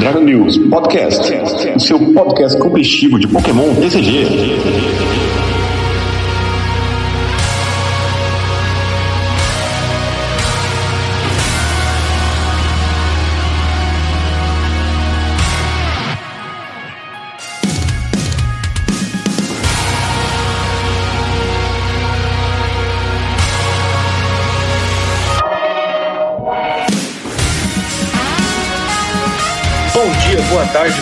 Dragon News Podcast, o seu podcast competitivo de Pokémon TCG.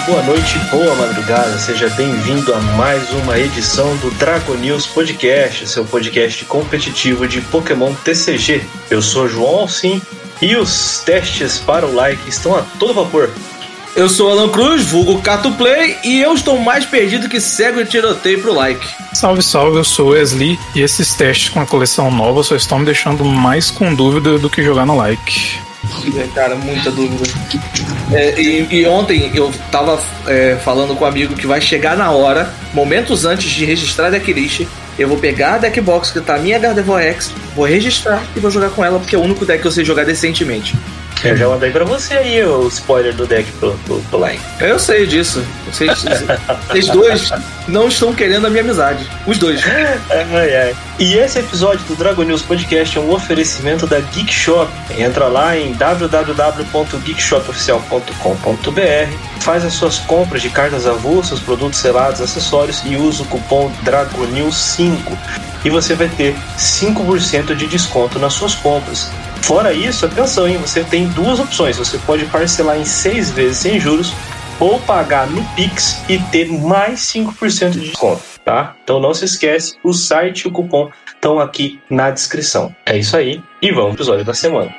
Boa noite, boa madrugada. Seja bem-vindo a mais uma edição do Dragon News Podcast, seu podcast competitivo de Pokémon TCG. Eu sou João Alcim e os testes para o like estão a todo vapor. Eu sou Alan Cruz, vulgo Cato Play, e eu estou mais perdido que cego e tiroteio pro like. Salve, salve, eu sou Wesley e esses testes com a coleção nova só estão me deixando mais com dúvida do que jogar no like. É, cara, muita dúvida. É, e, e ontem eu tava é, falando com um amigo que vai chegar na hora, momentos antes de registrar a decklist, eu vou pegar a deckbox que tá a minha Gardevoir X, vou registrar e vou jogar com ela, porque é o único deck que eu sei jogar decentemente. Eu já mandei pra você aí o spoiler do deck pro, pro, pro like. Eu sei disso. Vocês, vocês dois não estão querendo a minha amizade. Os dois. Ai, ai. E esse episódio do Dragon News Podcast é um oferecimento da Geek Shop. Entra lá em www.geekshopoficial.com.br, faz as suas compras de cartas avulsas, produtos selados, acessórios e usa o cupom DRAGONEWS5 e você vai ter 5% de desconto nas suas compras. Fora isso, atenção, hein? Você tem duas opções. Você pode parcelar em seis vezes sem juros ou pagar no Pix e ter mais 5% de desconto, tá? Então não se esquece, o site e o cupom estão aqui na descrição. É isso aí e vamos pro episódio da semana.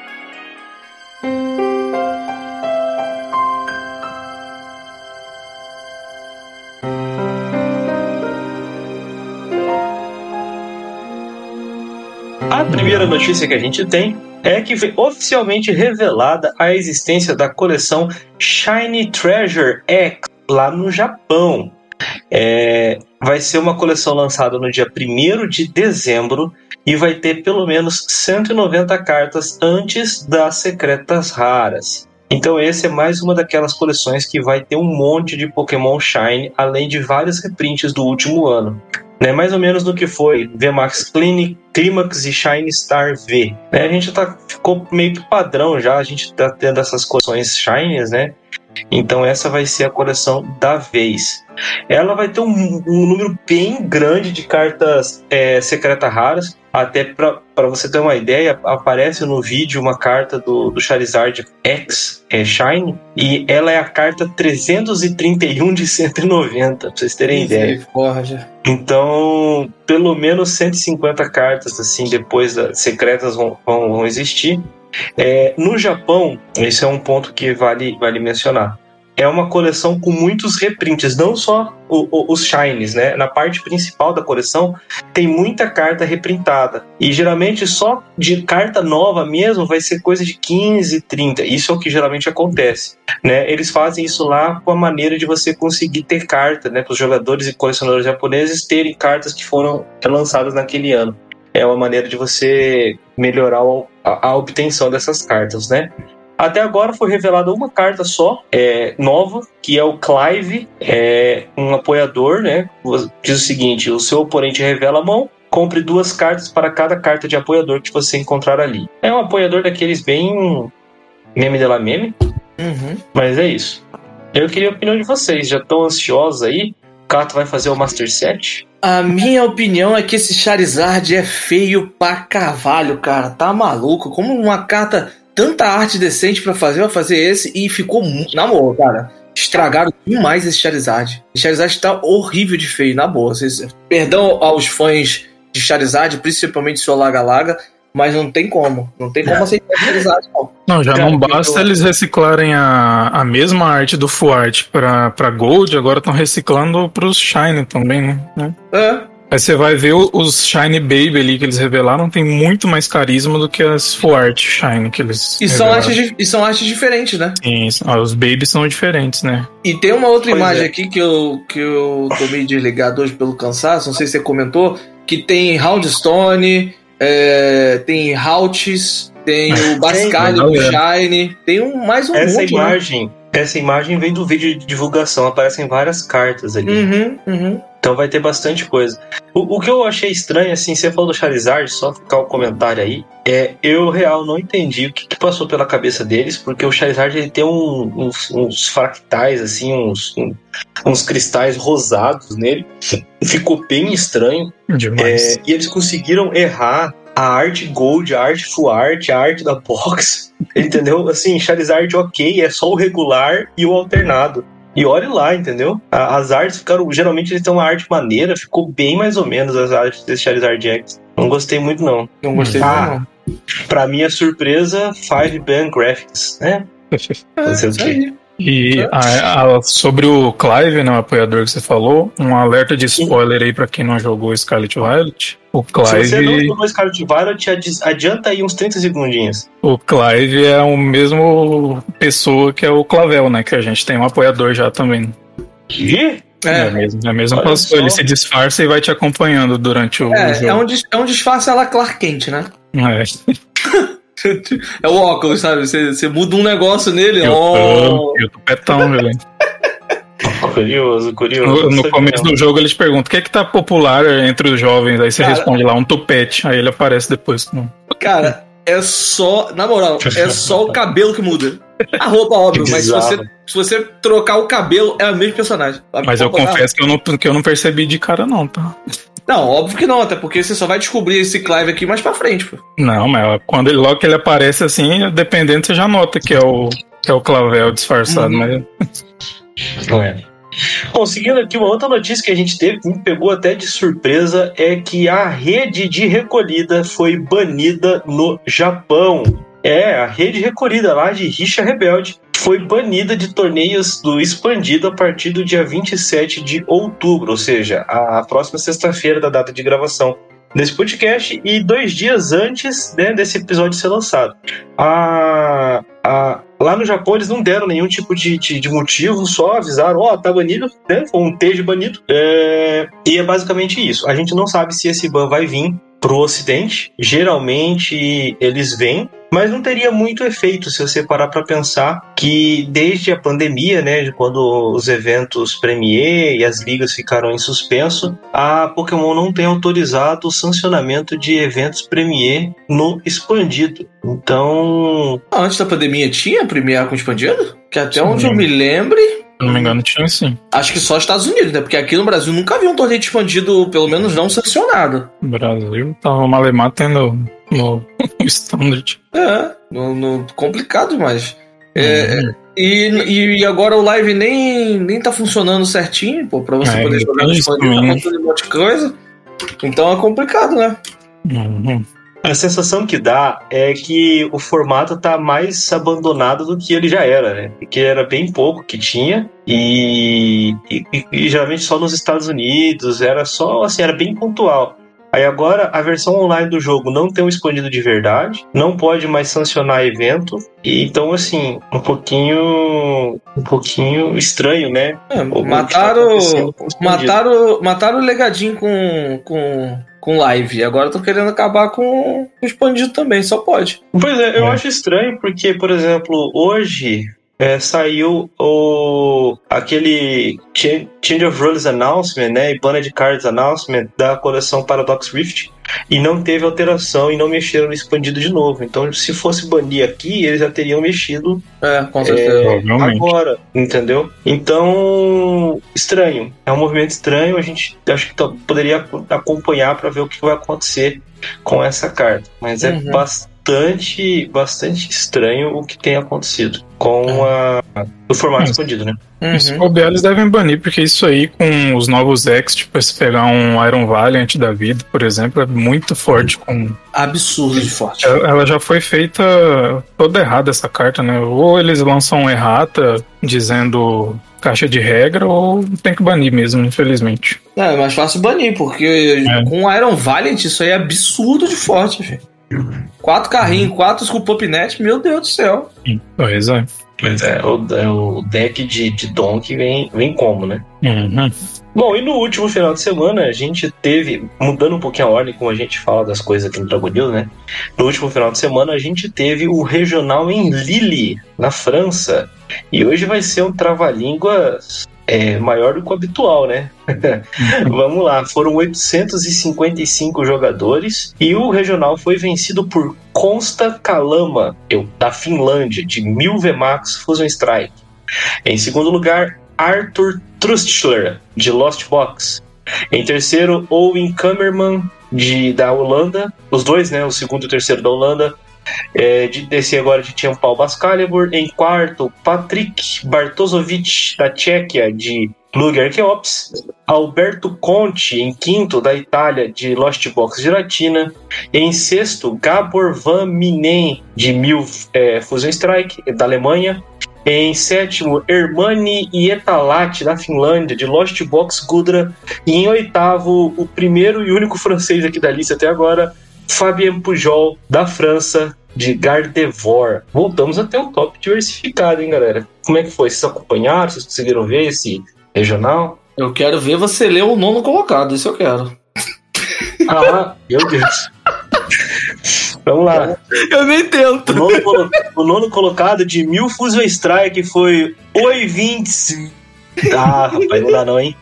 A primeira notícia que a gente tem é que foi oficialmente revelada a existência da coleção Shiny Treasure X lá no Japão. É, vai ser uma coleção lançada no dia 1 de dezembro e vai ter pelo menos 190 cartas antes das secretas raras. Então, esse é mais uma daquelas coleções que vai ter um monte de Pokémon Shine, além de vários reprints do último ano né, mais ou menos no que foi VMAX Clinic, Climax e Shine Star V. Né, a gente tá, ficou meio que padrão já, a gente tá tendo essas coleções Shines, né? Então essa vai ser a coleção da vez. Ela vai ter um, um número bem grande de cartas é, raras. Até para você ter uma ideia, aparece no vídeo uma carta do, do Charizard X é, Shine e ela é a carta 331 de 190, pra vocês terem ideia. Então, pelo menos 150 cartas assim depois secretas vão, vão, vão existir. É, no Japão, esse é um ponto que vale, vale mencionar. É uma coleção com muitos reprints, não só o, o, os shines, né? Na parte principal da coleção tem muita carta reprintada. E geralmente só de carta nova mesmo vai ser coisa de 15, 30. Isso é o que geralmente acontece. Né? Eles fazem isso lá com a maneira de você conseguir ter carta, né? Para os jogadores e colecionadores japoneses terem cartas que foram lançadas naquele ano é uma maneira de você melhorar a, a obtenção dessas cartas, né? Até agora foi revelada uma carta só, é, nova, que é o Clive, é um apoiador, né? Diz o seguinte: o seu oponente revela a mão, compre duas cartas para cada carta de apoiador que você encontrar ali. É um apoiador daqueles bem meme de la meme, Uhum. mas é isso. Eu queria a opinião de vocês. Já estão ansiosos aí? O Cato vai fazer o Master Set? A minha opinião é que esse Charizard é feio pra carvalho, cara. Tá maluco? Como uma carta, tanta arte decente pra fazer, vai fazer esse e ficou muito. Na boa, cara. Estragaram demais esse Charizard. Esse Charizard tá horrível de feio, na boa. Vocês... Perdão aos fãs de Charizard, principalmente seu Laga Laga, mas não tem como. Não tem como aceitar o Charizard, não. Não, já Cara, não basta eu- eles reciclarem a, a mesma arte do Full Art pra, pra Gold, agora estão reciclando pros Shine também, né? É. Aí você vai ver os Shine Baby ali que eles revelaram, tem muito mais carisma do que as Full Art Shine que eles E são, revelaram. artes, e são artes diferentes, né? Sim, ah, os Babies são diferentes, né? E tem uma outra Pois imagem é. aqui que eu, que eu tô meio desligado hoje pelo cansaço, não sei se você comentou, que tem Houndstone, é, tem Haltis, tem o Bascalho do. Shine, tem um, mais um Essa monte, né? Essa imagem vem do vídeo de divulgação, aparecem várias cartas ali. Uhum, uhum. Então vai ter bastante coisa. O, o, que eu achei estranho, assim, você falou do Charizard, só ficar o comentário aí, é eu real não entendi o que, que passou pela cabeça deles, porque o Charizard ele tem um, uns, uns, fractais, assim, uns, um, uns cristais rosados nele. Ficou bem estranho. Demais. É, e eles conseguiram errar a arte gold, a arte full art, a arte da box. Entendeu? Assim, Charizard ok, é só o regular e o alternado. E olhe lá, entendeu? As artes ficaram. Geralmente eles têm uma arte maneira, ficou bem mais ou menos as artes desse Charizard X. Não gostei muito, não. Não gostei ah, não. Pra minha surpresa, Five Band Graphics, né? Não sei o quê. E a, a, sobre o Clive, né, o apoiador que você falou, um alerta de spoiler aí pra quem não jogou Scarlet Violet. O Clive. Se você não jogou Scarlet Violet, adianta aí uns 30 segundinhos. O Clive é o mesmo pessoa que é o Clavel, né? Que a gente tem um apoiador já também. Que? É, é mesmo, é a mesma pessoa. Ele se disfarça e vai te acompanhando durante o, é, jogo. É um, é um disfarce ela Clark Kent, né? É. É o óculos, sabe? Você, você muda um negócio nele. Eu oh. tô, eu tô petão, velho. Curioso, curioso. No, no começo do jogo eles perguntam o que é que tá popular entre os jovens. Aí você Cara, responde lá, um tupete. Aí ele aparece depois. Cara, é só. Na moral, é só o cabelo que muda. A roupa, óbvio, mas se você, se você trocar o cabelo, é o mesmo personagem. Mas eu confesso que eu, não, que eu não percebi de cara, não, tá? Não, óbvio que não, até porque você só vai descobrir esse Clive aqui mais pra frente, pô. Não, mas quando ele, logo que ele aparece assim, dependendo, você já nota que é o, que é o Clavel disfarçado, uhum. mas. Não é. Bom, seguindo aqui, uma outra notícia que a gente teve, que me pegou até de surpresa, é que a rede de recolhida foi banida no Japão. É, a rede recolhida lá de Richa Rebelde foi banida de torneios do Expandido a partir do dia 27 de outubro, ou seja, a próxima sexta-feira da data de gravação desse podcast e dois dias antes né, desse episódio ser lançado. A, a, lá no Japão eles não deram nenhum tipo de, de, de motivo, só avisaram, ó, oh, tá banido, né? Foi um T de banido. É, e é basicamente isso. A gente não sabe se esse ban vai vir pro Ocidente. Geralmente eles vêm, mas não teria muito efeito se você parar para pensar que desde a pandemia, né, quando os eventos Premier e as ligas ficaram em suspenso, a Pokémon não tem autorizado o sancionamento de eventos Premier no expandido. Então, antes da pandemia tinha Premier com expandido? Que até Sim. onde eu me lembre, se não me engano, tinha sim. Acho que só Estados Unidos, né? Porque aqui no Brasil nunca vi um torneio expandido, pelo menos não sancionado. Brasil tava o Malemar tendo no, standard. É, no, no complicado demais. É, uhum. e, e agora o live nem, nem tá funcionando certinho, pô, pra você é, poder jogar no expandido, tá um monte de coisa. Então é complicado, né? Uhum. A sensação que dá é que o formato tá mais abandonado do que ele já era, né? Porque era bem pouco que tinha e, e, e, geralmente só nos Estados Unidos, era só assim, era bem pontual. Aí agora a versão online do jogo não tem um expandido de verdade, não pode mais sancionar evento, e então assim, um pouquinho um pouquinho estranho, né? É, mataram, tá mataram, mataram o legadinho com, com com live. Agora eu tô querendo acabar com o expandido também, só pode. Pois é, eu é. acho estranho porque, por exemplo, hoje é, saiu o aquele Change of Rules Announcement, né, e Banner de Cards Announcement da coleção Paradox Rift e não teve alteração e não mexeram no expandido de novo. Então, se fosse banir aqui, eles já teriam mexido é, com certeza. É, agora, entendeu? Então, estranho. É um movimento estranho. A gente acho que poderia acompanhar para ver o que vai acontecer com essa carta. Mas é uhum. bastante bastante, bastante estranho o que tem acontecido com a, o formato é. expandido, né? Uhum. Se bobear, eles devem banir, porque isso aí com os novos X, tipo, se pegar um Iron Valiant da vida, por exemplo, é muito forte com. Absurdo de forte. Ela já foi feita toda errada essa carta, né? Ou eles lançam errata dizendo caixa de regra ou tem que banir mesmo, infelizmente. É, é mais fácil banir, porque é. com Iron Valiant isso aí é absurdo de forte, velho. Quatro carrinhos, quatro com Popnet, meu Deus do céu. Pois é. Pois é, o, é, o deck de, de Donk vem, vem como, né? Uhum. Bom, e no último final de semana a gente teve, mudando um pouquinho a ordem como a gente fala das coisas aqui no Dragon News, né? No último final de semana a gente teve o regional em Lille, na França. E hoje vai ser um trava-línguas é, maior do que o habitual, né? Vamos lá, foram 855 jogadores e o regional foi vencido por Consta Kalama, da Finlândia, de 1000 VMAX Fusion Strike. Em segundo lugar, Arthur Trustler, de Lost Box. Em terceiro, Owen Kammerman, de, da Holanda. Os dois, né? O segundo e o terceiro da Holanda. É, de descer agora de tinha Paul Bascalibur. Em quarto, Patrick Bartozovic, da Tchequia, de Plug Archeops. Alberto Conte, em quinto, da Itália, de Lost Box Giratina. Em sexto, Gabor Van Minen, de Mil é, Fusion Strike, da Alemanha. Em sétimo, Hermani Ietalati, da Finlândia, de Lost Box Gudra. E em oitavo, o primeiro e único francês aqui da lista até agora, Fabien Pujol, da França, de Gardevoir. Voltamos a ter um top diversificado, hein, galera? Como é que foi? Vocês acompanharam? Vocês conseguiram ver esse regional? Eu quero ver você ler o nono colocado, isso eu quero. Ah, meu Deus. Vamos lá. Eu nem tento. O nono, o nono colocado de Mil Fusion Strike foi Oi Vintes. Ah, rapaz, não dá não, hein?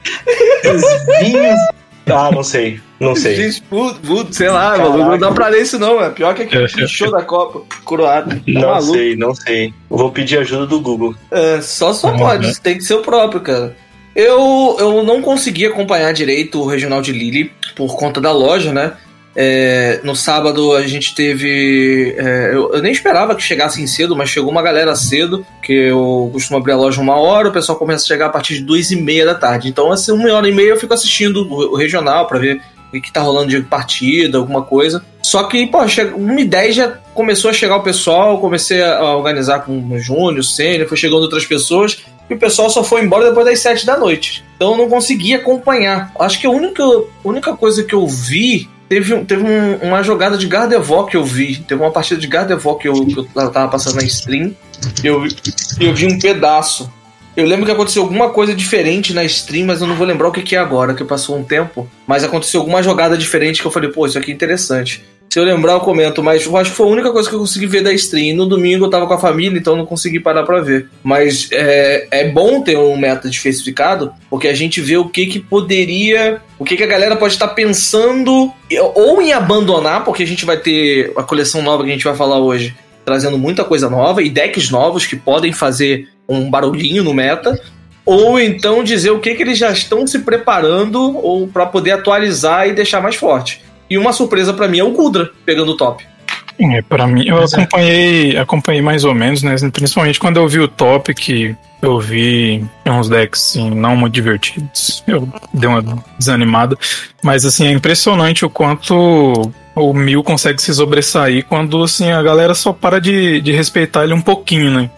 Vinhos. Ah, não sei. Não sei. Gente, puto, sei lá, mano, não dá pra ler isso não, é pior que aquele show da Copa, coroado. Tá não maluco. sei, não sei. Vou pedir ajuda do Google. É, só só pode, né? tem que ser o próprio, cara. Eu, eu não consegui acompanhar direito o Regional de Lille por conta da loja, né? É, no sábado a gente teve. É, eu, eu, nem esperava que chegassem cedo, mas chegou uma galera cedo, que eu costumo abrir a loja uma hora, o pessoal começa a chegar a partir de duas e meia da tarde. Então, assim, uma hora e meia eu fico assistindo o, o regional para ver o que tá rolando de partida, alguma coisa. Só que, pô, chega, 1 e 10 já começou a chegar o pessoal, comecei a organizar com o Júnior, o Sênior, foi chegando outras pessoas, e o pessoal só foi embora depois das 7 da noite. Então eu não consegui acompanhar. Acho que a única, única coisa que eu vi Teve, teve um, uma jogada de Gardevoir que eu vi. Teve uma partida de Gardevoir que eu, que eu tava passando na stream. Eu, eu vi um pedaço. Eu lembro que aconteceu alguma coisa diferente na stream, mas eu não vou lembrar o que, que é agora, que passou um tempo. Mas aconteceu alguma jogada diferente que eu falei, pô, isso aqui é interessante. Se eu lembrar, eu comento, mas eu acho que foi a única coisa que eu consegui ver da stream. No domingo eu tava com a família, então não consegui parar pra ver. Mas é, é bom ter um meta diversificado, porque a gente vê o que que poderia. O que que a galera pode estar pensando, ou em abandonar, porque a gente vai ter a coleção nova que a gente vai falar hoje, trazendo muita coisa nova, e decks novos que podem fazer um barulhinho no meta, ou então dizer o que, que eles já estão se preparando ou para poder atualizar e deixar mais forte. E uma surpresa para mim é o Gudra pegando o top. É, para mim, eu acompanhei, acompanhei mais ou menos, né? Principalmente quando eu vi o top, que eu vi uns decks assim, não muito divertidos. Eu dei uma desanimada. Mas assim, é impressionante o quanto o Mil consegue se sobressair quando assim, a galera só para de, de respeitar ele um pouquinho, né?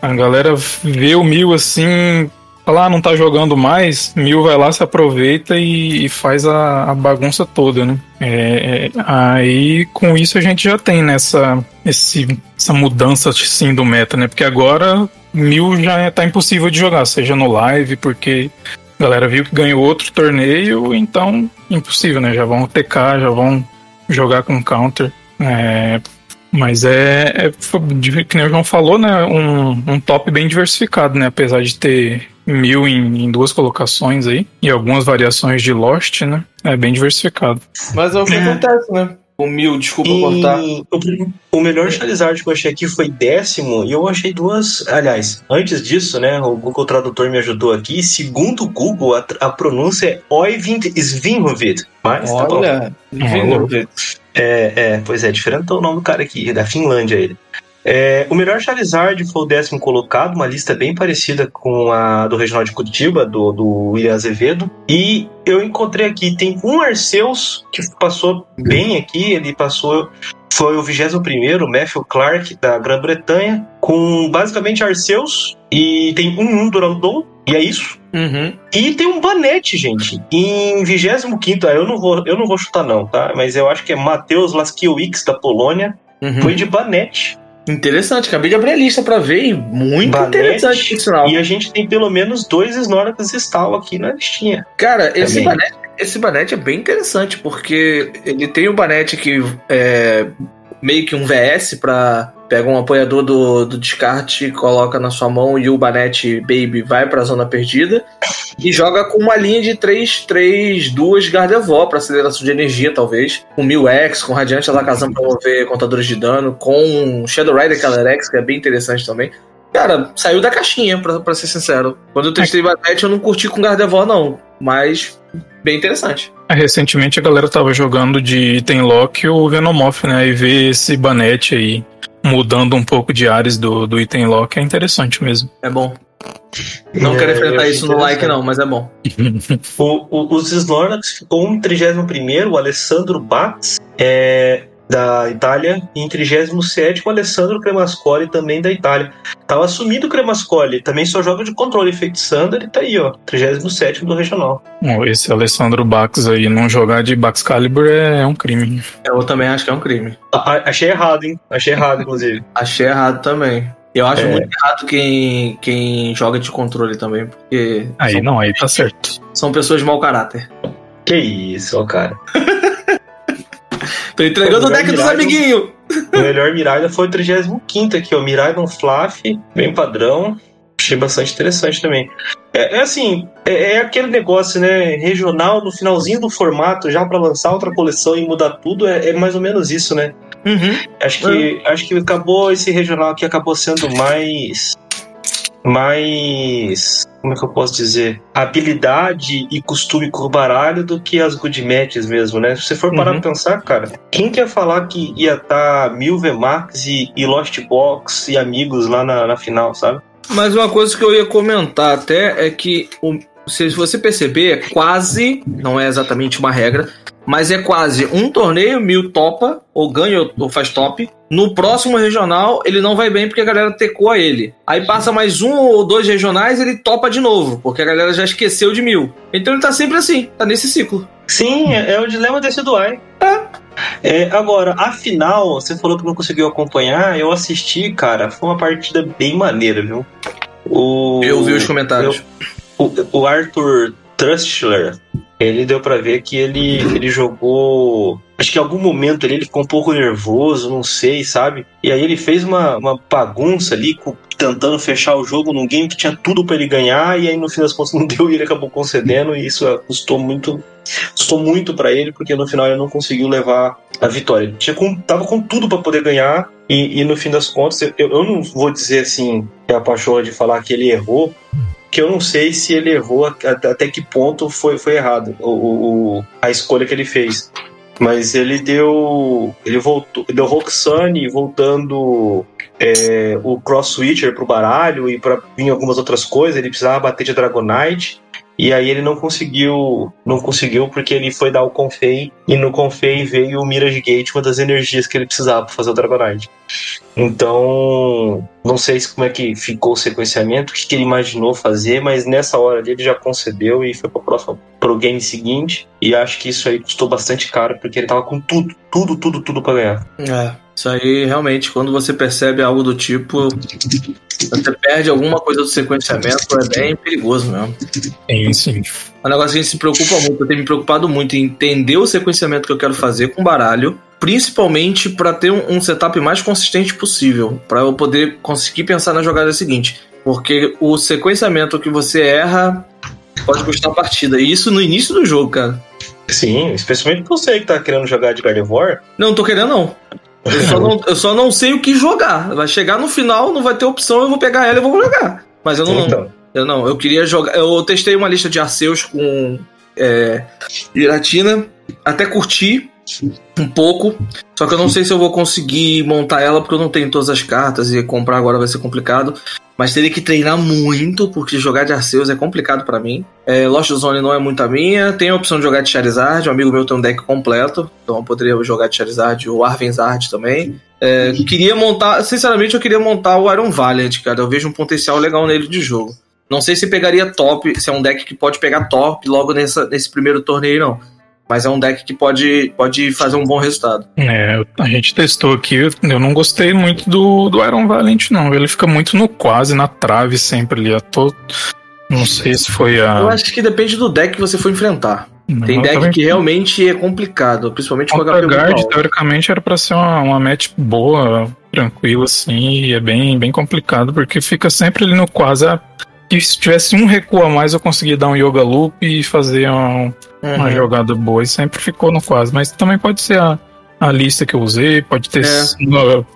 A galera vê o Mil assim, lá ah, não tá jogando mais, Mil vai lá, se aproveita e, e faz a, a, bagunça toda, né? É, é, aí com isso a gente já tem nessa esse, essa mudança sim do meta, né? Porque agora Mil já é, tá impossível de jogar, seja no live, porque a galera viu que ganhou outro torneio, então impossível, né? Já vão TK, já vão jogar com counter. É, mas é, é, que nem o João falou, né? Um, um top bem diversificado, né? Apesar de ter mil em, em, duas colocações aí e algumas variações de Lost, né? É bem diversificado. Mas é o que é. acontece, né? O mil, desculpa e cortar. O, melhor Charizard que eu achei aqui foi décimo e eu achei duas. Aliás, antes disso, né? O Google Tradutor me ajudou aqui. Segundo o Google, a, a pronúncia é Oyvind Svinhovit. Mas Olha, tá bom. É, é, pois é, diferente o nome do cara aqui, da Finlândia ele. É, o melhor Charizard foi o décimo colocado, uma lista bem parecida com a do Regional de Curitiba, do, do William Azevedo. E eu encontrei aqui, tem um Arceus que passou bem aqui, ele passou foi o 21 Matthew Clark, da Grã-Bretanha, com basicamente Arceus, e tem um 1 Durandon, e é isso. Uhum. E tem um Banete, gente. Em 25 eu não vou, eu não vou chutar não, tá? Mas eu acho que é Matheus Laskiewicz, da Polônia, uhum. foi de Banete. Interessante, acabei de abrir a lista pra ver e muito Banete, interessante esse sinal. E a gente tem pelo menos dois Snorlax Stall aqui na listinha. Cara, esse Banete, esse Banete é bem interessante, porque ele tem o um Banete que é meio que um VS pra, pega um apoiador do, do descarte, coloca na sua mão e o Banete Baby vai pra zona perdida. E joga com uma linha de 3, 3, 2 Gardevoir pra aceleração de energia, talvez. Com 1000X, com Radiante Alakazam pra mover contadores de dano, com Shadow Rider Killer X, que é bem interessante também. Cara, saiu da caixinha, pra, pra ser sincero. Quando eu testei Banete, eu não curti com Gardevoir, não. Mas, bem interessante. É, Recentemente a galera tava jogando de item lock o Venomoth, né? E ver esse Banete aí mudando um pouco de áreas do, do item lock é interessante mesmo. É bom. Não É, quero enfrentar isso no like, não, mas é bom. O, o, os Snorlax ficou em 31 o Alessandro Bax, é, da Itália, e em 37 o Alessandro Cremascoli, também da Itália. Tava assumindo o Cremascoli, também só joga de controle feitiçando, ele tá aí, ó, 37 do regional. Bom, Esse Alessandro Bax aí não jogar de Baxcalibur é, é um crime. Eu também acho que é um crime. A- achei errado, hein? Achei errado, inclusive. Achei errado também. Eu acho É. muito errado quem, quem joga de controle também, porque Aí são, não, aí tá certo. são pessoas de mau caráter. Que isso, ó, cara. Tô entregando o Pô, deck dos amiguinhos. O melhor Mirada foi o 35 aqui, ó. Miraidon Fluff, bem padrão. Achei bastante interessante também. É, é assim, é, é aquele negócio, né? Regional, no finalzinho do formato, já pra lançar outra coleção e mudar tudo, é, é mais ou menos isso, né? Uhum. Acho que, acho que acabou esse regional aqui acabou sendo mais. Mais. Como é que eu posso dizer? Habilidade e costume com o baralho do que as good matches mesmo, né? Se você for parar Uhum. pra pensar, cara, quem quer falar que ia estar mil VMAX e, e Lost Box e amigos lá na, na final, sabe? Mas uma coisa que eu ia comentar até é que, o- se você perceber, quase, não é exatamente uma regra, mas é quase um torneio, mil topa, ou ganha ou- faz top. No próximo regional, ele não vai bem porque a galera tecou a ele. Aí passa mais um ou dois regionais, ele topa de novo, porque a galera já esqueceu de mil. Então ele tá sempre assim, tá nesse ciclo. Sim, é, é o dilema desse Duai. É, agora, a final, você falou que não conseguiu acompanhar, eu assisti, cara, foi uma partida bem maneira, viu? O, Eu vi os comentários. O, o Arthur Trustler, ele deu pra ver que ele, ele jogou. Acho que em algum momento ele ficou um pouco nervoso, não sei, sabe? E aí ele fez uma, uma bagunça ali, tentando fechar o jogo num game que tinha tudo pra ele ganhar, e aí no fim das contas não deu e ele acabou concedendo, e isso custou muito. Custou muito pra ele, porque no final ele não conseguiu levar a vitória. Ele tinha com, tava com tudo pra poder ganhar, e, e no fim das contas, eu, eu não vou dizer assim, que é a paixão de falar que ele errou, que eu não sei se ele errou até que ponto foi, foi errado o, o- a escolha que ele fez. Mas ele deu. Ele voltou. Deu Roxane voltando é, o Cross Switcher pro baralho e para vir algumas outras coisas. Ele precisava bater de Dragonite. E aí ele não conseguiu. Não conseguiu porque ele foi dar o Confei. E no Confei veio o Mirage Gate, uma das energias que ele precisava para fazer o Dragonite. Então, não sei se como é que ficou o sequenciamento, o que, ele imaginou fazer, mas nessa hora ali ele já concedeu e foi pro próximo pro game seguinte. E acho que isso aí custou bastante caro, porque ele tava com tudo, tudo, tudo, tudo pra ganhar. É, isso aí realmente, quando você percebe algo do tipo, você perde alguma coisa do sequenciamento, é bem perigoso mesmo. Sim, sim. É um negócio que a gente se preocupa muito. Eu tenho me preocupado muito em entender o sequenciamento que eu quero fazer com baralho, principalmente para ter um, um setup mais consistente possível, para eu poder conseguir pensar na jogada seguinte. Porque o sequenciamento que você erra pode custar a partida. E isso no início do jogo, cara. Sim, especialmente você que tá querendo jogar de Gardevoir. Não, não tô querendo, não. Eu só não, eu só não sei o que jogar. Vai chegar no final, não vai ter opção, eu vou pegar ela e vou jogar. Mas eu não. Então, Eu não, eu queria jogar. Eu testei uma lista de Arceus com é, Giratina, até curti um pouco, só que eu não sei se eu vou conseguir montar ela porque eu não tenho todas as cartas e comprar agora vai ser complicado. Mas teria que treinar muito, porque jogar de Arceus é complicado pra mim. É, Lost Zone não é muito a minha. Tem a opção de jogar de Charizard, um amigo meu tem um deck completo, então eu poderia jogar de Charizard ou Arvenzard também. É, queria montar, sinceramente, eu queria montar o Iron Valiant, cara. Eu vejo um potencial legal nele de jogo. Não sei se pegaria top, se é um deck que pode pegar top logo nessa, nesse primeiro torneio, não. Mas é um deck que pode, pode fazer um bom resultado. É, a gente testou aqui, eu não gostei muito do, do Iron Valent, não. Ele fica muito no quase, na trave sempre ali. Eu tô. Não sei se foi a. Eu acho que depende do deck que você for enfrentar. Não, Tem deck também- que realmente é complicado, principalmente com Contra HP muito Guard, teoricamente, era pra ser uma, uma match boa. tranquilo, assim, e é bem, bem complicado, porque fica sempre ali no quase. Ah, e se tivesse um recuo a mais, eu conseguia dar um yoga loop e fazer uma, uma Uhum. jogada boa. E sempre ficou no quase. Mas também pode ser a, a lista que eu usei, pode ter É.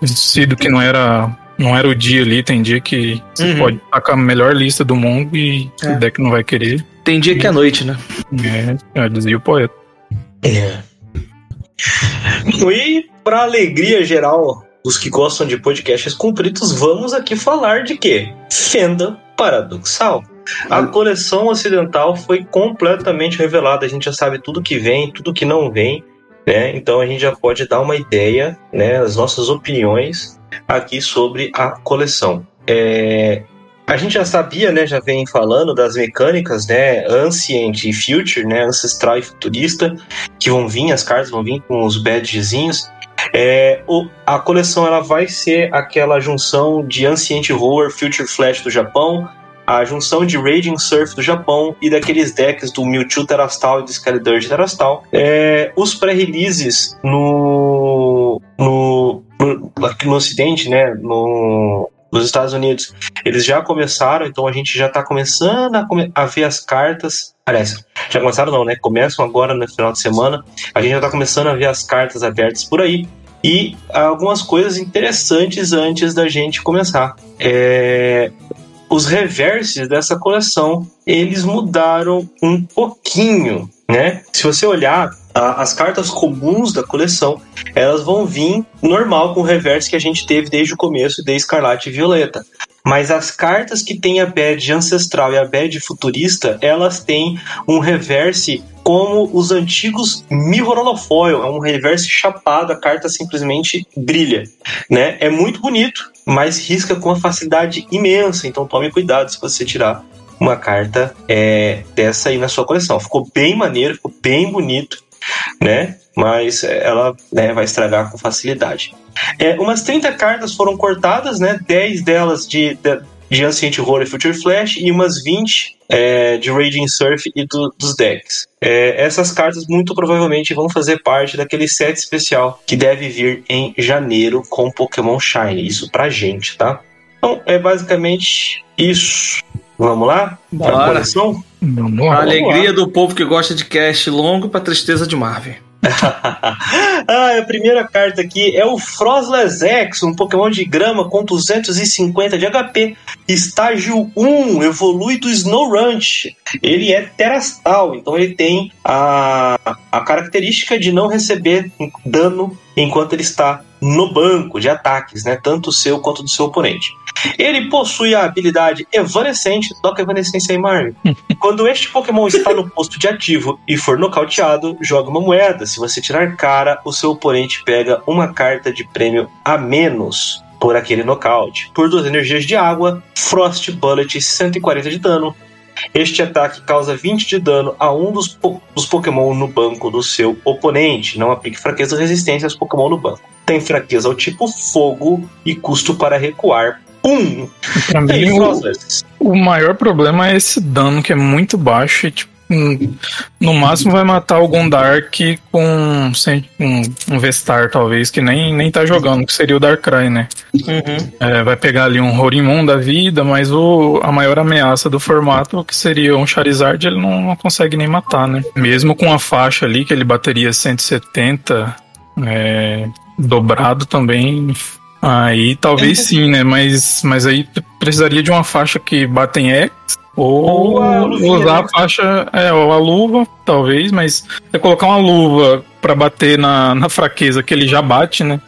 sido- que não era. Não era o dia ali, tem dia que você Uhum. pode tacar a melhor lista do mundo e É. o deck não vai querer. Tem dia que é noite, né? É, já dizia o poeta. É. E para alegria geral dos que gostam de podcasts compridos, vamos aqui falar de quê? Fenda Paradoxal. A coleção ocidental foi completamente revelada. A gente já sabe tudo que vem, tudo que não vem, né? Então a gente já pode dar uma ideia, né? As nossas opiniões aqui sobre a coleção. É, a gente já sabia, né? Já vem falando das mecânicas, né? Ancient e Future, né? Ancestral e futurista, que vão vir, as cartas vão vir com os badgezinhos. É, o- a coleção ela vai ser aquela junção de Ancient Horror, Future Flash do Japão, a junção de Raging Surf do Japão e daqueles decks do Mewtwo Terastal e do Skydirge Terastal. É, os pré-releases no, no, no, aqui no Ocidente, né, no, nos Estados Unidos, eles já começaram, então a gente já está começando a, come- a ver as cartas. Aliás, já começaram não, né? Começam agora no final de semana. A gente já está começando a ver as cartas abertas por aí. E algumas coisas interessantes antes da gente começar. É, os reverses dessa coleção eles mudaram um pouquinho, né? Se você olhar a- as cartas comuns da coleção, elas vão vir normal com o reverse que a gente teve desde o começo, de Escarlate e Violeta. Mas as cartas que têm a badge ancestral e a badge futurista, elas têm um reverse como os antigos Mirror Holofoil, é um reverse chapado, a carta simplesmente brilha, né? É muito bonito, mas risca com uma facilidade imensa, então tome cuidado se você tirar uma carta é, dessa aí na sua coleção. Ficou bem maneiro, ficou bem bonito, né? Mas ela né, vai estragar com facilidade. É, umas 30 cartas foram cortadas, né? 10 delas de, de, de Ancient Horror e Future Flash e umas 20 é, de Raging Surf e do- dos decks. É, essas cartas muito provavelmente vão fazer parte daquele set especial que deve vir em janeiro com Pokémon Shine. Isso pra gente, tá? Então é basicamente isso. Vamos lá? Bora. coleção? Vamos lá. alegria do povo que gosta de cast longo, pra tristeza de Marvel. ah, a primeira carta aqui é o Frostless X, um Pokémon de grama com 250 de HP, estágio 1, evolui do Snorunt. Ele é terastal, então ele tem a, a característica de não receber dano enquanto ele está no banco de ataques, né? Tanto o seu quanto do seu oponente. Ele possui a habilidade Evanescente, toca Evanescência aí, Mario. Quando este Pokémon está no posto de ativo e for nocauteado, joga uma moeda. Se você tirar cara, o seu oponente pega uma carta de prêmio a menos por aquele nocaute. Por duas energias de água, Frost Bullet 140 de dano. Este ataque causa 20 de dano a um dos, po- dos Pokémon no banco do seu oponente. Não aplique fraqueza ou resistência aos Pokémon no banco. Tem fraqueza ao tipo fogo e custo para recuar. Um. Pra mim, o, o maior problema é esse dano que é muito baixo. E, tipo, no máximo vai matar algum Dark com sem- um, um Vestar, talvez, que nem, nem tá jogando, que seria o Darkrai, né? Uhum. É, vai pegar ali um Rorimon da vida, mas o, a maior ameaça do formato, que seria um Charizard, ele não, não consegue nem matar, né? Mesmo com a faixa ali, que ele bateria 170, é, dobrado também. Aí talvez sim, né? Mas, mas aí precisaria de uma faixa que bate em X. Ou, Ou a usar né? a faixa, é, ou a luva, talvez, mas você colocar uma luva pra bater na, na fraqueza que ele já bate, né?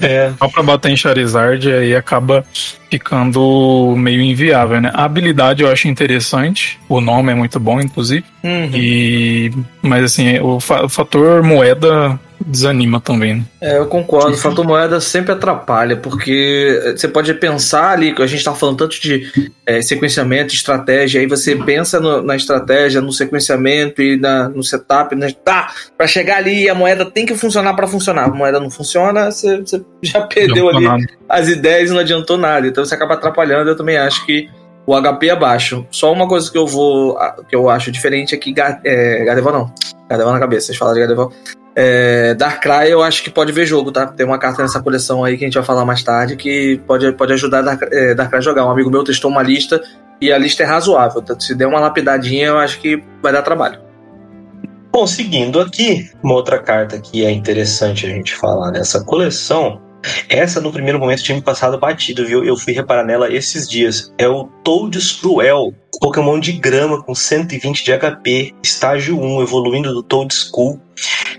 É. Só pra bater em Charizard, aí acaba ficando meio inviável, né? A habilidade eu acho interessante, o nome é muito bom, inclusive. Uhum. E, mas assim, o, fa- o fator moeda desanima também. Né? É, eu concordo. O fator moeda sempre atrapalha, porque você pode pensar ali, que a gente tá falando tanto de é, sequenciamento, estratégia, aí você pensa no- na estratégia, no sequenciamento e na, no setup, né? Tá, pra chegar ali a moeda tem que funcionar pra funcionar. A moeda não funciona, você, você já perdeu ali nada. as ideias e não adiantou nada. Então você acaba atrapalhando. Eu também acho que o HP é baixo. Só uma coisa que eu vou. que eu acho diferente é que é, Gardevoir não. Gardevoir na cabeça, vocês falam de Gardevoir. É, Darkrai eu acho que pode ver jogo, tá? Tem uma carta nessa coleção aí que a gente vai falar mais tarde que pode, pode ajudar Dark, é, Darkrai a jogar. Um amigo meu testou uma lista e a lista é razoável. Então, se der uma lapidadinha, eu acho que vai dar trabalho. Bom, seguindo aqui, uma outra carta que é interessante a gente falar nessa coleção. Essa, no primeiro momento, tinha me passado batido, viu? Eu fui reparar nela esses dias. É o Toads Cruel, Pokémon de grama com 120 de HP, estágio 1, evoluindo do Toad School.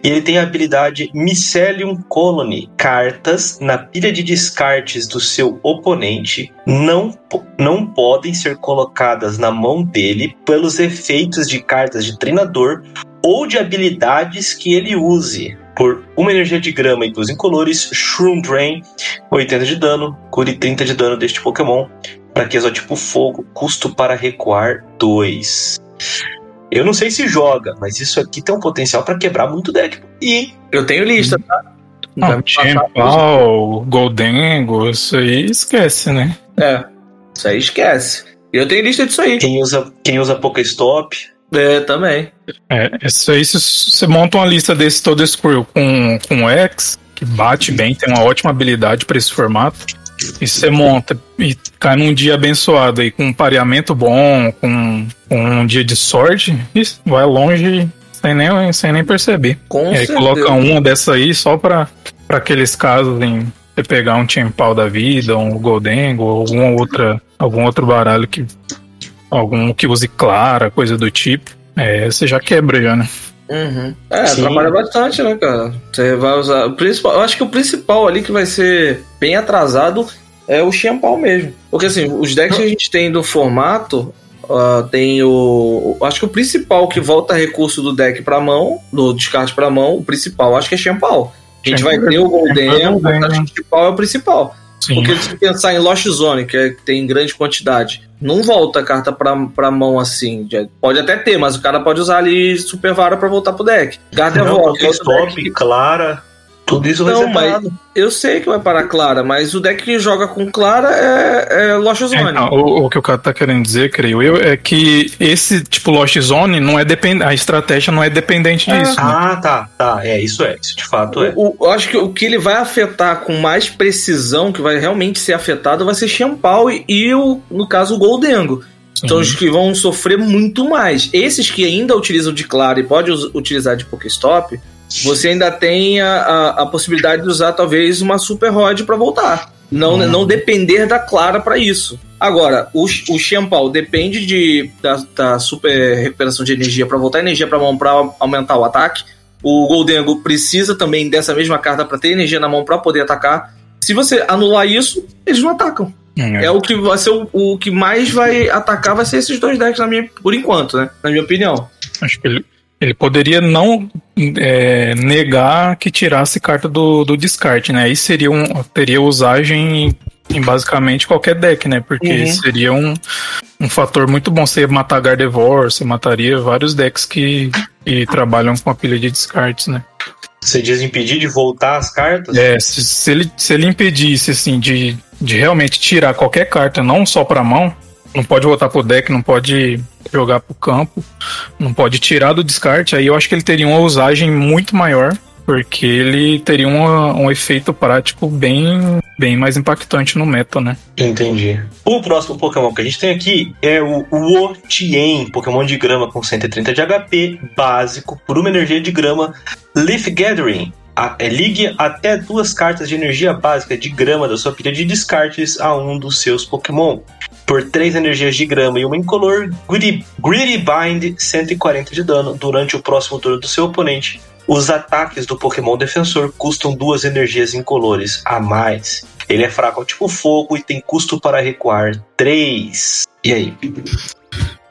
E ele tem a habilidade Mycelium Colony. Cartas na pilha de descartes do seu oponente não, não podem ser colocadas na mão dele pelos efeitos de cartas de treinador ou de habilidades que ele use. Por uma energia de grama e duas incolores, Shroom Drain, 80 de dano, cure 30 de dano deste Pokémon. Fraqueza tipo fogo, custo para recuar 2. Eu não sei se joga, mas isso aqui tem um potencial para quebrar muito deck. E. Eu tenho lista, tá? Não, Champal, Goldengo, isso aí esquece, né? É, isso aí esquece. Eu tenho lista disso aí. Quem usa, quem usa Pokéstop. É, também. É, isso aí, se você monta uma lista desse todo Screw com, com X, que bate bem, tem uma ótima habilidade para esse formato, e você monta e cai num dia abençoado aí, com um pareamento bom, com, com um dia de sorte, isso, vai longe sem nem, sem nem perceber. Com e aí certeza. coloca uma dessa aí só pra, pra aqueles casos em você pegar um Timpal da vida, um Goldengo, ou alguma outra, algum outro baralho que. Algum que use Clara, coisa do tipo. É, você já quebra já, né? Uhum. É, Sim. trabalha bastante, né, cara? Você vai usar. O principal, eu acho que o principal ali que vai ser bem atrasado é o Champal mesmo. Porque assim, os decks que a gente tem do formato. ah, tem o. o- Acho que o principal que volta recurso do deck pra mão, do descarte pra mão, o principal, acho que é Champal. A gente vai ter o Golden, Champal, mas acho que o Champal é o principal. Sim. Porque se pensar em Lost Zone, que é- tem grande quantidade, não volta a carta pra, pra mão assim. Já- Pode até ter, mas o cara pode usar ali Super Vara pra voltar pro deck. Carta Não, volta. Pokéstop, deck- Clara. Tudo isso vai Não, ser mas- parado. Eu sei que vai parar Clara, mas o deck que joga com Clara é, é Lost Zone. É, não, o, o que o cara tá querendo dizer, creio eu, é que esse tipo Lost Zone não é depend... a estratégia não é dependente É. disso. né? Ah, tá, tá. É, isso é. Isso de fato é. O- o- eu acho que o que ele vai afetar com mais precisão, que vai realmente ser afetado, vai ser Champal e, e o, no caso, o Goldengo. Então Sim. os que vão sofrer muito mais. Esses que ainda utilizam de Clara e pode utilizar de Pokéstop, você ainda tem a, a, a possibilidade de usar talvez uma Super Rod para voltar. Não, Uhum. não depender da Clara para isso. Agora, o, o Champal depende de, da, da super recuperação de energia para voltar energia para mão para aumentar o ataque. O Goldengo precisa também dessa mesma carta para ter energia na mão para poder atacar. Se você anular isso, eles não atacam. É. É o que vai ser o, o que mais vai atacar vai ser esses dois decks na minha, por enquanto, né? Na minha opinião. Acho que ele, ele poderia não é, negar que tirasse carta do, do descarte, né? Aí seria um, teria usagem em, em basicamente qualquer deck, né? Porque Uhum. seria um, um fator muito bom. Você ia matar Gardevoir, você mataria vários decks que, que trabalham com a pilha de descartes, né? Você diz impedir de voltar as cartas? É, se, se ele, se ele impedisse, assim, de, de realmente tirar qualquer carta, não só pra mão, não pode voltar pro deck, não pode jogar pro campo, não pode tirar do descarte, aí eu acho que ele teria uma usagem muito maior, porque ele teria uma- um efeito prático bem, bem mais impactante no meta, né? Entendi. O próximo Pokémon que a gente tem aqui é o Wo-Tien, Pokémon de grama com 130 de HP, básico, por uma energia de grama, Leaf Gathering. É, ligue até duas cartas de energia básica de grama da sua pilha de descartes a um dos seus Pokémon. Por três energias de grama e uma incolor, Greedy, Greedy Bind, 140 de dano durante o próximo turno do seu oponente. Os ataques do Pokémon defensor custam duas energias incolores a mais. Ele é fraco ao tipo fogo e tem custo para recuar 3. E aí?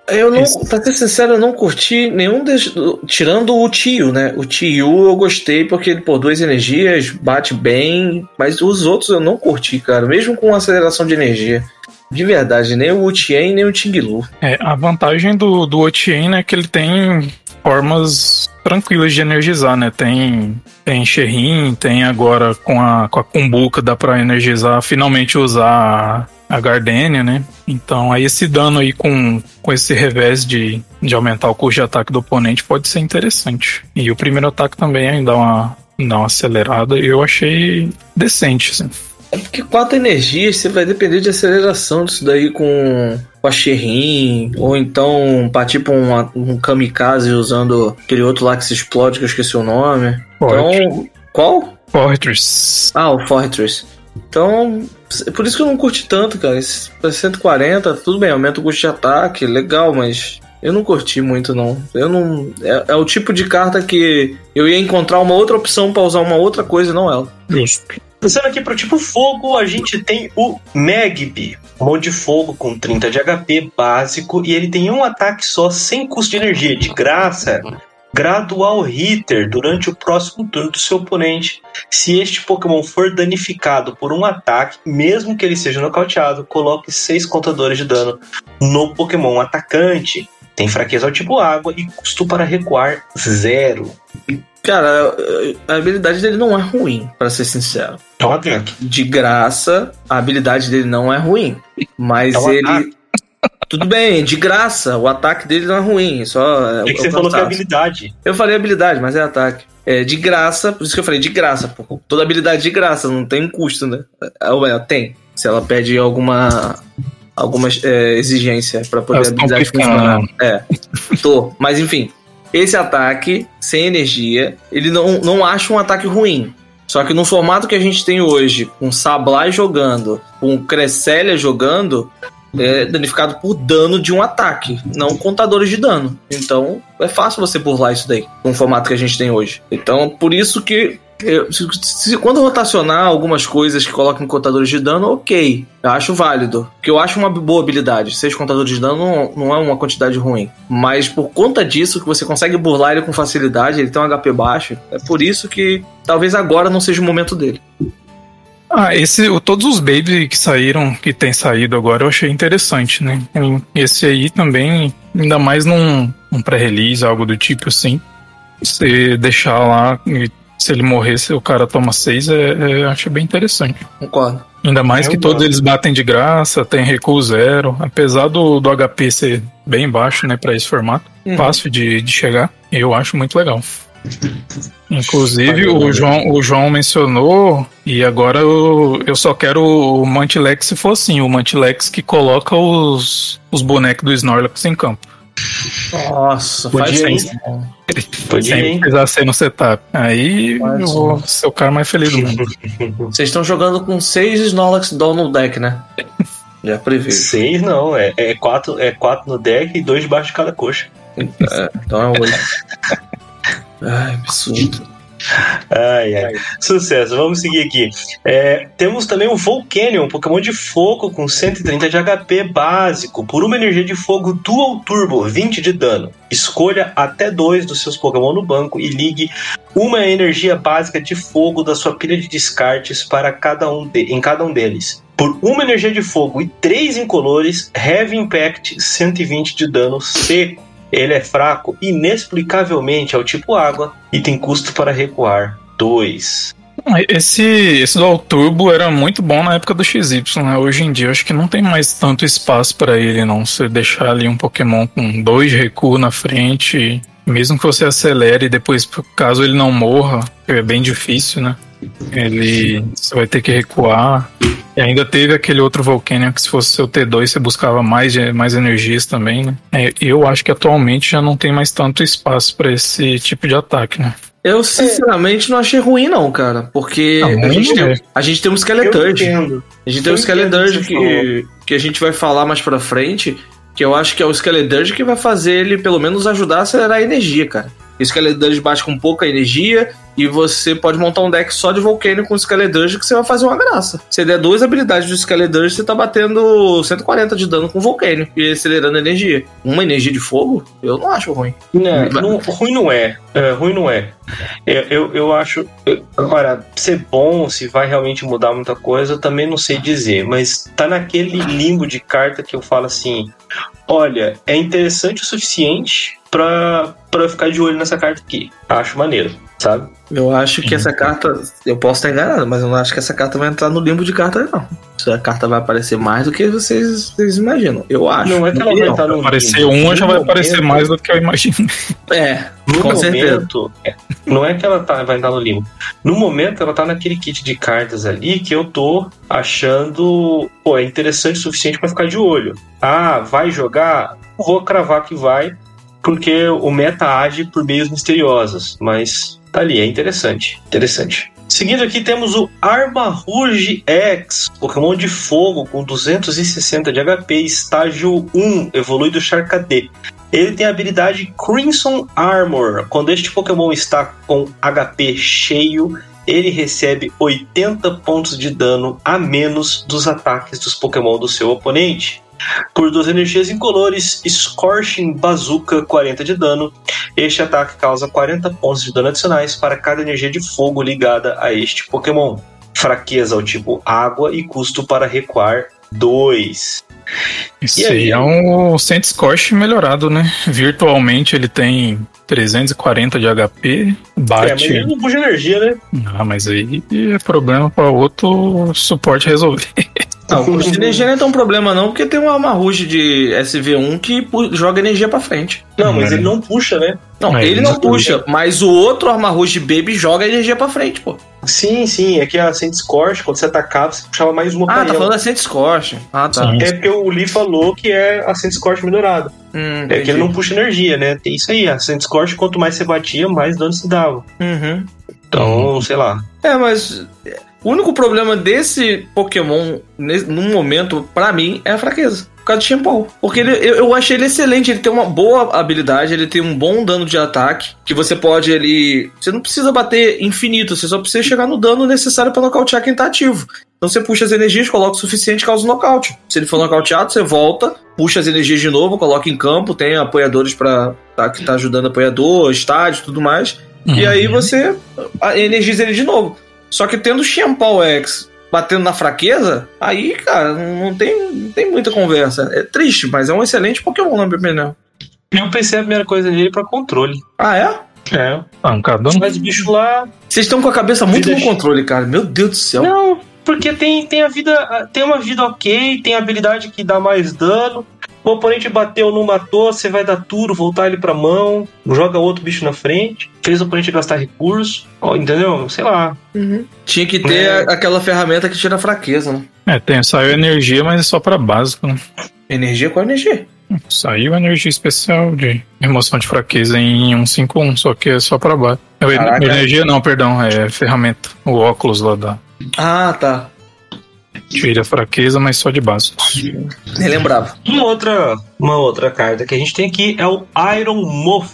Eu não, pra ser sincero, eu não curti nenhum desses. Tirando o Tio, né? O Tio eu gostei porque ele, por duas energias, bate bem. Mas os outros eu não curti, cara. Mesmo com aceleração de energia. De verdade, nem o Tien nem o Tinglu. É, a vantagem do, do Otien é que ele tem formas tranquilas de energizar, né? Tem, tem Sherrin, tem agora com a, com a Kumbuka, dá pra energizar, finalmente usar a Gardenia, né? Então aí esse dano aí com, com esse revés de, de aumentar o custo de ataque do oponente pode ser interessante. E o primeiro ataque também dá uma, dá uma acelerada e eu achei decente, assim. É porque quatro energias você vai depender de aceleração disso daí com, com a Sherrin, ou então pra tipo um, um kamikaze usando aquele outro lá que se explode, que eu esqueci o nome. Fortress. Então, qual? Fortress. Ah, o Fortress. Então, é por isso que eu não curti tanto, cara. Esse, pra 140, tudo bem, aumenta o custo de ataque, legal, mas eu não curti muito, não. Eu não. É, é o tipo de carta que eu ia encontrar uma outra opção pra usar uma outra coisa, não ela. Justo. Passando aqui pro tipo fogo, a gente tem o Magby, mod de fogo com 30 de HP básico e ele tem um ataque só sem custo de energia, de graça. Gradual Hitter durante o próximo turno do seu oponente. Se este Pokémon for danificado por um ataque, mesmo que ele seja nocauteado, coloque 6 contadores de dano no Pokémon atacante. Tem fraqueza ao tipo água e custo para recuar zero. Cara, a habilidade dele não é ruim, pra ser sincero. É um. De graça, a habilidade dele não é ruim. Mas É um ele. ataque. Tudo bem, de graça, o ataque dele não é ruim. Só É que é você falou que é habilidade. Eu falei habilidade, mas é ataque. É de graça, por isso que eu falei de graça, pô. Toda habilidade de graça, não tem custo, né? É, Ou melhor, tem. Se ela pede alguma alguma é, exigência pra poder a tão habilidade piscando. funcionar. É. Tô. Mas enfim, esse ataque sem energia, ele não, não acha um ataque ruim. Só que no formato que a gente tem hoje, com Sablai jogando, com Cresselia jogando, é danificado por dano de um ataque, não contadores de dano. Então é fácil você burlar isso daí, com o formato que a gente tem hoje. Então por isso que. Quando rotacionar algumas coisas que colocam contadores de dano, ok. Eu acho válido. Porque eu acho uma boa habilidade. Seis contadores de dano não, é uma quantidade ruim. Mas por conta disso, que você consegue burlar ele com facilidade, ele tem um HP baixo. É por isso que talvez agora não seja o momento dele. Ah, esse, todos os Baby que saíram, que tem saído agora, eu achei interessante, né? Esse aí também, ainda mais num, num pré-release, algo do tipo assim. Você deixar lá, e se ele morrer, se o cara toma seis, é, é, eu achei bem interessante. Concordo. Ainda mais Eu que todos eles batem de graça, tem recuo zero, apesar do, do HP ser bem baixo, né, pra esse formato, Uhum. fácil de, de chegar, eu acho muito legal. Inclusive, Valeu, o. João, o João mencionou, e agora eu, eu só quero o Mantilex se for assim, o Mantilex que coloca os, os bonecos do Snorlax em campo. Nossa, Podia, faz hein? isso. Podia, Sem precisar ser no setup. Aí Faz eu vou ser o cara mais feliz do mundo. Vocês estão jogando com seis Snorlax Doll no deck, né? Já previ. Seis não, é, é, quatro, é quatro no deck e dois debaixo de cada coxa. É, então é oito. Ai, absurdo. Ai, ai. Sucesso, vamos seguir aqui. É, temos também o Volcanion, um Pokémon de fogo com 130 de HP básico, por uma energia de fogo Dual Turbo, 20 de dano. Escolha até dois dos seus Pokémon no banco e ligue uma energia básica de fogo da sua pilha de descartes para cada um de- em cada um deles. Por uma energia de fogo e três incolores, Heavy Impact 120 de dano seco. Ele é fraco inexplicavelmente ao tipo água e tem custo para recuar 2. Esse, esse Dual Turbo era muito bom na época do XY, né? Hoje em dia acho que não tem mais tanto espaço pra ele, não. Você deixar ali um Pokémon com dois recuo na frente, mesmo que você acelere e depois, caso ele não morra, é bem difícil, né? Ele você vai ter que recuar. E ainda teve aquele outro Volcanion que se fosse seu T2 você buscava mais, mais energias também, né? É, eu acho que atualmente já não tem mais tanto espaço pra esse tipo de ataque, né? Eu, sinceramente, não achei ruim, não, cara. Porque Não, a, gente tem, é. a gente tem um Skeleturge. A gente tem um Eu Skeleturge que que, que a gente vai falar mais pra frente. Que eu acho que é o Skeleturge que vai fazer ele, pelo menos, ajudar a acelerar a energia, cara. O Skeleturge bate com pouca energia e você pode montar um deck só de Volcano com o Skeleturge que você vai fazer uma graça. Se der duas habilidades do Skeleturge, você tá batendo 140 de dano com Volcano e acelerando a energia. Uma energia de fogo, eu não acho ruim. Não, não, ruim não é. É, ruim não é. Eu, eu, eu acho. eu- agora, ser bom, se vai realmente mudar muita coisa, eu também não sei dizer. Mas tá naquele limbo de carta que eu falo assim: olha, é interessante o suficiente pra, pra eu ficar de olho nessa carta aqui. Acho maneiro. sabe? Eu acho que essa carta. Eu posso estar enganado, mas eu não acho que essa carta vai entrar no limbo de cartas, não. Essa carta vai aparecer mais do que vocês, vocês imaginam. Eu acho. Não é que ela vai entrar no Aparecer limbo. uma já vai aparecer momento- mais do que eu imagino. É, No com certeza. momento, é, não é que ela tá, vai entrar no limbo. No momento, ela tá naquele kit de cartas ali que eu tô achando, pô, é interessante o suficiente pra ficar de olho. Ah, vai jogar? Vou cravar que vai, porque o meta age por meios misteriosos, mas tá ali, é interessante. Interessante. Seguindo aqui temos o Arma Rouge X, Pokémon de fogo com 260 de HP, estágio 1, evolui do Charcadet. Ele tem a habilidade Crimson Armor. Quando este Pokémon está com HP cheio, ele recebe 80 pontos de dano a menos dos ataques dos Pokémon do seu oponente. Por duas energias incolores, Scorching Bazooka 40 de dano. Este ataque causa 40 pontos de dano adicionais para cada energia de fogo ligada a este Pokémon. Fraqueza ao tipo água e custo para recuar 2. Isso E aí aí? é um Saint Scorch melhorado, né? Virtualmente ele tem 340 de HP, É, mas bate. ele não puxa energia, né? Ah, mas aí é problema para outro suporte resolver. Não, o custo de energia não é tão problema, não, porque tem uma Amarruge de SV1 que joga energia pra frente. Não, mas É. ele não puxa, né? Não, É, ele não puxa, mas o outro Amarruge Baby joga energia pra frente, pô. Sim, sim, é que a Saint Scorch, quando você atacava, você puxava mais uma Ah, pra tá ela. falando da Saint Scorch. Ah, tá. Sim. É porque o Lee falou que é a Saint Scorch melhorada. Hum, É que ele não puxa energia, né? Tem isso aí. A Saint Scorch, quanto mais você batia, mais dano se dava. Uhum. Então, sei lá. É, mas é, o único problema desse Pokémon, num momento, pra mim, é a fraqueza. Por causa do Chimpol. Porque ele, eu, eu achei ele excelente, ele tem uma boa habilidade, ele tem um bom dano de ataque, que você pode ele. Você não precisa bater infinito, você só precisa chegar no dano necessário pra nocautear quem tá ativo. Então você puxa as energias, coloca o suficiente, causa o nocaute. Se ele for nocauteado, você volta, puxa as energias de novo, coloca em campo, tem apoiadores para tá, que tá ajudando apoiador, estádio, tudo mais. E Uhum. aí você energiza ele de novo. Só que tendo o Xianpao X batendo na fraqueza, aí, cara, não tem, não tem muita conversa. É triste, mas é um excelente Pokémon, na minha opinião. Eu pensei a primeira coisa nele pra controle. Ah, é? É. Pancadão. Mas o bicho lá. Vocês estão com a cabeça muito Vida no controle, cara. Meu Deus do céu. Não, porque tem, tem a vida. Tem uma vida ok, tem habilidade que dá mais dano. O oponente bateu, não matou, você vai dar tudo, voltar ele pra mão, joga outro bicho na frente, fez o oponente gastar recurso, ó, entendeu? Sei lá. Tinha que ter É. aquela ferramenta que tira a fraqueza, né? É, tem, saiu energia, mas é só pra básico, né? Energia com energia. Saiu energia especial de remoção de fraqueza em 151, só que é só pra baixo. Caraca. Energia não, perdão, é ferramenta. O óculos lá da. Ah, tá. Tira a fraqueza, mas só de base. Nem lembrava. Uma outra, uma outra carta que a gente tem aqui é o Iron Moth,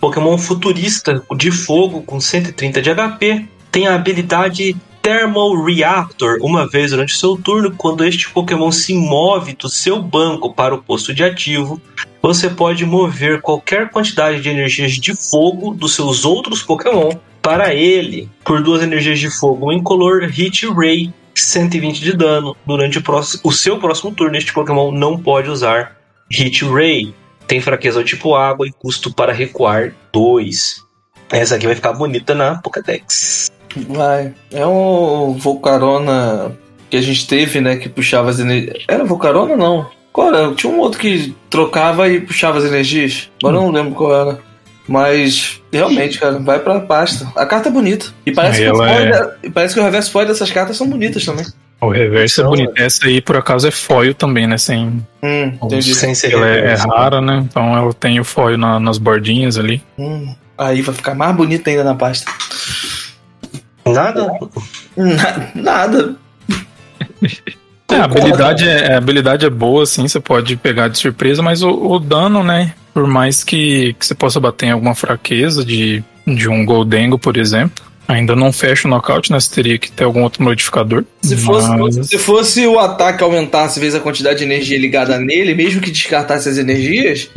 Pokémon futurista de fogo com 130 de HP. Tem a habilidade Thermal Reactor. Uma vez durante o seu turno, quando este Pokémon se move do seu banco para o posto de ativo, você pode mover qualquer quantidade de energias de fogo dos seus outros Pokémon para ele por duas energias de fogo incolor Hit Ray 120 de dano. Durante o, próximo, o seu próximo turno, este Pokémon não pode usar Hit Ray. Tem fraqueza ao tipo água e custo para recuar 2. Essa aqui vai ficar bonita na Pokédex. Vai. É um Volcarona que a gente teve, né? Que puxava as energias. Era Volcarona não? Era? Tinha um outro que trocava e puxava as energias. Agora eu não lembro qual era. Mas, realmente, cara, vai pra pasta. A carta é bonita. E parece, que, o ela foil é- parece que o reverso foil dessas cartas são bonitas também. O reverso Então, é bonito. Essa aí, por acaso, é foil também, né? Sem, Hum, entendi. Sem ser ela é, é rara, né? Então ela tem o foil na- nas bordinhas ali. Hum, aí vai ficar mais bonita ainda na pasta. Nada? Na- nada. É, a habilidade é, a habilidade é boa, assim, você pode pegar de surpresa, mas o, o dano, né? Por mais que, que você possa bater em alguma fraqueza de, de um Goldengo, por exemplo, ainda não fecha o nocaute, né? Você teria que ter algum outro modificador. Se fosse, Mas- se fosse o ataque aumentasse vezes a quantidade de energia ligada nele, mesmo que descartasse as energias,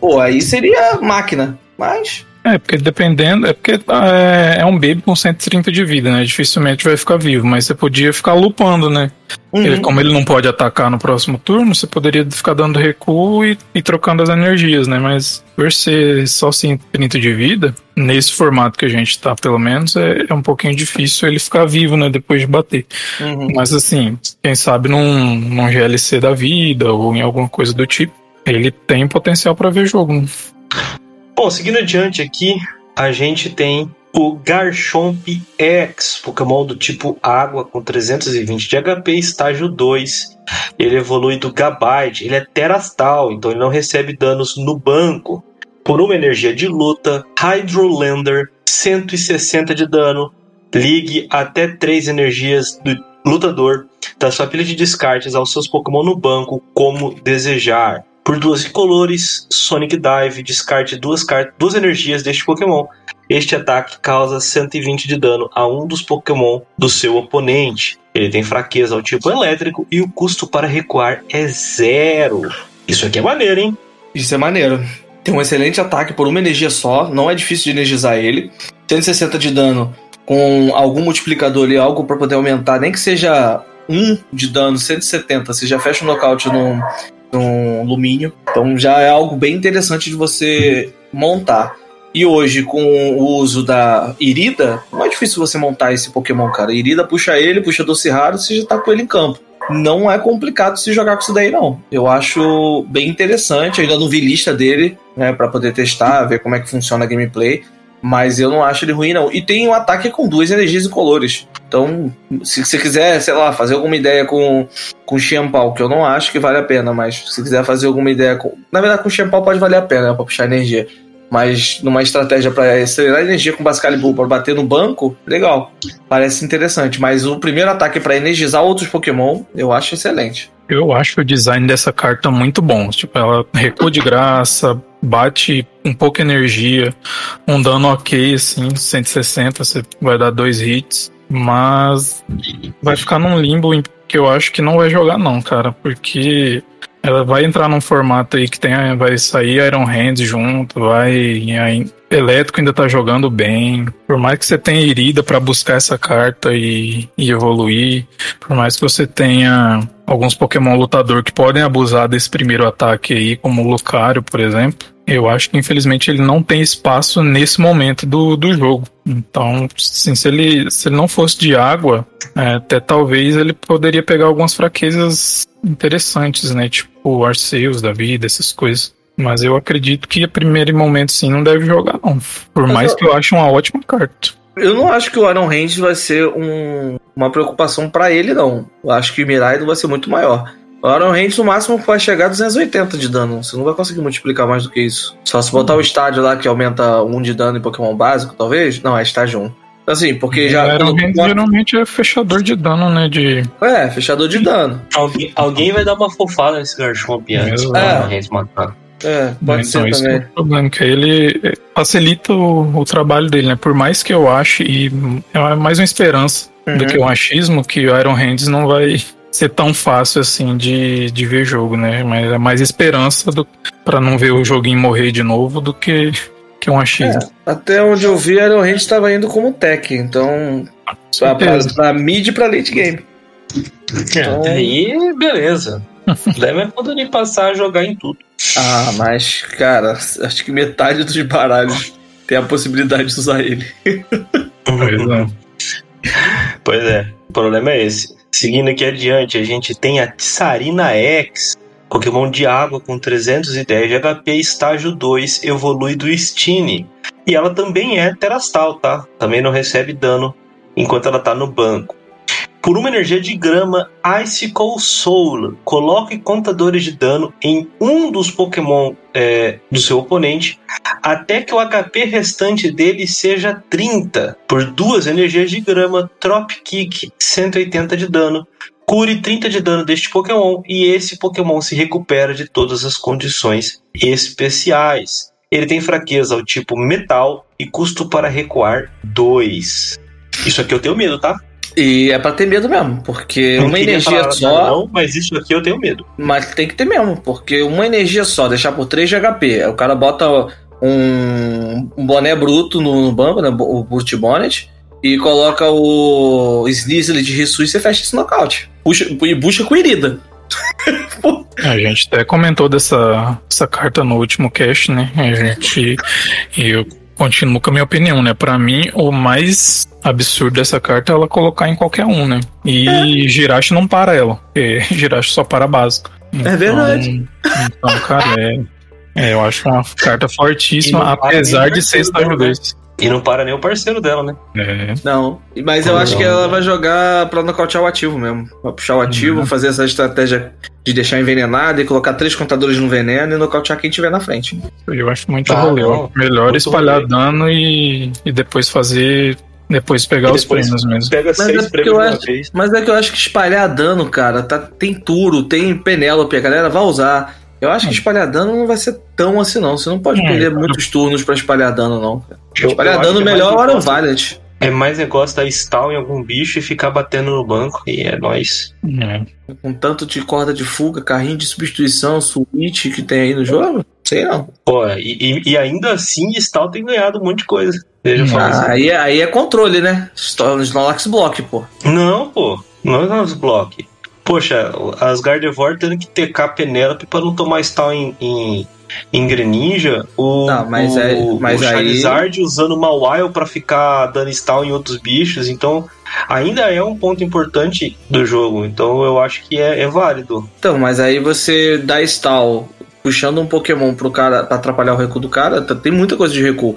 pô, aí seria máquina. Mas É, porque dependendo. É porque é, é um baby com 130 de vida, né? Dificilmente vai ficar vivo, mas você podia ficar lupando, né? Uhum. Ele- como ele não pode atacar no próximo turno, você poderia ficar dando recuo e, e trocando as energias, né? Mas por ser só 130 de vida, nesse formato que a gente tá, pelo menos, é, é um pouquinho difícil ele ficar vivo, né? Depois de bater. Uhum. Mas assim, quem sabe num, num GLC da vida ou em alguma coisa do tipo, ele tem potencial pra ver jogo. né? Bom, seguindo adiante aqui, a gente tem o Garchomp X, Pokémon do tipo Água com 320 de HP, estágio 2. Ele evolui do Gabite, ele é Terastal, então ele não recebe danos no banco. Por uma energia de luta, Hydrolander, 160 de dano. Ligue até 3 energias do lutador da sua pilha de descartes aos seus Pokémon no banco, como desejar. Por duas incolores, Sonic Dive, descarte duas, car- duas energias deste Pokémon. Este ataque causa 120 de dano a um dos Pokémon do seu oponente. Ele tem fraqueza ao tipo elétrico e o custo para recuar é zero. Isso aqui é maneiro, hein? Isso é maneiro. Tem um excelente ataque por uma energia só, não é difícil de energizar ele. 160 de dano com algum multiplicador ali, algo pra poder aumentar, nem que seja 1 de dano, 170, você já fecha o nocaute num, num alumínio. Então já é algo bem interessante de você montar. E hoje, com o uso da Irida, não é difícil você montar esse Pokémon, cara. Irida puxa ele, puxa Doce Raro, você já tá com ele em campo. Não é complicado se jogar com isso daí, não. Eu acho bem interessante. Eu ainda não vi lista dele, né, pra poder testar, ver como é que funciona a gameplay. Mas eu não acho ele ruim, não. E tem um ataque com duas energias incolores. Então, se você quiser, sei lá, fazer alguma ideia com, com Xianpao, que eu não acho que vale a pena, mas se quiser fazer alguma ideia com. Na verdade, com Xianpao pode valer a pena, né, pra puxar energia. Mas numa estratégia pra acelerar a energia com Bascalibur pra bater no banco, legal. Parece interessante. Mas o primeiro ataque pra energizar outros Pokémon, eu acho excelente. Eu acho o design dessa carta muito bom. Tipo, ela recua de graça, bate com pouca energia, um dano ok, assim, 160, você vai dar dois hits, mas vai ficar num limbo que eu acho que não vai jogar não, cara, porque ela vai entrar num formato aí que tem, vai sair Iron Hands junto, vai aí, Elétrico ainda tá jogando bem. Por mais que você tenha irida pra buscar essa carta e, e evoluir, por mais que você tenha alguns Pokémon lutador que podem abusar desse primeiro ataque aí, como o Lucario, por exemplo. Eu acho que infelizmente ele não tem espaço nesse momento do, do jogo. Então, assim, se, ele, se ele não fosse de água, é, até talvez ele poderia pegar algumas fraquezas interessantes, né? Tipo Arceus da vida, essas coisas. Mas eu acredito que a primeiro momento sim não deve jogar, não. Por Mas mais eu- que eu ache uma ótima carta. Eu não acho que o Iron Hand vai ser um- uma preocupação pra ele, não. Eu acho que o Mirai vai ser muito maior. O Iron Hand no máximo vai chegar a 280 de dano. Você não vai conseguir multiplicar mais do que isso. Só se botar o estádio lá que aumenta 1 de dano em Pokémon básico, talvez? Não, é estágio 1. Assim, porque já. o Iron quando- Hand geralmente é fechador de dano, né? De... É, fechador de dano. Alguém, alguém vai dar uma fofada nesse Garchomp antes pra gente matar. É, pode então, ser também. é o problema, que ele é, facilita o, o trabalho dele, né? Por mais que eu ache, e é mais uma esperança do Uhum. que um achismo, que o Iron Hands não vai ser tão fácil assim de, de ver jogo, né? Mas é mais esperança do, pra não ver o joguinho morrer de novo do que, que um achismo. Até onde eu vi, Iron Hand estava indo como tech, então. Pra, pra, mid e pra late game. Então- Aí, beleza. Leva é quando ele passar a jogar em tudo. Ah, mas, cara, acho que metade dos baralhos tem a possibilidade de usar ele. Pois é. Pois é, o problema é esse. Seguindo aqui adiante, a gente tem a Tsarina X, Pokémon de água com 310 de HP, estágio 2, evolui do Stine. E ela também é Terastal, tá? Também não recebe dano enquanto ela tá no banco. Por uma energia de grama, Icicle Soul. Coloque contadores de dano em um dos Pokémon é, do seu oponente até que o HP restante dele seja 30. Por duas energias de grama, Trop Kick, 180 de dano. Cure 30 de dano deste Pokémon e esse Pokémon se recupera de todas as condições especiais. Ele tem fraqueza ao tipo metal e custo para recuar 2. Isso aqui eu tenho medo, tá? E é pra ter medo mesmo, porque Não uma energia falar só. Não, mas isso aqui eu tenho medo. Mas tem que ter mesmo, porque uma energia só, deixar por 3 de HP. O cara bota um, um boné bruto no, no banco, né? O Brute Bonnet. E coloca o Sneasel de Rissu e você fecha esse nocaute. Puxa, e busca com Irida. A gente até comentou dessa essa carta no último cast, né? A gente. Eu continuo com a minha opinião, né? Pra mim, o mais absurdo dessa carta é ela colocar em qualquer um, né? E é. Jirachi não para ela, porque Jirachi só para a base. Então, é verdade. Então, cara, é, é, eu acho uma carta fortíssima, apesar de ser estágio 2. E não para nem o parceiro dela, né? É. Não, mas eu acho que ela vai jogar pra nocautear o ativo mesmo. Vai puxar o ativo, uhum. fazer essa estratégia de deixar envenenado e colocar três contadores no veneno e nocautear quem tiver na frente. Eu acho muito ah, rolê. Melhor muito espalhar rolê. dano e, e depois fazer depois pegar os prêmios mesmo. Pega mas seis é prêmios acho, Mas é que eu acho que espalhar dano, cara, tá, tem Turo, tem Penélope, a galera vai usar. Eu acho que hum. espalhar dano não vai ser tão assim, não. Você não pode é, perder muitos turnos para espalhar dano, não. Eu, espalhar eu dano é melhor hora o Valiant. É mais negócio da stall em algum bicho e ficar batendo no banco. E é nóis. É. Com tanto de corda de fuga, carrinho de substituição, switch que tem aí no jogo, sei não. Pô, e, e, e ainda assim, stall tem ganhado um monte de coisa. Veja ah, assim. aí, aí é controle, né? Snorlax Block, pô. Não, pô. Não é Snorlax Block. Poxa, as Gardevoir tendo que tecar Penélope pra não tomar stall em, em, em Greninja. O, não, mas é, mas o Charizard aí... usando Mawile para ficar dando stall em outros bichos. Então, ainda é um ponto importante do jogo. Então, eu acho que é, é válido. Então, mas aí você dá stall puxando um Pokémon pro cara pra atrapalhar o recuo do cara, tem muita coisa de recuo.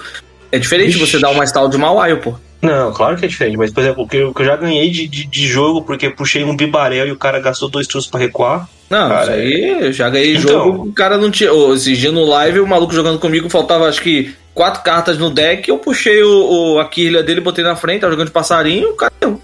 É diferente Ixi. você dar uma stall de Mawile, pô. Não, claro que é diferente, mas por exemplo, o que eu, já ganhei de, de, de, jogo porque puxei um bibarel e o cara gastou dois turnos pra recuar. Não, cara, isso aí eu já ganhei então, jogo, o cara não tinha. Oh, esse dia no live, o maluco jogando comigo, faltava acho que quatro cartas no deck, eu puxei o, o a quilha dele, botei na frente, tava jogando de passarinho, o cara deu.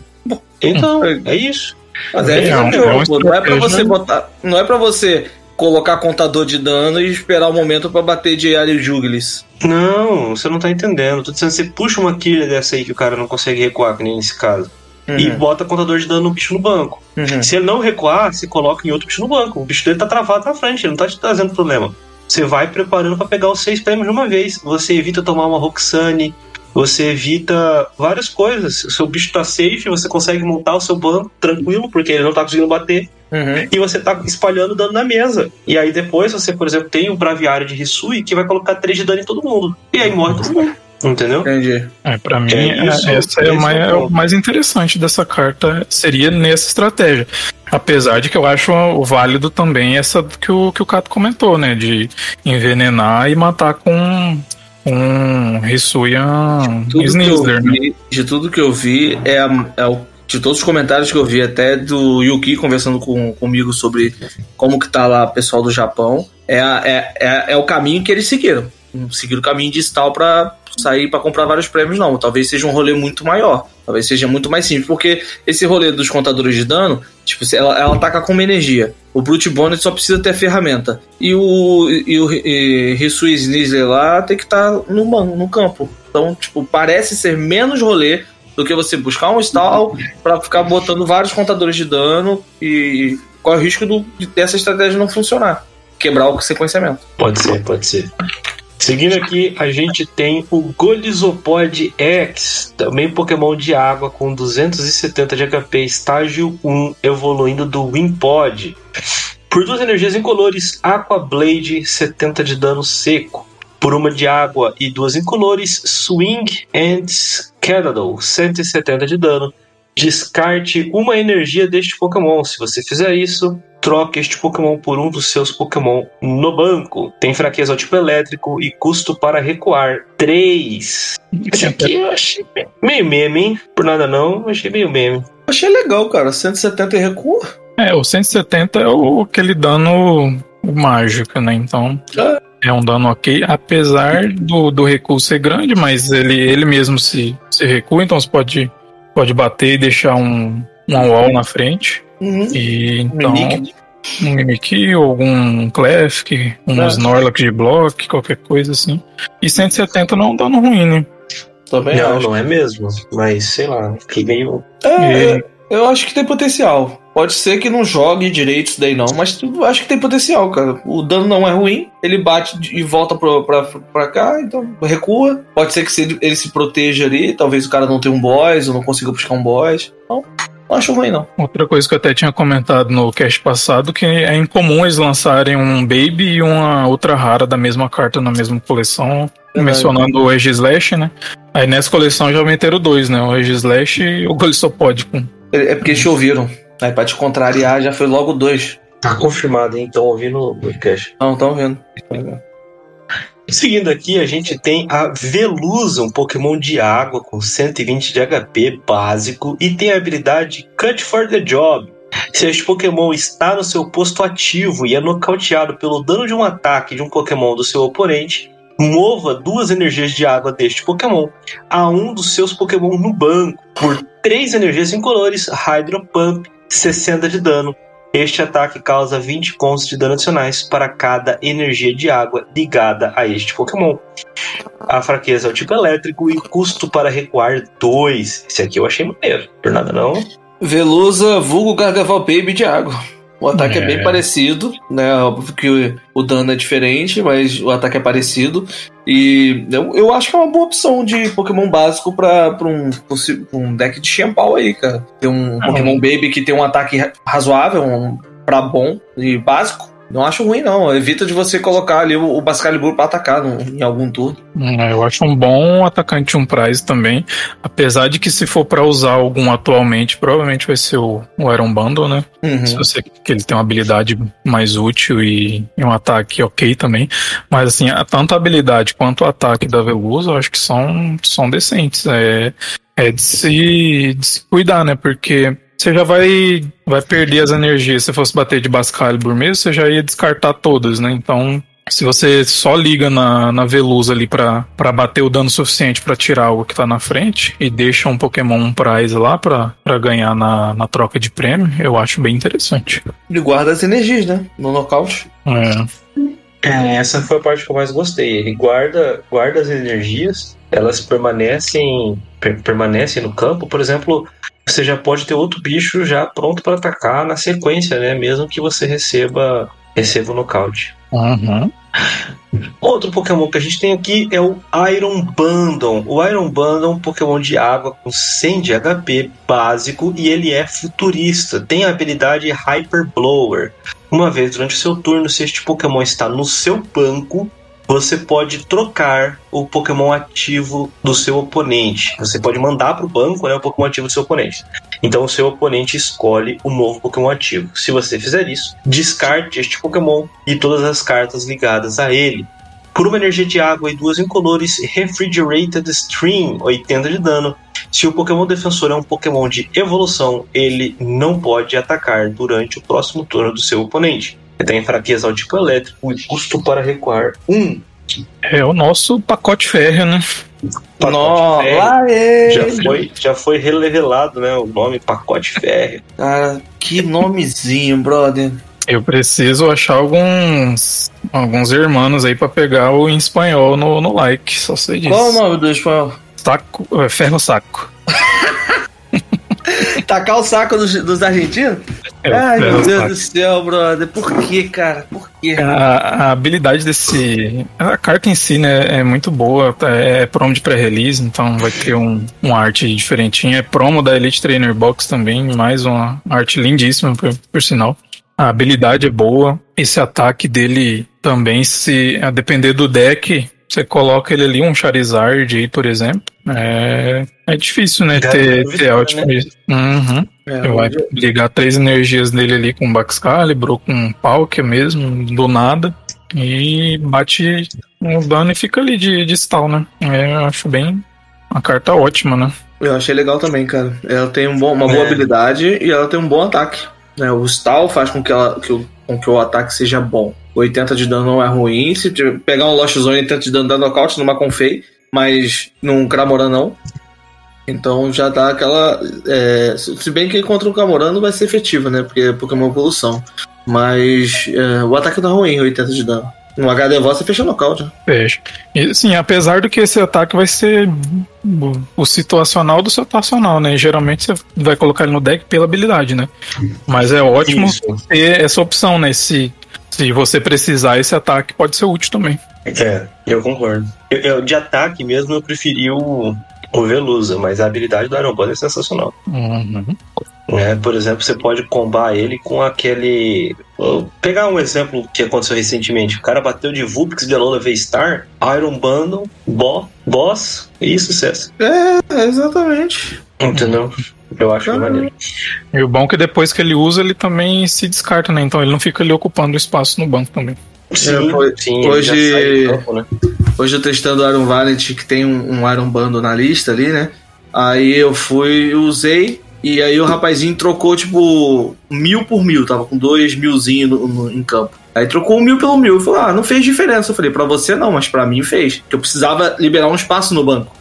Então, é isso. Mas é, é, é, um, é não é pra você botar. Não é pra você colocar contador de dano e esperar o momento para bater de área Juglis. Não, você não tá entendendo. Tô dizendo, você puxa uma quilha dessa aí que o cara não consegue recuar, que nem nesse caso. Uhum. E bota contador de dano no bicho no banco. Uhum. Se ele não recuar, você coloca em outro bicho no banco. O bicho dele tá travado na frente, ele não tá te trazendo problema. Você vai preparando para pegar os seis prêmios de uma vez. Você evita tomar uma Roxane, você evita várias coisas. O seu bicho tá safe, você consegue montar o seu banco tranquilo, porque ele não tá conseguindo bater. Uhum. E você tá espalhando dano na mesa. E aí depois você, por exemplo, tem um Braviário de Risui que vai colocar 3 de dano em todo mundo. E aí morre todo mundo. Entendeu? Entendi. É, pra mim, é isso, essa é, mais, é o mais interessante dessa carta, seria nessa estratégia. Apesar de que eu acho o válido também essa que o, que o Cato comentou, né? De envenenar e matar com um Hisuian Snizzler, né? De tudo que eu vi, é, é o de todos os comentários que eu vi, até do Yuki conversando com, comigo sobre como que tá lá o pessoal do Japão, é, é, é, é o caminho que eles seguiram. Seguiram o caminho digital para sair para comprar vários prêmios, não. Talvez seja um rolê muito maior. Talvez seja muito mais simples, porque esse rolê dos contadores de dano, tipo, ela, ela ataca com uma energia. O Brute Bonnet só precisa ter a ferramenta. E o, e o Risui Snizzler lá tem que estar tá no, no campo. Então, tipo, parece ser menos rolê do que você buscar um stall para ficar botando vários contadores de dano e qual é o risco do, de dessa estratégia não funcionar? Quebrar o sequenciamento. Pode ser, pode ser. Seguindo aqui, a gente tem o Golisopod X, também Pokémon de água com 270 de HP, estágio 1, evoluindo do Wimpod. Por duas energias incolores, Aqua Blade, 70 de dano seco. Por uma de água e duas incolores, Swing and Skedaddle, 170 de dano. Descarte uma energia deste Pokémon. Se você fizer isso, troque este Pokémon por um dos seus Pokémon no banco. Tem fraqueza ao tipo elétrico e custo para recuar 3. Esse aqui eu achei meio meme, hein? Por nada não, achei meio meme. Achei legal, cara. 170 e recuo. É, o 170 é o, aquele dano mágico, né? Então. É. É um dano ok, apesar do, do recuo ser grande, mas ele, ele mesmo se, se recua, então você pode, pode bater e deixar um, um wall na frente. Uhum. E então. Um Mimikyu, algum Clef, um é. Snorlax de block, qualquer coisa assim. E 170 não é um dano ruim, né? Também não, acho. não é mesmo. Mas sei lá, fiquei meio. É, Eu acho que tem potencial. Pode ser que não jogue direito isso daí não, mas acho que tem potencial, cara. O dano não é ruim, ele bate e volta pro, pra, pra cá, então recua. Pode ser que se ele, se proteja ali, talvez o cara não tenha um boss ou não consiga buscar um boss. Então, não acho ruim, não. Outra coisa que eu até tinha comentado no cast passado, que é incomum eles lançarem um Baby e uma outra rara da mesma carta na mesma coleção, mencionando o Edge Slash, né? Aí nessa coleção já meteram dois, né? O Edge Slash e o Golisopod com É é porque ouviram. Aí pra te contrariar já foi logo dois. Tá confirmado, hein? Então ouvindo o podcast. Não, tão vendo. Seguindo aqui, a gente tem a Velusa, um Pokémon de água com 120 de HP básico e tem a habilidade Cut for the Job. Se este Pokémon está no seu posto ativo e é nocauteado pelo dano de um ataque de um Pokémon do seu oponente, mova duas energias de água deste Pokémon a um dos seus Pokémon no banco por três energias incolores, Hydro Pump, 60 de dano. Este ataque causa 20 pontos de dano adicionais para cada energia de água ligada a este Pokémon. A fraqueza é o tipo elétrico e custo para recuar 2. Esse aqui eu achei maneiro. Por nada não. Velusa, vulgo Gargaval Baby de água. O ataque é, É. bem parecido, né? Óbvio que o, dano é diferente, mas o ataque é parecido. E eu, eu acho que é uma boa opção de Pokémon básico pra, pra um, um deck de Champal aí, cara. Tem um Ah, Pokémon Baby que tem um ataque ra- razoável, um pra bom e básico. Não acho ruim, não. Evita de você colocar ali o, o Bascalibur pra atacar no- em algum turno. É, Eu acho um bom atacante um prize também. Apesar de que se for pra usar algum atualmente, provavelmente vai ser o, o Iron Bundle, né? Uhum. Se você que ele tem uma habilidade mais útil e, e um ataque ok também. Mas assim, a- tanto a habilidade quanto o ataque da Velusa, eu acho que são, são decentes. É, é de, se, de se cuidar, né? Porque você já vai, vai perder as energias. Se fosse bater de Bascalibur mesmo, você já ia descartar todas, né? Então. Se você só liga na, na Velusa ali pra, pra bater o dano suficiente pra tirar algo que tá na frente e deixa um Pokémon prize lá pra, pra ganhar na, na troca de prêmio, eu acho bem interessante. Ele guarda as energias, né? No nocaute. É. É, essa foi a parte que eu mais gostei. Ele guarda, guarda as energias, elas permanecem, per- permanecem no campo. Por exemplo, você já pode ter outro bicho já pronto para atacar na sequência, né? Mesmo que você receba receba o nocaute. Uhum. Outro Pokémon que a gente tem aqui é o Iron Bandon. O Iron Bandon é um Pokémon de água com 100 de HP básico e ele é futurista. Tem a habilidade Hyper Blower. Uma vez durante o seu turno, se este Pokémon está no seu banco, você pode trocar o Pokémon ativo do seu oponente. Você pode mandar para o banco né, o Pokémon ativo do seu oponente. Então o seu oponente escolhe o novo Pokémon ativo. Se você fizer isso, descarte este Pokémon e todas as cartas ligadas a ele. Por uma energia de água e duas incolores, Refrigerated Stream, 80 de dano. Se o Pokémon defensor é um Pokémon de evolução, ele não pode atacar durante o próximo turno do seu oponente. Tem fraqueza ao tipo elétrico e custo para recuar 1. É o nosso pacote férreo, né? Férreo. é. Já foi, já foi revelado né, o nome pacote férreo. Cara, que nomezinho, brother. Eu preciso achar alguns alguns irmãos aí pra pegar o em espanhol no, no like, só sei disso. Qual o nome do espanhol? Saco, é, ferro saco. Tacar o saco dos, dos argentinos? É, Ai, meu Deus saco. do céu, brother. Por que, cara? Por quê? A, a habilidade desse. A carta em si, né, é muito boa. É promo de pré-release, então vai ter um, uma arte diferentinha. É promo da Elite Trainer Box também, mais uma arte lindíssima, por, por sinal. A habilidade é boa. Esse ataque dele também, se a depender do deck, você coloca ele ali, um Charizard aí, por exemplo. É, é difícil, né? Ter, ter out né? Uhum. É, vai ligar três energias dele ali com Baxcalibur com Palkia mesmo, do nada. E bate o dano e fica ali de, de stall, né? É, eu acho bem. Uma carta ótima, né? Eu achei legal também, cara. Ela tem um bom- uma boa É. habilidade e ela tem um bom ataque. Né? O stall faz com que, ela, que o, com que o ataque seja bom. 80 de dano não é ruim. Se pegar um Lost Zone, 80 de dano dá nocaute numa Confei, mas num Cramoran não. Então já dá aquela. é, se bem que contra o Camoran não vai ser efetivo, né? Porque é Pokémon evolução. Mas é, o ataque é ruim, 80 de dano. No HD você fecha nocaute. Fecha. E assim, apesar do que esse ataque vai ser o, o situacional do situacional, né? Geralmente você vai colocar ele no deck pela habilidade, né? Mas é ótimo Isso. ter essa opção, né? Se, se você precisar, esse ataque pode ser útil também. É, eu concordo. Eu, eu- de ataque mesmo, eu preferi o, o Velusa, mas a habilidade do Iron Band é sensacional. Uhum. né? por exemplo, você pode combar ele com aquele. Vou pegar um exemplo que aconteceu recentemente. O cara bateu de Vulpix de Alola V-Star, Iron Bundle, Bo, Boss e sucesso. É, exatamente. Entendeu? Eu acho Caramba. maneiro. E o bom é que depois que ele usa, ele também se descarta, né? Então ele não fica ali ocupando espaço no banco também. Sim, foi- sim, hoje- campo, né? Hoje eu testando o Iron Valent, que tem um, um Iron Bando na lista ali, né? Aí eu fui, usei, e aí o rapazinho trocou, tipo, mil por mil, tava com dois milzinho no, no- em campo. Aí trocou um mil pelo mil. Eu falei, ah, não fez diferença. Eu falei, pra você não, mas pra mim fez. Porque eu precisava liberar um espaço no banco.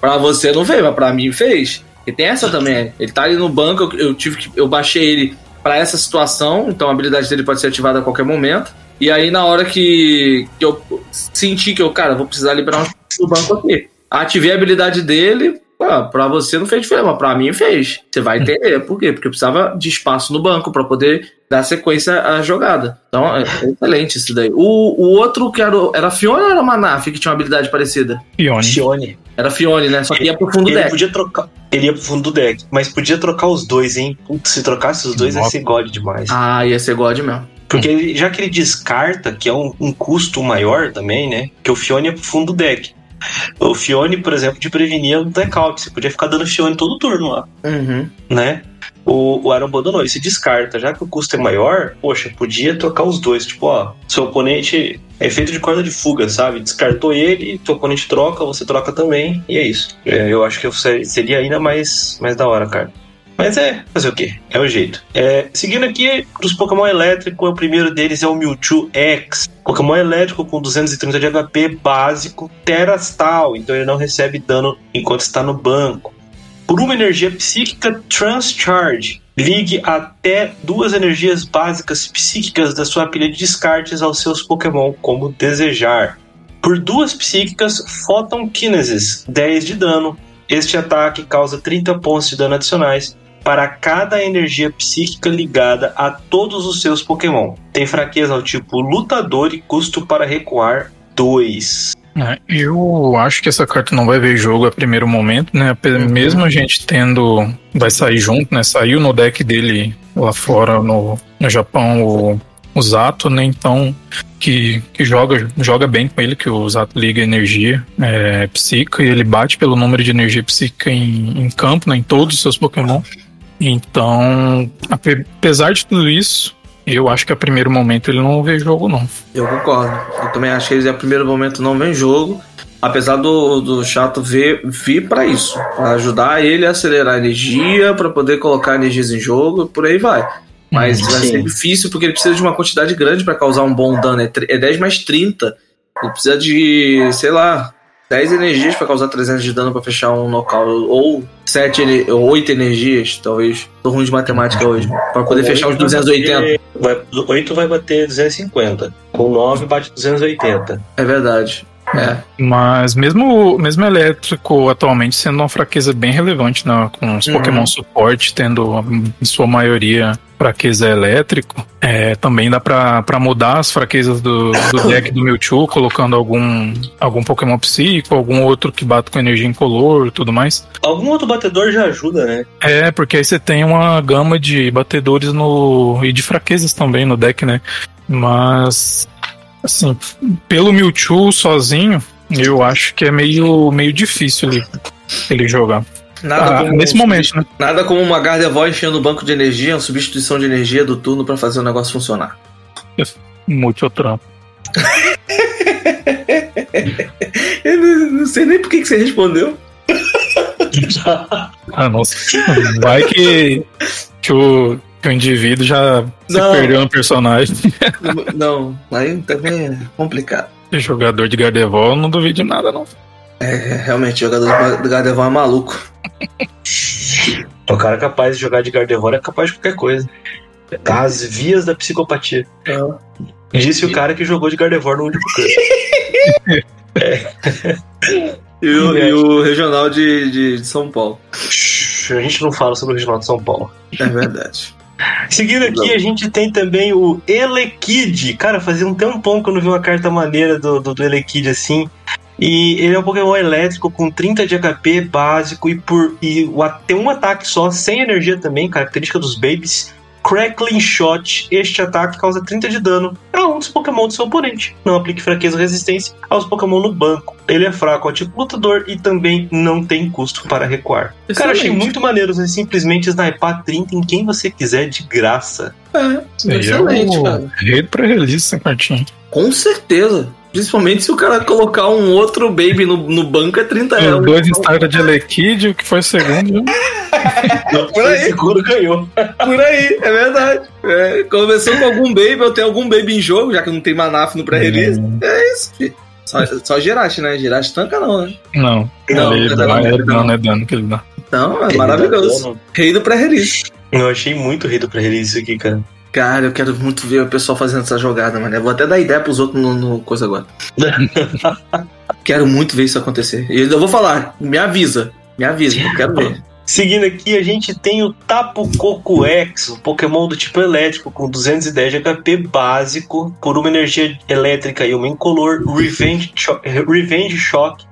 Pra você não fez, mas pra mim fez. E tem essa também. Ele tá ali no banco, eu, eu tive que. Eu baixei ele pra essa situação, então a habilidade dele pode ser ativada a qualquer momento. E aí, na hora que, que eu senti que eu, cara, vou precisar liberar um no banco aqui. Ativei a habilidade dele. Ah, pra você não fez diferença, mas pra mim fez. Você vai entender. Por quê? Porque eu precisava de espaço no banco pra poder dar sequência à jogada. Então, é excelente isso daí. O, o outro que era, era Fiona ou era Manaf que tinha uma habilidade parecida? Pione. Sione. Era Fione, né? Só que ia pro fundo do Ele deck. podia trocar. Ele ia pro fundo do deck, mas podia trocar os dois, hein? Putz, se trocasse os dois, ia Nossa. ser God demais. Ah, ia ser God mesmo. Porque ele- já que ele descarta, que é um, um custo maior também, né? Que o Fione é pro fundo do deck. O Fione, por exemplo, te prevenia o deck out. Você podia ficar dando Fione todo turno lá, Uhum. né? O, o Aaron abandonou, ele se descarta. Já que o custo é maior, poxa, podia trocar os dois. Tipo, ó, seu oponente é efeito de corda de fuga, sabe? Descartou ele, teu oponente troca, você troca também, e é isso. É, eu acho que seria ainda mais, mais da hora, cara. Mas é, fazer o quê? É o jeito. É, seguindo aqui, dos Pokémon elétricos, o primeiro deles é o Mewtwo X. Pokémon elétrico com 230 de HP básico, Terastal, então ele não recebe dano enquanto está no banco. Por uma energia psíquica Transcharge, ligue até duas energias básicas psíquicas da sua pilha de descartes aos seus Pokémon, como desejar. Por duas psíquicas Photon Kinesis, 10 de dano. Este ataque causa 30 pontos de dano adicionais para cada energia psíquica ligada a todos os seus Pokémon. Tem fraqueza ao tipo lutador e custo para recuar 2. É, eu acho que essa carta não vai ver jogo a primeiro momento, né? Ape- Mesmo a gente tendo. Vai sair junto, né? Saiu no deck dele lá fora no, no Japão o, o Zato, né? Então, que, que joga, joga bem com ele, que o Zato liga energia é, psíquica e ele bate pelo número de energia psíquica em, em campo, né? Em todos os seus Pokémon. Então, ape- apesar de tudo isso, eu acho que a primeiro momento ele não vê jogo, não. Eu concordo. Eu também acho que eles, a primeiro momento, não vem jogo. Apesar do, do chato vir, vir para isso, para ajudar ele a acelerar a energia, para poder colocar energias em jogo, por aí vai. Mas vai Sim. ser difícil porque ele precisa de uma quantidade grande para causar um bom dano. É, é 10 mais 30. Ele precisa de, sei lá, 10 energias para causar 300 de dano para fechar um knockout. Ou 7, ener- ou 8 energias, talvez. Tô ruim de matemática hoje. Para poder fechar os 280. Vai, 8 vai bater 250. Com 9 bate 280. É verdade. É. Mas mesmo mesmo elétrico atualmente sendo uma fraqueza bem relevante, né? Com os Uhum. Pokémon suporte tendo em sua maioria fraqueza elétrico, é, também dá pra, pra mudar as fraquezas do, do deck do Mewtwo, colocando algum, algum Pokémon psíquico, algum outro que bata com energia incolor e tudo mais. Algum outro batedor já ajuda, né? É, porque aí você tem uma gama de batedores no e de fraquezas também no deck, né? Mas assim, pelo Mewtwo sozinho, eu acho que é meio, meio difícil ele, ele jogar. Nada Ah, como nesse momento, né? Nada como uma Gardevoir enchendo o banco de energia, uma substituição de energia do turno pra fazer o negócio funcionar. Multitrampo. Eu não, não sei nem por que, que você respondeu. Ah, nossa. Vai que, que, o, que o indivíduo já se Não. perdeu no personagem. não, aí também é complicado. Jogador de Gardevoir, não duvido de nada, não. É, realmente, jogador do Gardevoir é maluco. O cara capaz de jogar de Gardevoir é capaz de qualquer coisa. Tá às vias da psicopatia. Disse o cara que jogou de Gardevoir no último canto. E o, e o regional de, de, de São Paulo. A gente não fala sobre o Regional de São Paulo. É verdade. Seguindo aqui, a gente tem também o Elekid. Cara, fazia um tempão que eu não vi uma carta maneira do, do, do Elekid assim. E ele é um Pokémon elétrico com 30 de HP básico e por e o- tem um ataque só, sem energia também, característica dos Babies. Crackling Shot. Este ataque causa 30 de dano a um dos Pokémon do seu oponente. Não aplique fraqueza ou resistência aos Pokémon no banco. Ele é fraco ao tipo lutador e também não tem custo para recuar. Cara, achei Excelente. muito maneiro você simplesmente sniper 30 em quem você quiser de graça. É, aí é excelente, o cara. rei pra release essa cartinha. Com certeza. Principalmente se o cara colocar um outro baby no, no banco é 30 Os euros. dois Instagram de Elekid, o que foi segundo. né? Não, Por aí. seguro ganhou. Por aí, é verdade. É, começou com algum baby, eu tenho algum baby em jogo, já que não tem manaf no pré-release. É isso, filho. Só, só Girache, né? Girache tanca não, né? Não, Não, ele não, dá, não, é não. dano, é dano que ele dá. Então, é maravilhoso. Rei do pré-release. Eu achei muito rido pra release isso aqui, cara. Cara, eu quero muito ver o pessoal fazendo essa jogada, mano. Eu vou até dar ideia pros outros no, no coisa agora. quero muito ver isso acontecer. E eu vou falar, me avisa. Me avisa, eu quero ver. Seguindo aqui, a gente tem o Tapu Koko X, um Pokémon do tipo elétrico com 210 de HP básico, por uma energia elétrica e uma incolor, Revenge, Cho- Revenge Shock,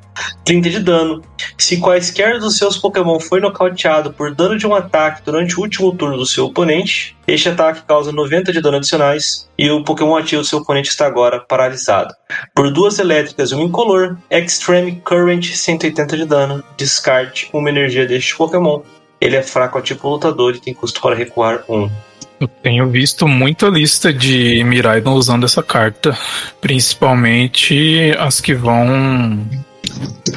30 de dano. Se quaisquer dos seus Pokémon foi nocauteado por dano de um ataque durante o último turno do seu oponente, este ataque causa 90 de dano adicionais e o Pokémon ativo do seu oponente está agora paralisado. Por duas elétricas e uma incolor, Extreme Current 180 de dano, descarte uma energia deste Pokémon. Ele é fraco ao tipo lutador e tem custo para recuar 1. Eu tenho visto muita lista de Miraidon usando essa carta, principalmente as que vão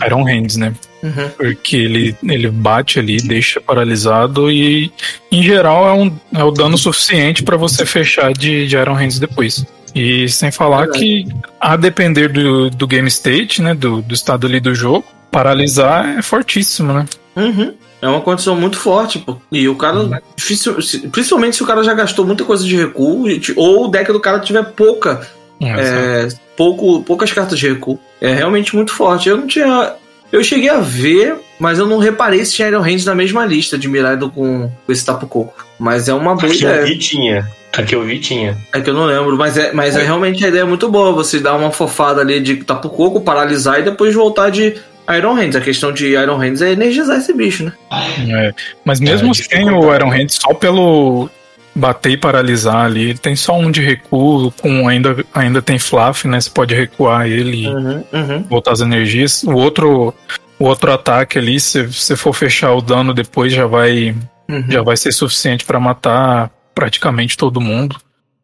Iron Hands, né? Uhum. Porque ele, ele bate ali, deixa paralisado e, em geral, é, um, é o dano suficiente para você fechar de, de Iron Hands depois. E sem falar que, a depender do, do game state, né, do, do estado ali do jogo, paralisar é fortíssimo, né? Uhum. É uma condição muito forte, pô. E o cara, difícil- se- principalmente se o cara já gastou muita coisa de recuo, ou o deck do cara tiver pouca, é, pouco, poucas cartas de recuo. É realmente muito forte. Eu não tinha. Eu cheguei a ver, mas eu não reparei se tinha Iron Hands na mesma lista de Miraido com, com esse Tapo Coco. Mas é uma boa Aqui eu ideia. vi tinha. Aqui eu vi tinha. É que eu não lembro, mas é, mas é realmente a ideia é muito boa. Você dar uma fofada ali de Tapo Coco, paralisar e depois voltar de Iron Hands. A questão de Iron Hands é energizar esse bicho, né? É, mas mesmo É, sem o Iron Hand, só pelo bater e paralisar ali, ele tem só um de recuo, com ainda, ainda tem fluff, né? Você pode recuar ele e Uhum, uhum. voltar as energias. O outro, o outro ataque ali, se você for fechar o dano depois, já vai, uhum. já vai ser suficiente pra matar praticamente todo mundo.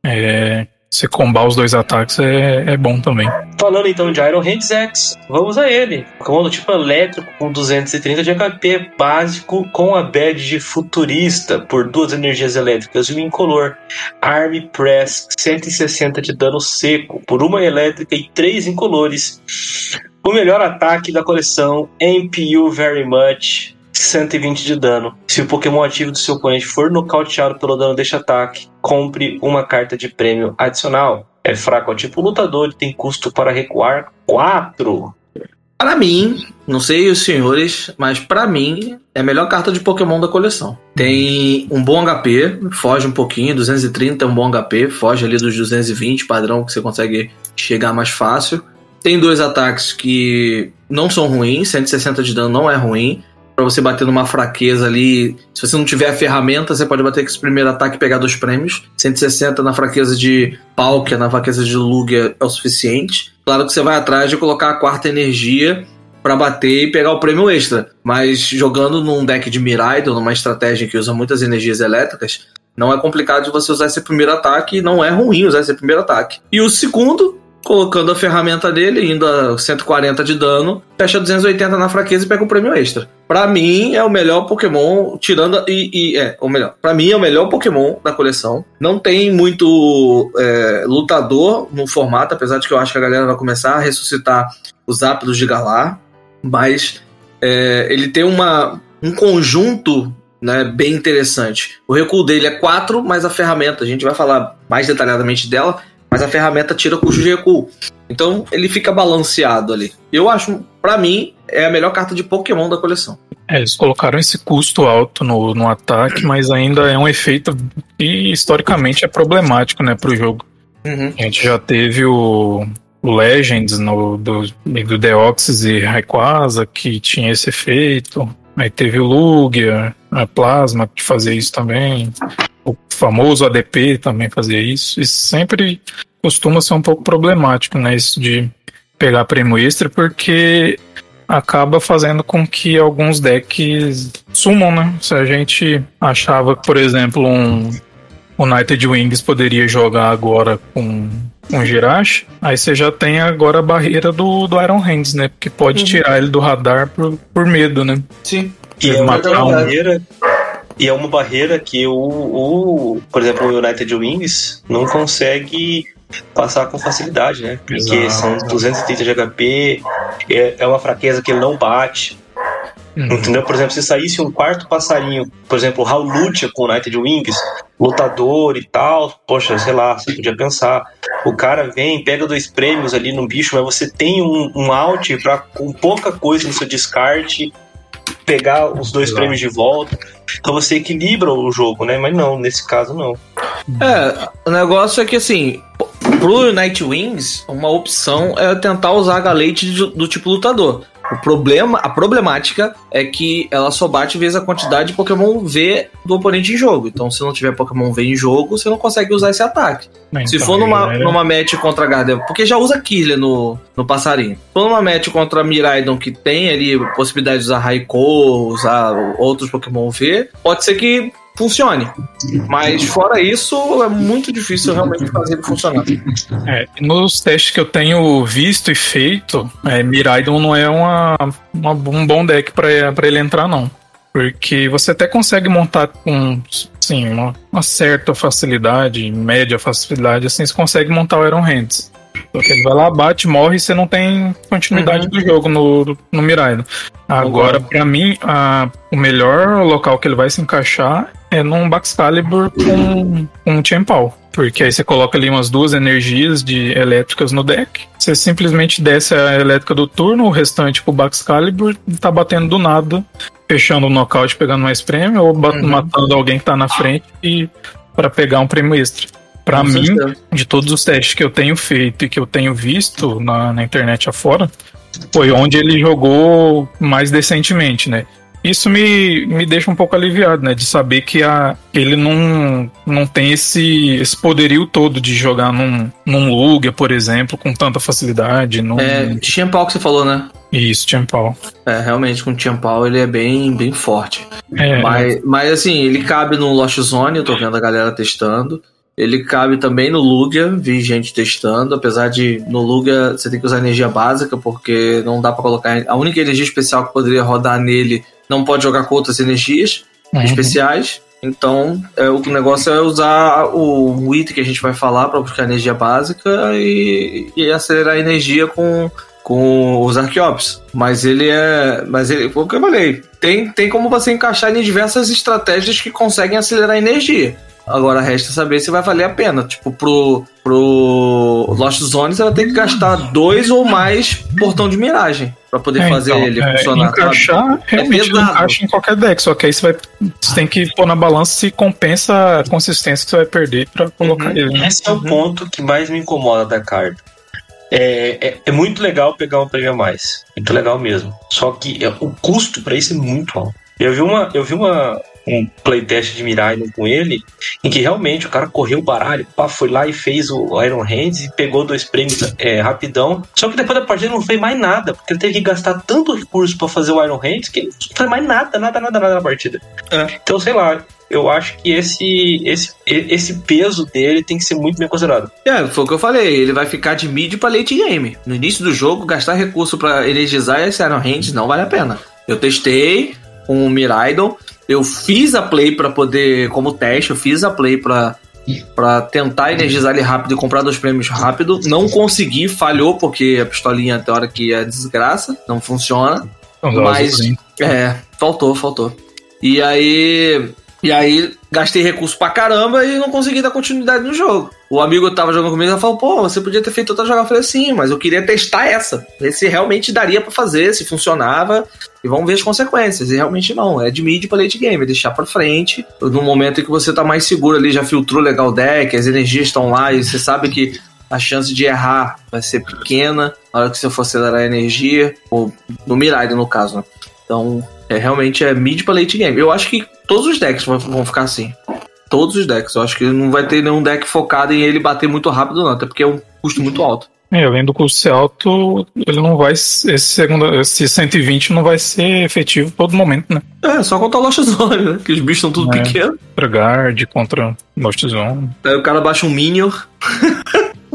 É, você combar os dois ataques é, é bom também. Falando então de Iron Hands X, vamos a ele. Pokémon do tipo elétrico com 230 de HP básico com a badge de futurista por duas energias elétricas e um incolor. Arm Press 160 de dano seco por uma elétrica e três incolores. O melhor ataque da coleção MPU Very Much 120 de dano. Se o Pokémon ativo do seu oponente for nocauteado pelo dano deste ataque, compre uma carta de prêmio adicional. É fraco ao tipo lutador e tem custo para recuar 4. Para mim, não sei os senhores, mas para mim é a melhor carta de Pokémon da coleção. Tem um bom HP, foge um pouquinho, 230 é um bom HP, foge ali dos 220 padrão que você consegue chegar mais fácil. Tem dois ataques que não são ruins, 160 de dano não é ruim. Pra você bater numa fraqueza ali, se você não tiver a ferramenta, você pode bater com esse primeiro ataque e pegar dois prêmios. 160 na fraqueza de Palkia, na fraqueza de Lugia é o suficiente. Claro que você vai atrás de colocar a quarta energia pra bater e pegar o prêmio extra. Mas jogando num deck de Miraidon, numa estratégia que usa muitas energias elétricas, não é complicado de você usar esse primeiro ataque e não é ruim usar esse primeiro ataque. E o segundo, colocando a ferramenta dele, indo a 140 de dano, fecha 280 na fraqueza e pega o prêmio extra. Pra mim é o melhor Pokémon, tirando e, e é, ou melhor, pra mim é o melhor Pokémon da coleção. Não tem muito é, lutador no formato, apesar de que eu acho que a galera vai começar a ressuscitar os ápidos de Galar, mas é, ele tem uma, um conjunto né, bem interessante. O recuo dele é 4, mas a ferramenta, a gente vai falar mais detalhadamente dela, mas a ferramenta tira custo de recuo. Então ele fica balanceado ali. Eu acho, para mim, é a melhor carta de Pokémon da coleção. É, eles colocaram esse custo alto no, no ataque, mas ainda é um efeito que historicamente é problemático, né, pro jogo. Uhum. A gente já teve o, o Legends no, do, do Deoxys e Rayquaza, que tinha esse efeito. Aí teve o Lugia, a Plasma, que fazia isso também. O famoso ADP também fazia isso. E sempre costuma ser um pouco problemático, né? Isso de pegar prêmio extra, porque acaba fazendo com que alguns decks sumam, né? Se a gente achava que, por exemplo, um United Wings poderia jogar agora com um Jirachi, aí você já tem agora a barreira do, do Iron Hands, né? Porque pode Uhum. tirar ele do radar por, por medo, né? Sim. E é uma um- barreira. E é uma barreira que o, o, por exemplo, o United Wings não consegue passar com facilidade, né? Porque Exato. são 230 de HP, é, é uma fraqueza que ele não bate. Uhum. Entendeu? Por exemplo, se saísse um quarto passarinho, por exemplo, o Raul Lucha com o United Wings, lutador e tal, poxa, sei lá, você podia pensar. O cara vem, pega dois prêmios ali no bicho, mas você tem um, um out pra com pouca coisa no seu descarte pegar os dois Exato. prêmios de volta. Então você equilibra o jogo, né? Mas não, nesse caso não. É, o negócio é que assim, pro Night Wings, uma opção é tentar usar a galete do, do tipo lutador. O problema, a problemática é que ela só bate vezes a quantidade de Pokémon V do oponente em jogo. Então, se não tiver Pokémon V em jogo, você não consegue usar esse ataque. Então, Se for numa, é- numa match contra Gardevoir, porque já usa Killer no, no passarinho. Se for numa match contra Miraidon, que tem ali possibilidade de usar Raikou, usar outros Pokémon V, pode ser que funcione. Mas fora isso, é muito difícil realmente fazer ele funcionar. É, nos testes que eu tenho visto e feito, é, Miraidon não é uma, uma- um bom deck pra ele entrar, não. Porque você até consegue montar com assim, uma, uma certa facilidade, média facilidade, assim, você consegue montar o Iron Hands. Porque ele vai lá, bate, morre e você não tem continuidade do jogo no, no Miraidon. Agora, pra mim, a- o melhor local que ele vai se encaixar é num Baxcalibur com, com um Tiempau. Porque aí você coloca ali umas duas energias de elétricas no deck. Você simplesmente desce a elétrica do turno, o restante pro Baxcalibur e tá batendo do nada, fechando o nocaute, pegando mais prêmio, ou Uhum. matando alguém que tá na frente e para pegar um prêmio extra. Pra Com mim, certeza. de todos os testes que eu tenho feito e que eu tenho visto na, na internet afora, foi onde ele jogou mais decentemente, né? Isso me, me deixa um pouco aliviado, né? De saber que a, ele não, não tem esse, esse poderio todo de jogar num, num Lugia, por exemplo, com tanta facilidade. Num... É, Tianpao que você falou, né? Isso, Tiempau. É, realmente, com o Tianpao ele é bem, bem forte. É, Mas, mas assim, ele cabe no Lost Zone, eu tô vendo a galera testando. Ele cabe também no Lugia, vi gente testando, apesar de no Lugia você tem que usar energia básica, porque não dá pra colocar. A única energia especial que poderia rodar nele não pode jogar com outras energias uhum. especiais. Então, é, o negócio é usar o, item que a gente vai falar para buscar energia básica e, e acelerar a energia com, com os Archeops. Mas ele é. Mas ele, foi o que eu falei. Tem, tem como você encaixar em diversas estratégias que conseguem acelerar a energia. Agora resta saber se vai valer a pena. Tipo, pro, pro Lost Zone você vai ter que gastar dois ou mais portão de miragem para poder É, fazer então, ele é, funcionar. sabe? Encaixar, realmente ele pesado. encaixa em qualquer deck, só que aí você, vai, você tem que pôr na balança se compensa a consistência que você vai perder pra colocar Uhum. ele. Né? Esse é o Uhum. ponto que mais me incomoda da carta. É, é, é muito legal pegar um prêmio a mais. Muito legal mesmo. Só que é, o custo pra isso é muito alto. Eu vi uma, eu vi uma, um playtest de Miraidon com ele, em que realmente o cara correu o baralho, pá, foi lá e fez o Iron Hands e pegou dois prêmios é, rapidão. Só que depois da partida não fez mais nada, porque ele teve que gastar tanto recurso pra fazer o Iron Hands que ele não fez mais nada, nada, nada, nada na partida. É. Então, sei lá, eu acho que esse, esse, esse peso dele tem que ser muito bem considerado. É, foi o que eu falei. Ele vai ficar de mid pra late game. No início do jogo, gastar recurso pra energizar esse Iron Hand não vale a pena. Eu testei com o Miraidon. Eu fiz a play pra poder, como teste, eu fiz a play pra, pra tentar energizar ele rápido e comprar dois prêmios rápido. Não consegui, falhou, porque a pistolinha, tem hora que é desgraça, não funciona. Dá Mas- É, faltou, faltou. E aí. E aí gastei recurso pra caramba e não consegui dar continuidade no jogo. O amigo tava jogando comigo e falou: pô, você podia ter feito outra jogada. Eu falei assim, mas eu queria testar essa. Ver se realmente daria para fazer, se funcionava. E vamos ver as consequências. E realmente não. É de mid pra late game, é deixar pra frente. No momento em que você tá mais seguro ali, já filtrou legal o deck, as energias estão lá e você sabe que a chance de errar vai ser pequena na hora que você for acelerar a energia, ou no Mirage, no caso, né? Então, é, realmente é mid pra late game. Eu acho que todos os decks vão ficar assim. Todos os decks. Eu acho que não vai ter nenhum deck focado em ele bater muito rápido, não. Até porque é um custo muito alto. É, além do custo ser alto, ele não vai. Esse, segundo, esse 120 não vai ser efetivo todo momento, né? É, só contra o Lost Zone, né? Que os bichos são tudo É. pequenos. Contra Guard, contra Lost Zone. Aí o cara baixa um Minion.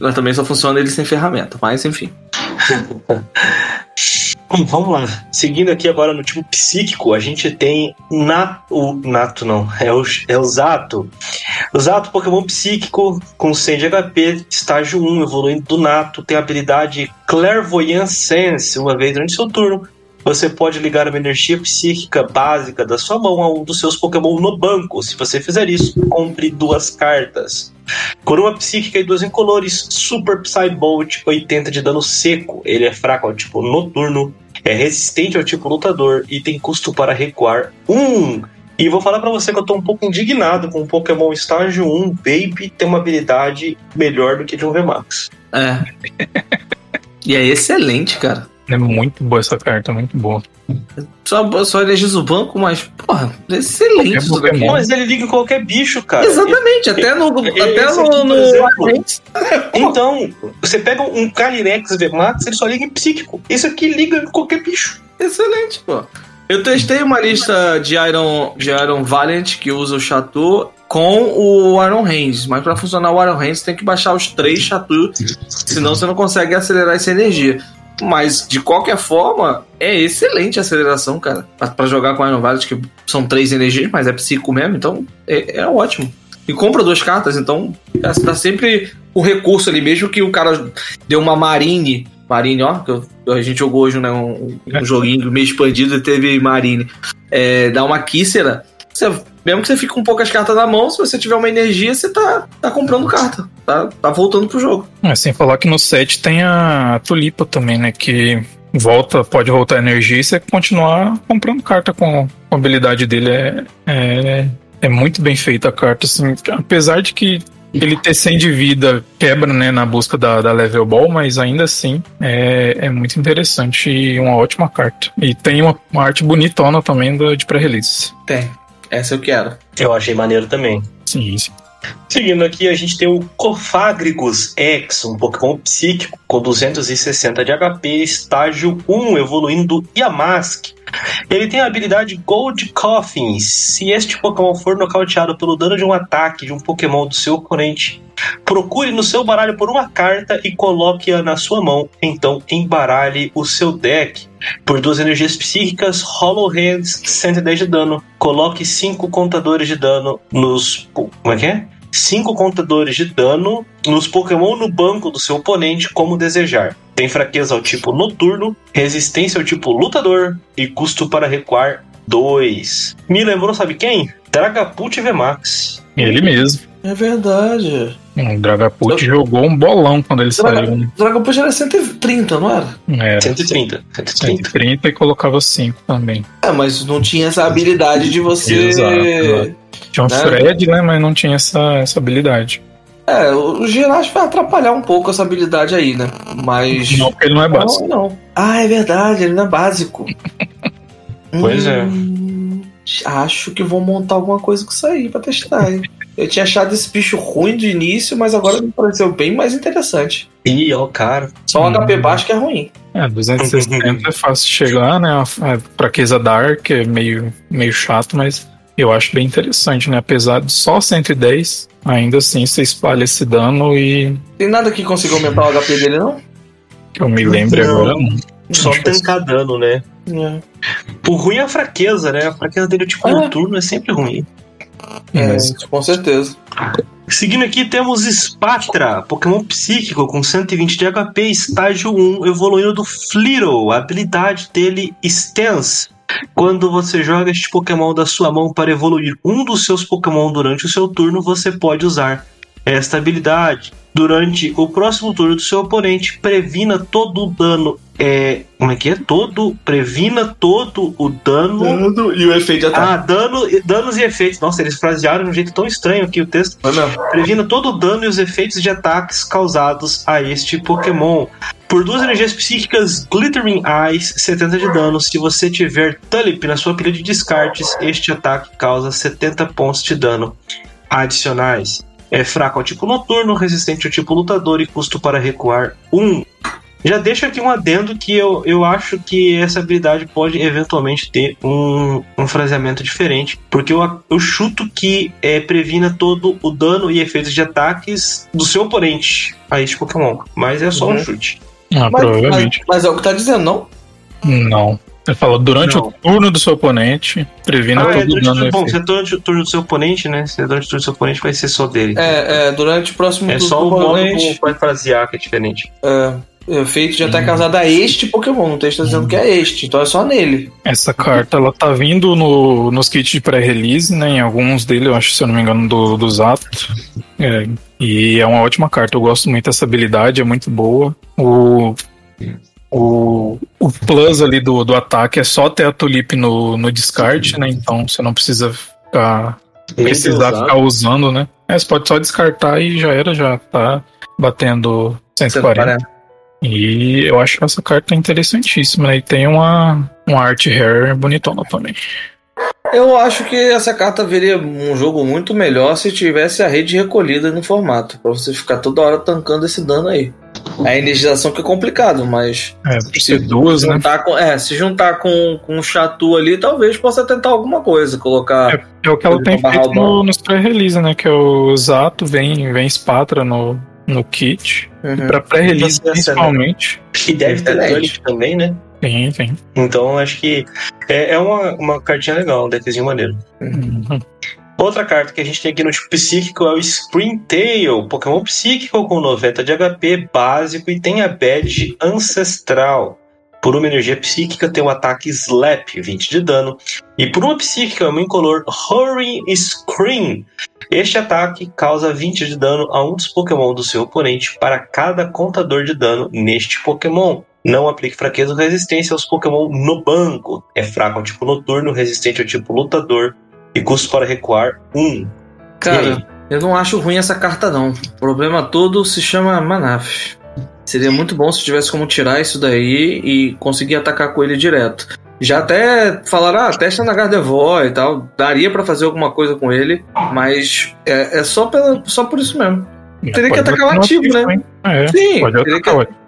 Mas também só funciona ele sem ferramenta. Mas enfim. Vamos lá. Seguindo aqui agora no tipo psíquico, a gente tem na, o Nato, não, é o, é o Zato. O Zato, Pokémon psíquico com 100 de HP, estágio 1, evoluindo do Nato, tem a habilidade Clairvoyant Sense, uma vez durante seu turno. Você pode ligar uma energia psíquica básica da sua mão a um dos seus Pokémon no banco. Se você fizer isso, compre duas cartas. Coroa psíquica e duas incolores, Super Psybolt, 80 de dano seco. Ele é fraco ao tipo noturno, é resistente ao tipo lutador e tem custo para recuar 1. E vou falar pra você que eu tô um pouco indignado com o Pokémon Estágio 1 Baby ter uma habilidade melhor do que de um VMAX. É. e é excelente, cara. É muito boa essa carta, muito boa. Só, só energiza o banco, mas, porra, excelente Qualquer isso daqui. Pokémon. Mas ele liga em qualquer bicho, cara. Exatamente, até no. Até no. no Então, você pega um Calyrex VMAX, ele só liga em psíquico. Isso aqui liga em qualquer bicho. Excelente, pô. Eu testei uma lista de Iron, de Iron Valiant que usa o Chateau com o Iron Hands, mas pra funcionar o Iron Hands tem que baixar os três Chateau, senão você não consegue acelerar essa energia. Mas de qualquer forma, é excelente a aceleração, cara. Pra- Pra jogar com Iron Valiant, que são três energias, mas é psico mesmo, então é, é ótimo. E compra duas cartas, então é, tá sempre o recurso ali, mesmo que o cara deu uma Marine. Marine, ó, que eu- a gente jogou hoje né, um, um joguinho meio expandido e teve Marine. É, dá uma Kícera. Você, mesmo que você fique com poucas cartas na mão, se você tiver uma energia, você tá, tá comprando carta. Tá, tá voltando pro jogo. É, sem falar que no set tem a Tulipa também, né? Que volta, pode voltar energia e você continuar comprando carta com, com a habilidade dele. É, é, é muito bem feita a carta, assim. Apesar de que ele ter 100 de vida quebra, né, na busca da, da level ball, mas ainda assim é, é muito interessante e uma ótima carta. E tem uma, uma arte bonitona também da, de pré-release. Tem. Essa eu quero. Eu achei maneiro também. Sim, sim. Seguindo aqui, a gente tem o Cofagrigus X, um Pokémon psíquico com 260 de HP, estágio 1, evoluindo do Yamask. Ele tem a habilidade Gold Coffin. Se este Pokémon for nocauteado pelo dano de um ataque de um Pokémon do seu oponente, procure no seu baralho por uma carta e coloque-a na sua mão. Então embaralhe o seu deck. Por duas energias psíquicas, Hollow Hands, 110 de dano. Coloque 5 contadores de dano nos. Como é que é? 5 contadores de dano nos Pokémon no banco do seu oponente, como desejar. Tem fraqueza ao tipo noturno, resistência ao tipo lutador e custo para recuar 2. Me lembrou, sabe quem? Dragapult VMAX. Ele mesmo. É verdade. O Dragapult jogou um bolão quando ele saiu. né? Dragon Punch era 130, não era? Era 130. 130. 130 e colocava 5 também. É, mas não tinha essa habilidade de você. Exato, exato. Tinha um Né? Fred, né? Mas não tinha essa, essa habilidade. É, o ginásio vai atrapalhar um pouco essa habilidade aí, né? Mas. Não, porque ele não é básico. Não, não. Ah, é verdade, ele não é básico. Pois é. Hum, Acho que vou montar alguma coisa com isso aí pra testar, hein? Eu tinha achado esse bicho ruim de início, mas agora me pareceu bem mais interessante. Ih, ó, cara. Só o Hum. HP baixo que é ruim. É, 260 é fácil chegar, né? A fraqueza Dark é meio, meio chato, mas eu acho bem interessante, né? Apesar de só 110, ainda assim você espalha esse dano e Tem nada que consiga aumentar o HP dele, não? que eu me lembre Não. agora. Não. Só tancar dano, né? É. O ruim é a fraqueza, né? A fraqueza dele, tipo, Ah. noturno é sempre ruim. É, Mas- com certeza. Seguindo aqui, temos Spatra, Pokémon psíquico com 120 de HP, estágio 1, evoluindo do Flittle. A habilidade dele, Stance. Quando você joga este Pokémon da sua mão para evoluir um dos seus Pokémon durante o seu turno, você pode usar esta habilidade. Durante o próximo turno do seu oponente, previna todo o dano. É, como é que é? Todo. Previna todo o dano. Dano e o efeito de Ah, ataque. dano, danos e efeitos. Nossa, eles frasearam de um jeito tão estranho aqui o texto. Foi mesmo. Previna todo o dano e os efeitos de ataques causados a este Pokémon. Por duas energias psíquicas Glittering Eyes, 70 de dano. Se você tiver Tulip na sua pilha de descartes, este ataque causa 70 pontos de dano adicionais. É fraco ao tipo noturno, resistente ao tipo lutador e custo para recuar 1. Já deixo aqui um adendo que eu, eu acho que essa habilidade pode eventualmente ter um, um fraseamento diferente, porque eu, eu chuto que é, previna todo o dano e efeitos de ataques do seu oponente a este Pokémon. Mas é só um Uhum. chute. Ah, Mas, provavelmente. mas- mas é o que tá dizendo, não? Não. Ele falou durante Não. o turno do seu oponente, previna Ah, é todo o durante, dano. o- bom, se é durante o turno do seu oponente, né? Se é durante o turno do seu oponente, vai ser só dele. É, é, durante o próximo É turno só do o modo oponente, como vai frasear que é diferente. é, efeito de ataque causado a este Pokémon. Não texto tá dizendo que é este, então é só nele. Essa carta ela tá vindo no, nos kits de pré-release, né? Em alguns deles, eu acho, se eu não me engano, do, do Zato. É, e é uma ótima carta. Eu gosto muito dessa habilidade, é muito boa. O, o, o plus ali do, do ataque é só ter a Tulip no, no descarte, né? Então você não precisa ficar, precisar usar. ficar usando, né? É, você pode só descartar e já era, já tá batendo 140. E eu acho essa carta interessantíssima, né? E tem uma, uma art hair bonitona também. Eu acho que essa carta viria um jogo muito melhor se tivesse a rede recolhida no formato, pra você ficar toda hora tancando esse dano aí. A energização que é complicado, mas É, ser duas, né? juntar com, é, se juntar com, com o Chatu ali, talvez possa tentar alguma coisa, colocar. É o que ela tem feito no, nos pré-release, né? Que é o Zato, vem, vem Spatra no, no kit. Uhum. Pra pré-release, acha, né? principalmente. E deve ter. Tulip também, né? Tem, tem. Então acho que é, é uma, uma cartinha legal, um deckzinho maneiro. Uhum. Outra carta que a gente tem aqui no tipo psíquico é o Springtail, Pokémon psíquico com 90 de HP básico e tem a badge ancestral. Por uma energia psíquica tem um ataque Slap, 20 de dano. E por uma psíquica, uma incolor Hurry Scream. Este ataque causa 20 de dano a um dos Pokémon do seu oponente para cada contador de dano neste Pokémon. Não aplique fraqueza ou resistência aos Pokémon no banco. É fraco ao tipo noturno, resistente ao tipo lutador e custo para recuar 1. E aí? Cara, eu não acho ruim essa carta, não. O problema todo se chama Manaf. Seria muito bom se tivesse como tirar isso daí e conseguir atacar com ele direto. Já até falaram, ah, testa na Gardevoir e tal. Daria pra fazer alguma coisa com ele, mas é, é só, pela, só por isso mesmo. Teria que Pode atacar o ativo, né? É, Sim, pode teria que, atacar o ativo.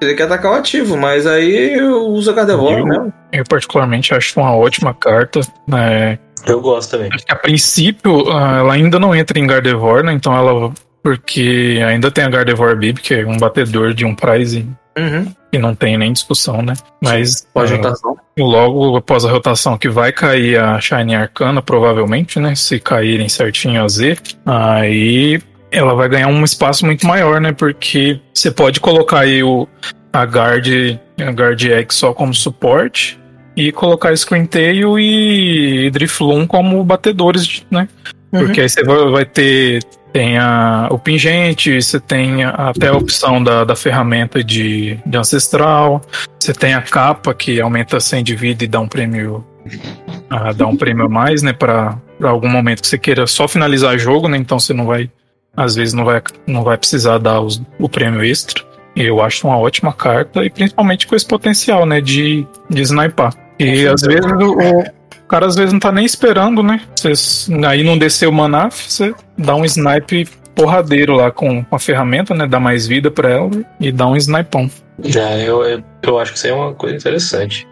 teria que atacar o ativo, mas aí usa Gardevoir Eu- mesmo. Eu particularmente acho uma ótima carta. né? Eu gosto também. A princípio ah, ela ainda não entra em Gardevoir, né? Então ela. Porque ainda tem a Gardevoir Bib, que é um batedor de um prize Uhum. e não tem nem discussão, né? Mas Pode ah, rotação. logo após a rotação que vai cair a Shine Arcana, provavelmente, né? Se caírem certinho a Z, aí ela vai ganhar um espaço muito maior, né? Porque você pode colocar aí o, a Guard, a Guard X só como suporte e colocar Screentail e Drifloon como batedores, né? Porque aí você vai, ter tem a, o pingente, você tem a- até a opção da, da ferramenta de, de ancestral, você tem a capa que aumenta 100 de vida e dá um prêmio ah, dá um prêmio a mais, né, para algum momento que você queira só finalizar jogo, né? Então você não vai às vezes não vai não vai precisar dar os- o prêmio extra. Eu acho uma ótima carta e principalmente com esse potencial, né, de de snipar. E às vezes o, o cara às vezes não tá nem esperando, né? Você, aí não desceu o Manaf, você dá um snipe porradeiro lá com, com a ferramenta, né? Dá mais vida pra ela e dá um snipão. Já, eu, eu, eu acho que isso aí é uma coisa interessante.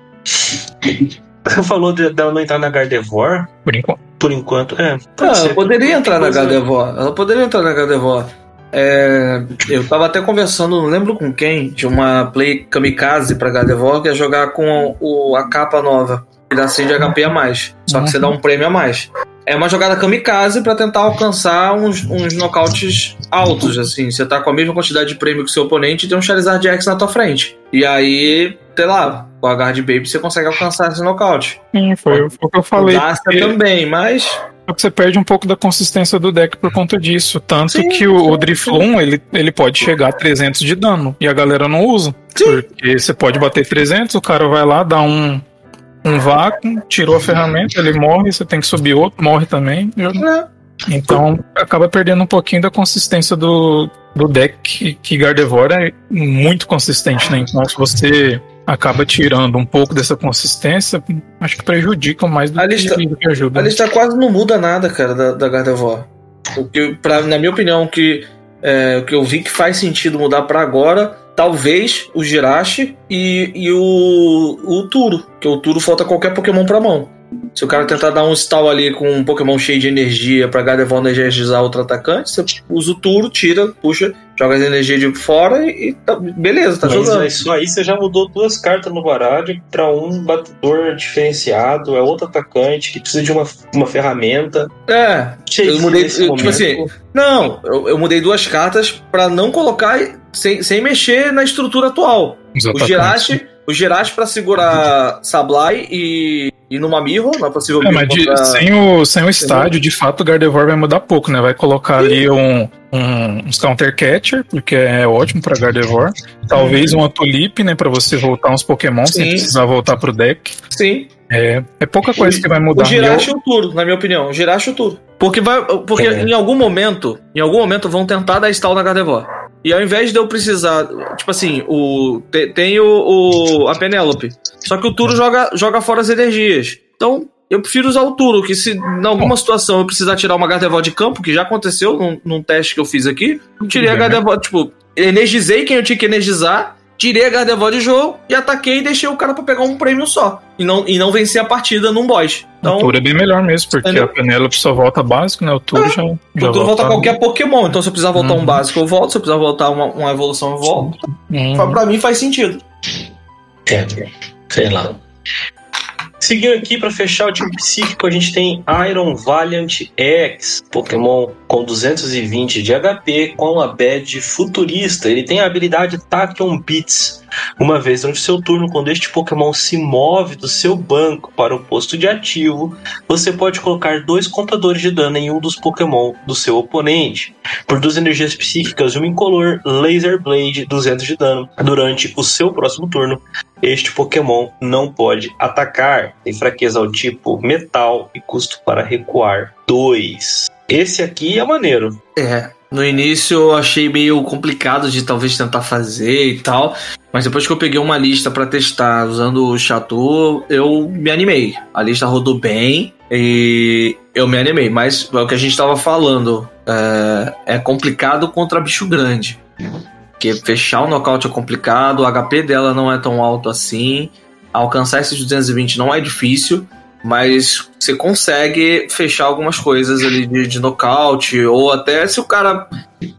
Você falou de- dela não entrar na Gardevoir, Por enquanto. por enquanto. É, Ah, ela poderia entrar na Gardevoir. Ela poderia entrar na Gardevoir. É, eu tava até conversando, não lembro com quem, de uma play kamikaze pra Gardevoir que é jogar com o, a capa nova. 100 de HP a mais. Só que você dá um prêmio a mais. É uma jogada kamikaze pra tentar alcançar uns, uns nocautes altos, assim. Você tá com a mesma quantidade de prêmio que o seu oponente e tem um Charizard X na tua frente. E aí, sei lá, com a Guard Baby você consegue alcançar esse nocaute. Sim, foi, foi o que eu falei. Gasta porque- também, mas. Só que você perde um pouco da consistência do deck por conta disso. Tanto Sim, que o, sim, o Drifloon, ele, ele pode chegar a 300 de dano. E a galera não usa. Sim. Porque você pode bater 300, o cara vai lá, dá um, um vácuo, tirou a ferramenta, ele morre, você tem que subir outro, morre também. Então acaba perdendo um pouquinho da consistência do, do deck, que- que Gardevoir é muito consistente, né? Então se você acaba tirando um pouco dessa consistência, acho que prejudica mais do A que, lista- do que ajuda. A lista quase não muda nada, cara, da, da Gardevoir. O que, pra, na minha opinião, o que, é, o que eu vi que faz sentido mudar pra agora, talvez o Jirachi e, e o, o Turo. Que o Turo falta qualquer Pokémon pra mão. Se o cara tentar dar um stall ali com um Pokémon cheio de energia pra Gardevoir energizar outro atacante, você usa o Turo, tira, puxa, joga as energias de fora e, tá- beleza, tá Mas jogando. isso aí você já mudou duas cartas no baralho pra um batedor diferenciado, é outro atacante que precisa de uma, uma ferramenta. É, Eu mudei, eu, tipo assim, não, eu, eu mudei duas cartas pra não colocar sem, sem mexer na estrutura atual. Os O atacantes. O Girachi pra segurar Sablai e, e no Mamirro, na possível É, mas de- sem, o, sem o estádio, de fato, o Gardevoir vai mudar pouco, né? Vai colocar ali um, um, uns counter catcher, porque é ótimo pra Gardevoir. Talvez uma Tulip, né? Pra você voltar uns Pokémon sem Sim. precisar voltar pro deck. Sim. É, é pouca coisa O- que vai O mudar. Girachi E e o Turo, na minha opinião. O Girachi e o Turo. Porque, vai, porque É. em algum momento, em algum momento vão tentar dar stall na Gardevoir. E ao invés de eu precisar, tipo assim, o te- tem o, o- a Penélope. Só que o Turo joga, joga fora as energias. Então, eu prefiro usar o Turo, que se em alguma situação eu precisar tirar uma Gardevoir de campo, que já aconteceu num, num teste que eu fiz aqui, eu tirei a né? Gardevoir, tipo, energizei quem eu tinha que energizar, tirei a Gardevoir de jogo e ataquei e deixei o cara pra pegar um prêmio só. E não, e não vencer a partida num boss. o Então, Tour é bem melhor mesmo, porque Entendeu? a Penélope só volta básico, né? O Tour já, já o Turo volta qualquer Pokémon. Então, se eu precisar voltar um Uhum. básico, eu volto. Se eu precisar voltar uma, uma evolução, eu volto. Hum. Pra- Pra mim faz sentido. É, sei lá. Seguindo aqui para fechar o time psíquico, a gente tem Iron Valiant X, Pokémon com 220 de HP, com a badge futurista. Ele tem a habilidade Tachyon Beats. Uma vez durante seu turno, quando este Pokémon se move do seu banco para o posto de ativo, você pode colocar dois contadores de dano em um dos Pokémon do seu oponente. Por duas energias psíquicas e uma incolor Laser Blade 200 de dano. Durante o seu próximo turno, este Pokémon não pode atacar. Tem fraqueza ao tipo metal e custo para recuar 2. Esse aqui é maneiro. É. No início eu achei meio complicado de talvez tentar fazer e tal. Mas depois que eu peguei uma lista pra testar usando o Chateau, eu me animei. A lista rodou bem e eu me animei. Mas é o que a gente tava falando. É, é complicado contra bicho grande. Porque fechar o nocaute é complicado, o HP dela não é tão alto assim. Alcançar esses 220 não é difícil, mas você consegue fechar algumas coisas ali de, de nocaute, ou até se o cara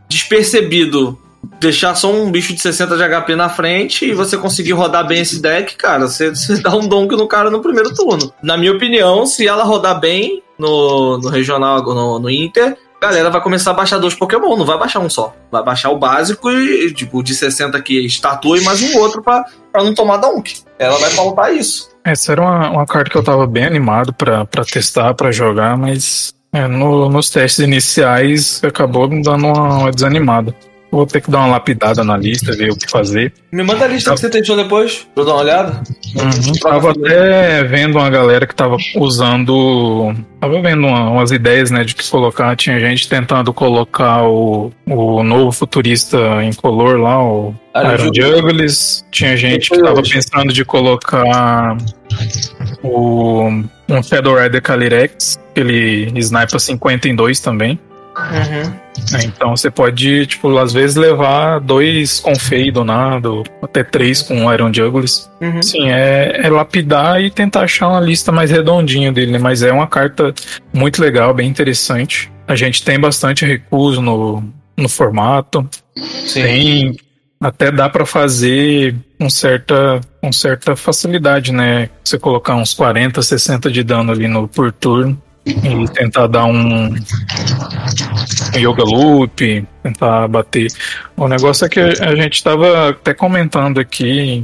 despercebido deixar só um bicho de 60 de HP na frente e você conseguir rodar bem esse deck, cara, você, você dá um donk no cara no primeiro turno. Na minha opinião, se ela rodar bem no, no regional, no, no Inter, a galera vai começar a baixar dois Pokémon, não vai baixar um só. Vai baixar o básico e, tipo, de 60 que estatua e mais um outro pra não tomar donk. Ela vai faltar isso. Essa era uma, uma carta que eu tava bem animado pra testar, pra jogar, mas é, no- nos testes iniciais acabou me dando uma, uma desanimada. Vou ter que dar uma lapidada na lista, ver o que fazer. Me manda a lista que você testou depois, pra eu dar uma olhada. Uhum. Tava até vendo uma galera que tava usando. Tava vendo uma- umas ideias, né, de que colocar. Tinha gente tentando colocar o, o novo futurista em color lá, o Iron Iron Juggles. Tinha gente que tava pensando de colocar o um Shadow Rider Calyrex, que ele snipa 50 em 2 também. Uhum. Então você pode, tipo, às vezes levar dois com Fei donado, até três com Iron Juggles. Uhum. Sim, é, é lapidar e tentar achar uma lista mais redondinha dele, né? Mas é uma carta muito legal, bem interessante. A gente tem bastante recurso no, no formato. Sim. Tem. Até dá pra fazer com certa, com certa facilidade, né? Você colocar uns 40, 60 de dano ali no, por turno. E tentar dar um yoga loop, tentar bater. O negócio é que a gente estava até comentando aqui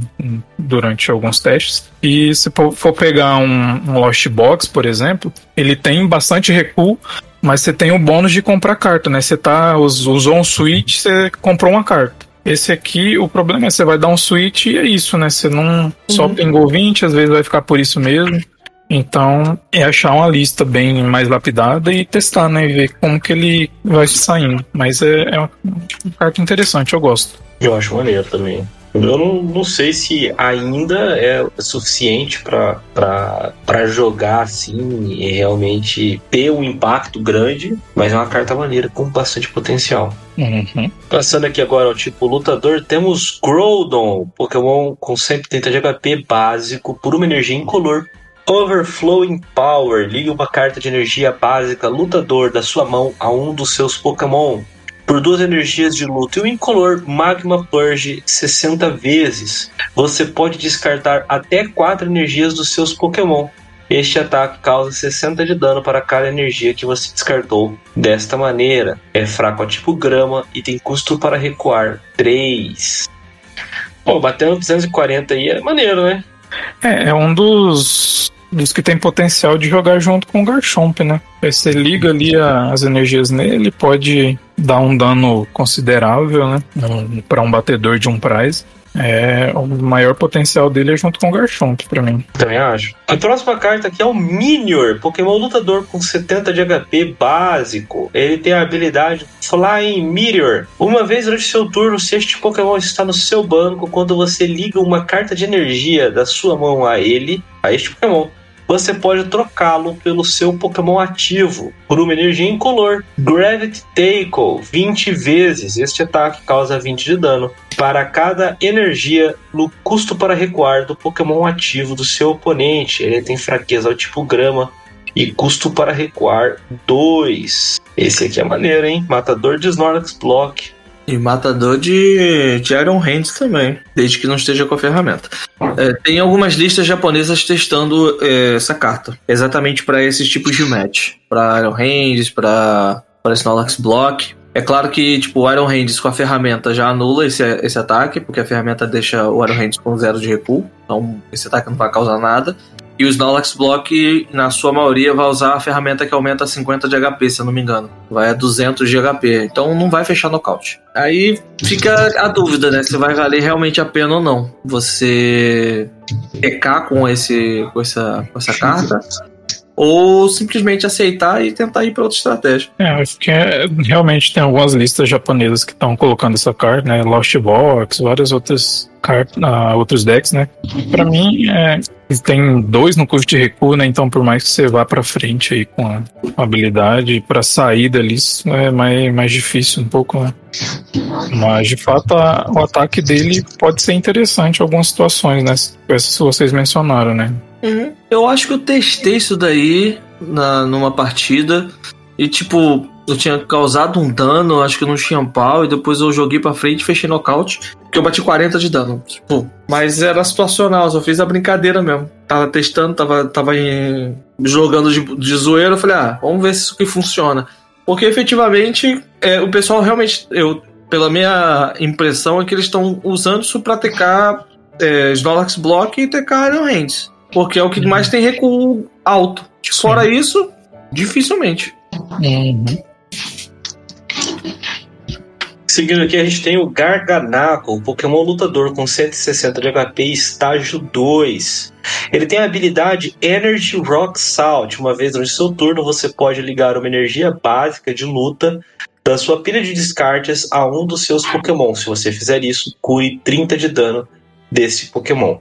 durante alguns testes e se for pegar um, um Lost Box, por exemplo, ele tem bastante recuo, mas você tem o bônus de comprar carta, né? Você tá, usou um switch, você comprou uma carta. Esse aqui, o problema é que você vai dar um switch e é isso, né? Você não uhum. só pingou 20, às vezes vai ficar por isso mesmo. Então, é achar uma lista bem mais lapidada e testar, né? E ver como que ele vai saindo. Mas é, é uma, carta interessante, eu gosto. Eu acho maneiro também. Eu não, não sei se ainda é suficiente para jogar assim e realmente ter um impacto grande, mas é uma carta maneira com bastante potencial. Uhum. Passando aqui agora ao tipo lutador, temos Groudon, Pokémon com 130 de HP básico por uma energia incolor Overflowing Power. Ligue uma carta de energia básica lutador da sua mão a um dos seus Pokémon. Por duas energias de luta e o incolor Magma Purge 60 vezes. Você pode descartar até 4 energias dos seus Pokémon. Este ataque causa 60 de dano para cada energia que você descartou. Desta maneira, é fraco a tipo grama e tem custo para recuar 3. Pô, batendo 240 aí é maneiro, né? É, é um dos Diz que tem potencial de jogar junto com o Garchomp, né? Você liga ali as energias nele, pode dar um dano considerável, né? Para um batedor de um prize. É, o maior potencial dele é junto com o Garchomp, pra mim. Também acho. A próxima carta aqui é o Minior, Pokémon lutador com 70 de HP básico. Ele tem a habilidade Flying Meteor. Uma vez durante seu turno, se este Pokémon está no seu banco, quando você liga uma carta de energia da sua mão a ele, a este Pokémon, você pode trocá-lo pelo seu Pokémon ativo por uma energia incolor. Gravity Tackle 20 vezes. Este ataque causa 20 de dano. Para cada energia no custo para recuar do Pokémon ativo do seu oponente. Ele tem fraqueza ao tipo grama e custo para recuar 2. Esse aqui é maneiro, hein? Matador de Snorlax Block. E matador de, de Iron Hands também, desde que não esteja com a ferramenta. É, tem algumas listas japonesas testando é, essa carta, exatamente para esses tipos de match. Para Iron Hands, para Snorlax Block. É claro que, tipo, o Iron Hands com a ferramenta já anula esse, esse ataque, porque a ferramenta deixa o Iron Hands com zero de recuo, então esse ataque não vai causar nada. E o Snorlax Block, na sua maioria, vai usar a ferramenta que aumenta 50 de HP, se eu não me engano. Vai a 200 de HP. Então não vai fechar nocaute. Aí fica a dúvida, né? Se vai valer realmente a pena ou não. Você pecar com, esse, com, essa, com essa carta ou simplesmente aceitar e tentar ir para outra estratégia. É, acho que é, realmente tem algumas listas japonesas que estão colocando essa carta, né? Lost Box, várias outras cartas, uh, outros decks, né? Para mim, é, tem dois no custo de recuo, né? Então, por mais que você vá para frente aí com a habilidade, para sair dali é mais, mais difícil um pouco, né? Mas, de fato, a, o ataque dele pode ser interessante em algumas situações, né? Essas que vocês mencionaram, né? Uhum. Eu acho que eu testei isso daí na, numa partida e, tipo, eu tinha causado um dano, acho que não tinha pau, e depois eu joguei pra frente e fechei nocaute, que eu bati 40 de dano. Tipo, mas era situacional, só fiz a brincadeira mesmo. Tava testando, tava, tava em, jogando de, de zoeira, eu falei, ah, vamos ver se isso aqui funciona. Porque efetivamente, é, o pessoal realmente, eu, pela minha impressão, é que eles estão usando isso pra TK é, Snorlax Block e TK Iron Hands. Porque é o que uhum. mais tem recuo alto. Sim. Fora isso, dificilmente. Uhum. Seguindo aqui, a gente tem o Garganaco, Pokémon lutador com 160 de HP, estágio 2. Ele tem a habilidade Energy Rock Salt. Uma vez durante seu turno, você pode ligar uma energia básica de luta da sua pilha de descartes a um dos seus Pokémon. Se você fizer isso, cure 30 de dano desse Pokémon.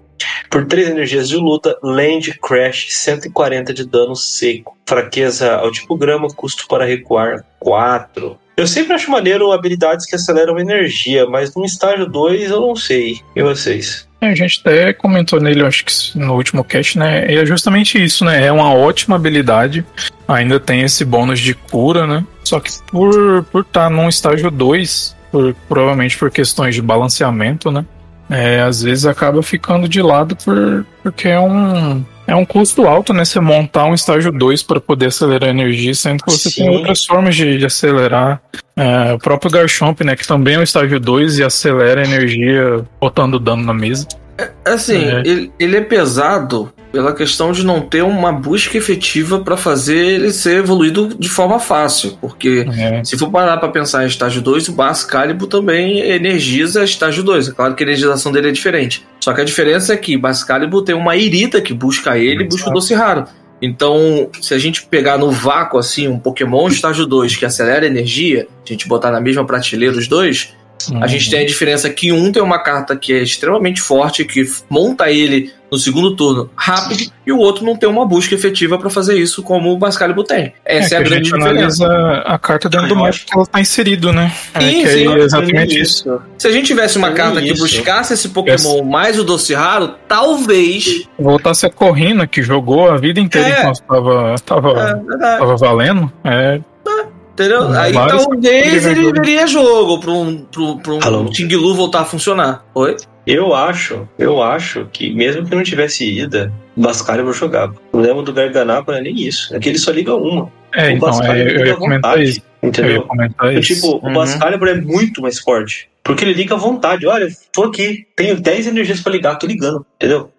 Por 3 energias de luta, Land Crash 140 de dano seco. Fraqueza ao tipo grama, custo para recuar 4. Eu sempre acho maneiro habilidades que aceleram energia, mas no estágio 2 eu não sei. E vocês? É, a gente até comentou nele, acho que no último cast, né? É justamente isso, né? É uma ótima habilidade. Ainda tem esse bônus de cura, né? Só que por por estar tá num estágio 2, por, provavelmente por questões de balanceamento, né? É, às vezes acaba ficando de lado por, porque é um, É um custo alto, né? Você montar um estágio 2 para poder acelerar a energia, sendo que você Sim. tem outras formas de, de acelerar. É, o próprio Garchomp, né? Que também é um estágio 2 e acelera a energia botando dano na mesa. Assim, É. ele, ele é pesado pela questão de não ter uma busca efetiva pra fazer ele ser evoluído de forma fácil. Porque É, se for parar pra pensar em estágio 2, o Bass Calibur também energiza estágio 2. É claro que a energização dele é diferente. Só que a diferença é que Bass Calibur tem uma irida que busca ele e busca o doce raro. Então, se a gente pegar no vácuo assim um Pokémon estágio 2 que acelera a energia, a gente botar na mesma prateleira os dois, a gente tem a diferença que um tem uma carta que é extremamente forte, que monta ele no segundo turno rápido, e o outro não tem uma busca efetiva pra fazer isso, como o Bascalibur tem. Essa é, a que grande gente diferença. analisa a carta dentro do mapa acho. que ela tá inserido, né? É, Sim, que sim, é exatamente isso. Se a gente tivesse uma É carta que isso. buscasse esse Pokémon mais o Doce Raro, talvez. Voltasse a Corrina, que jogou a vida inteira É. enquanto tava, tava, É, valendo. É, Entendeu? Hum, Aí talvez ele veria jogo pra um, pro, pro um? Tinglu voltar a funcionar. Oi? Eu acho, eu acho que mesmo que não tivesse ida, o Bascalibur jogava. O problema do Garganapa não é nem isso. É que ele só liga uma. é o então, é, eu liga ia comentar vontade, isso. Eu ia Entendeu? comentar Eu, isso. tipo, Uhum. o Bascalibur é muito mais forte. Porque ele liga à vontade. Olha, tô aqui, tenho 10 energias pra ligar, tô ligando. Entendeu?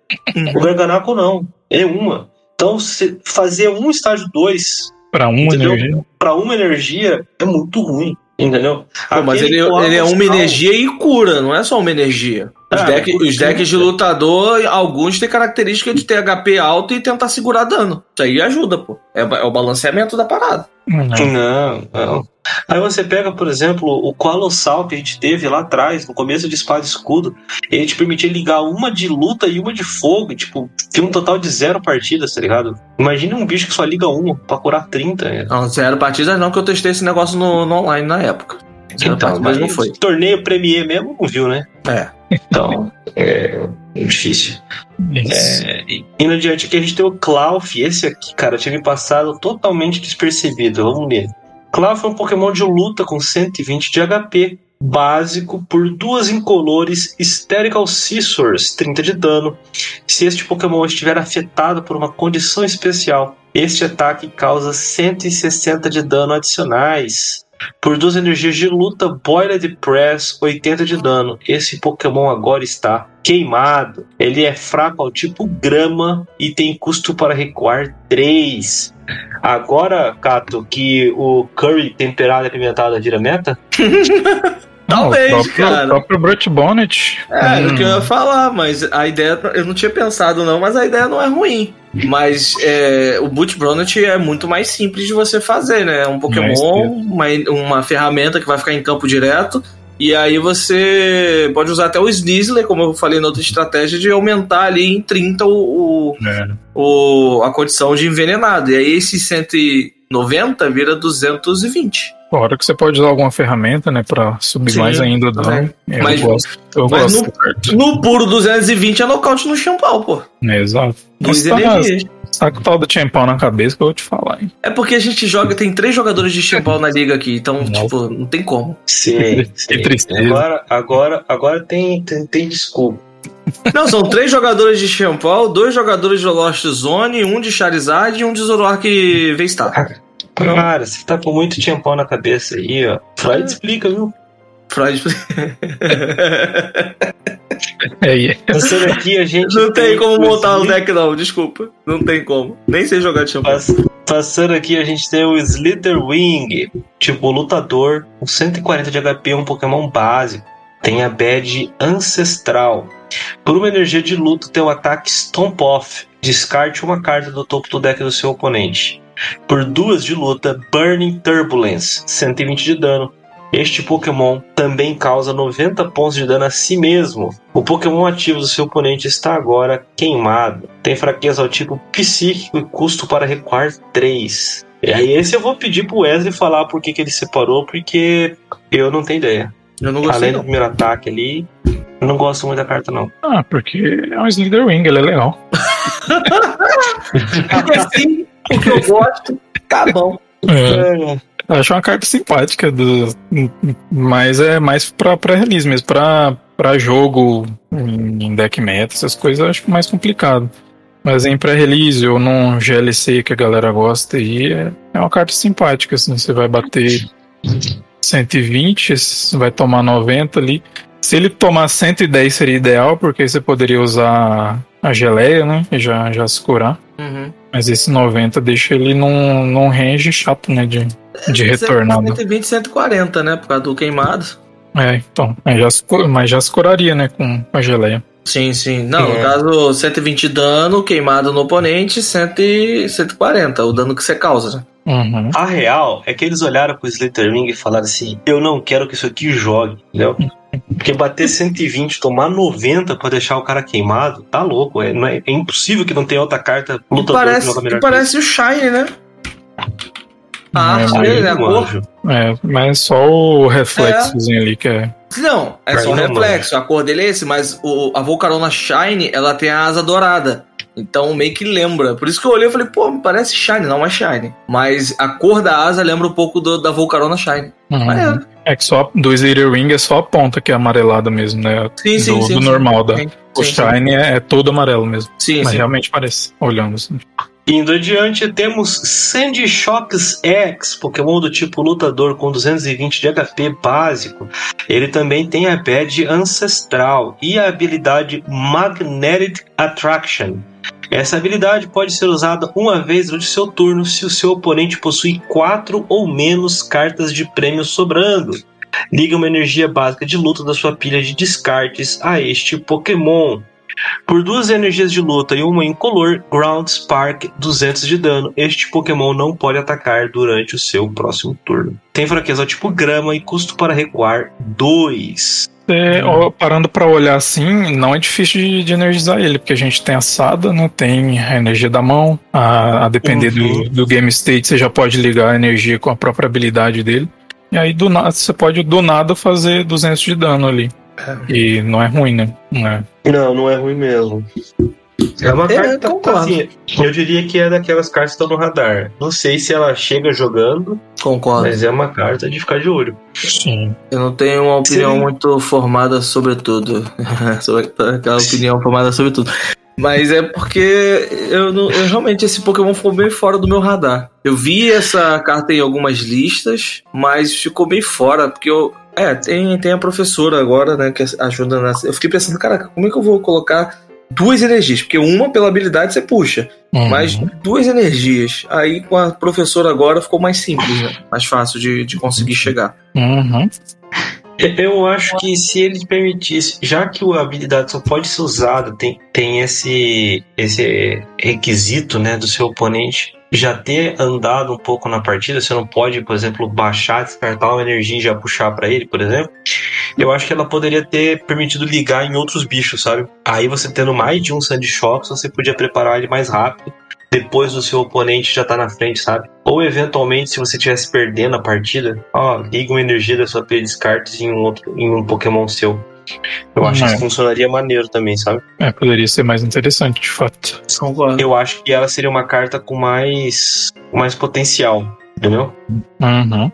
O Garganapo não. É uma. Então, se fazer um estágio 2 Pra uma Entendeu? energia. pra uma energia é muito ruim. Entendeu? Pô, mas ele, ele é uma astral- energia e cura, não é só uma energia. Os, deck- os decks de lutador, alguns têm característica de ter HP alto e tentar segurar dano. Isso aí ajuda, pô. É, é o balanceamento da parada. Não. Não, não. Aí você pega, por exemplo, o Colossal que a gente teve lá atrás, no começo de Espada e Escudo, ele te permitia ligar uma de luta e uma de fogo, e, tipo, tem um total de zero partidas, tá ligado? Imagina um bicho que só liga uma pra curar 30. né? Não, zero partidas não, que eu testei esse negócio no, no online na época. Então, mas não foi. torneio Premier mesmo não viu, né? É. Então, é difícil. Isso. É, e- indo adiante aqui, a gente tem o Clauf. Esse aqui, cara, tinha me passado totalmente despercebido. Vamos ler. Clauf é um Pokémon de luta com 120 de HP, básico, por duas incolores, Hysterical Scissors, 30 de dano. Se este Pokémon estiver afetado por uma condição especial, este ataque causa 160 de dano adicionais. Por duas energias de luta, Boiled Press, 80 de dano. Esse Pokémon agora está queimado. Ele é fraco ao tipo grama e tem custo para recuar 3. Agora, Cato, que o curry temperado e apimentado vira meta? Não, Talvez, o próprio, cara. O próprio Brut Bonnet. É, hum, o que eu ia falar, mas a ideia. Eu não tinha pensado, não, mas a ideia não é ruim. Mas é, o Boot Bonnet é muito mais simples de você fazer, né? É um Pokémon, uma, uma ferramenta que vai ficar em campo direto. E aí você pode usar até o Sneasler, como eu falei na outra estratégia, de aumentar ali em 30 o, o, é. o- a condição de envenenado. E aí esse 190 vira 220. Fora que você pode usar alguma ferramenta, né, pra subir Sim, mais ainda o dano. Eu Mas- gosto. Eu mas gosto no-. No puro 220 é nocaute no champal, pô. É, exato. Tá, energias. tá com o tal do Champão na cabeça que eu vou te falar, hein? É porque a gente joga, tem três jogadores de champal na liga aqui, então, Nossa. tipo, não tem como. Sim, Que tristeza. Agora, agora, agora tem, tem, tem desculpa. Não, são três jogadores de champal, dois jogadores de Lost Zone, um de Charizard e um de Zoroark V-Star. Cara, você tá com muito tempão na cabeça aí, ó. Freud explica, viu? Freud. É, é. Passando aqui, a gente. Não tem como o montar o deck, não, desculpa. Não tem como. Nem sei jogar de champal. Pass- Passando aqui, a gente tem o Slitherwing, tipo lutador, com 140 de HP, um Pokémon básico. Tem a badge Ancestral. Por uma energia de luta, tem o ataque Stomp Off. Descarte uma carta do topo do deck do seu oponente. Por duas de luta, Burning Turbulence, 120 de dano. Este Pokémon também causa 90 pontos de dano a si mesmo. O Pokémon ativo do seu oponente está agora queimado. Tem fraqueza ao tipo psíquico e custo para recuar 3. E aí esse eu vou pedir pro Wesley falar por que, que ele separou, porque eu não tenho ideia. Eu não gostei, Além do não. primeiro ataque ali, eu não gosto muito da carta, não. Ah, porque é um Slitherwing, ele é legal. Porque assim, o que eu gosto, tá bom. É. Eu acho uma carta simpática, do, mas é mais pra, pra release mesmo. Pra, pra jogo em deck meta, essas coisas eu acho mais complicado. Mas em pré-release ou num GLC que a galera gosta aí, é, é uma carta simpática, assim, você vai bater 120, vai tomar 90 ali. Se ele tomar 110 seria ideal, porque você poderia usar a geleia, né? E já, já se curar. Uhum. Mas esse 90 deixa ele num, num range chato, né? De, de retornado. 120, 140, né? Por causa do queimado. É, então. Mas já se, mas já se curaria, né? Com a geleia. Sim, sim. Não, É. no caso, 120 dano, queimado no oponente, 100, e 140, o dano que você causa, né? Uhum. A real é que eles olharam pro Slitherwing e falaram assim: eu não quero que isso aqui jogue, entendeu? Porque bater 120, tomar 90 pra deixar o cara queimado, tá louco. É, não é, é impossível que não tenha outra carta lutador que parece, joga e melhor. parece o Shine, né? A É, arte que dele, né? É, mas só o reflexozinho ali que é. Não, é só eu reflexo. A cor dele é esse, mas o, a Volcarona Shine, ela tem a asa dourada. Então meio que lembra. Por isso que eu olhei e falei, pô, parece Shine, não é Shine. Mas a cor da asa lembra um pouco do- da Volcarona Shine. Uhum. Maneiro. É que só do Slither Wing é só a ponta que é amarelada mesmo, né? Sim, sim, do, sim. do sim. normal da. Sim, O sim, Shine é, é todo amarelo mesmo. Sim, Mas sim. realmente parece, olhando assim. Indo adiante, temos Sandy Shocks X, Pokémon do tipo lutador com 220 de HP básico. Ele também tem a badge ancestral e a habilidade Magnetic Attraction. Essa habilidade pode ser usada uma vez durante seu turno se o seu oponente possui quatro ou menos cartas de prêmio sobrando. Liga uma energia básica de luta da sua pilha de descartes a este Pokémon. Por duas energias de luta e uma incolor, Ground Spark 200 de dano. Este Pokémon não pode atacar durante o seu próximo turno. Tem fraqueza ao tipo grama e custo para recuar 2. É, ó, parando pra olhar assim, não é difícil de, de energizar ele, porque a gente tem a Sada, né? Tem a energia da mão, a, a depender Uhum. do, do game state, você já pode ligar a energia com a própria habilidade dele. E aí do nada você pode do nada fazer 200 de dano ali. E não é ruim, né? Não é. Não, não é ruim mesmo. É uma É, carta concordo. assim, eu diria que é daquelas cartas que estão no radar. Não sei se ela chega jogando, Concordo. mas é uma carta de ficar de olho. Sim. Eu não tenho uma opinião Sim. muito formada sobre tudo. sobre aquela opinião formada sobre tudo. Mas é porque eu, não- eu realmente esse Pokémon ficou bem fora do meu radar. Eu vi essa carta em algumas listas, mas ficou bem fora, porque eu. É, tem, tem a professora agora, né, que ajuda nessa. Eu fiquei pensando, caraca, como é que eu vou colocar duas energias? Porque uma pela habilidade você puxa, Uhum. mas duas energias. Aí com a professora agora ficou mais simples, né? Mais fácil de, de conseguir chegar. Uhum. Eu acho que se ele permitisse, já que a habilidade só pode ser usada, tem, tem esse, esse requisito né, do seu oponente já ter andado um pouco na partida, você não pode, por exemplo, baixar, descartar uma energia e já puxar pra ele, por exemplo. Eu acho que ela poderia ter permitido ligar em outros bichos, sabe? Aí você tendo mais de um Sandy Shocks, você podia preparar ele mais rápido. Depois do seu oponente já tá na frente, sabe? Ou eventualmente, se você estivesse perdendo a partida, ó, liga uma energia da sua de descartes em um outro, em um Pokémon seu. Eu acho que É. isso funcionaria maneiro também, sabe? É, poderia ser mais interessante, de fato. Eu acho que ela seria uma carta com mais, mais potencial, entendeu? Uhum.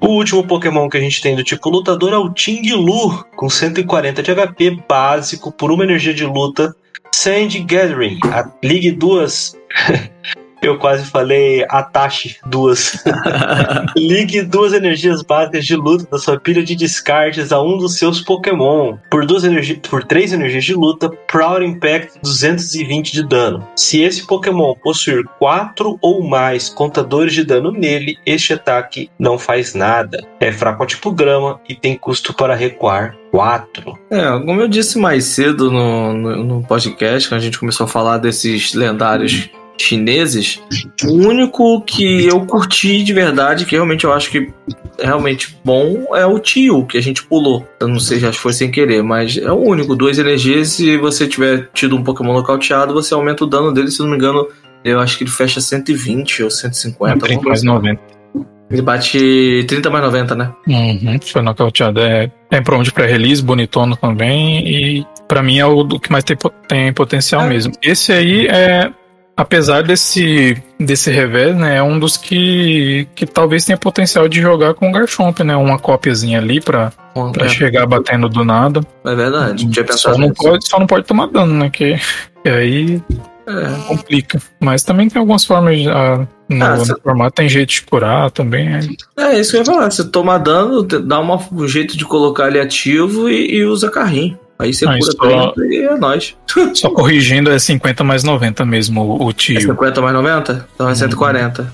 O último Pokémon que a gente tem do tipo lutador é o Ting-Lu, com 140 de HP básico por uma energia de luta. Sand Gathering, a- ligue duas. Eu quase falei Atashi duas. Ligue duas energias básicas de luta da sua pilha de descartes a um dos seus Pokémon. Por, duas energi por três energias de luta, Proud Impact 220 de dano. Se esse Pokémon possuir quatro ou mais contadores de dano nele, este ataque não faz nada. É fraco ao tipo grama e tem custo para recuar 4. É, como eu disse mais cedo no, no, no podcast, quando a gente começou a falar desses lendários chineses, o único que eu curti de verdade, que realmente eu acho que é realmente bom, é o Tio, que a gente pulou. Eu não sei, já foi sem querer, mas é o único. Duas energias, se você tiver tido um Pokémon nocauteado, você aumenta o dano dele, se não me engano, eu acho que ele fecha 120 ou 150. 30 alguma mais coisa. 90. Ele bate 30 mais 90, né? Uhum, foi nocauteado. É, é pra onde pré-release, bonitono também. E pra mim é o que mais tem, tem potencial É. mesmo. Esse aí é. Apesar desse, desse revés, né? É um dos que, que talvez tenha potencial de jogar com o Garchomp, né? Uma cópiazinha ali pra, pra É, chegar batendo do nada. é verdade, não tinha Só pensado não, nisso. pode, só não pode tomar dano, né? Que, que aí É. complica. Mas também tem algumas formas de, ah, no, Ah, no formato tem jeito de curar também. é. É isso que eu ia falar. Você toma dano, dá uma- um jeito de colocar ele ativo e, e usa carrinho. Aí você Ah, cura tanto e é nóis. Só corrigindo é 50 mais 90 mesmo o, o É tio. 50 mais 90? Então é 140.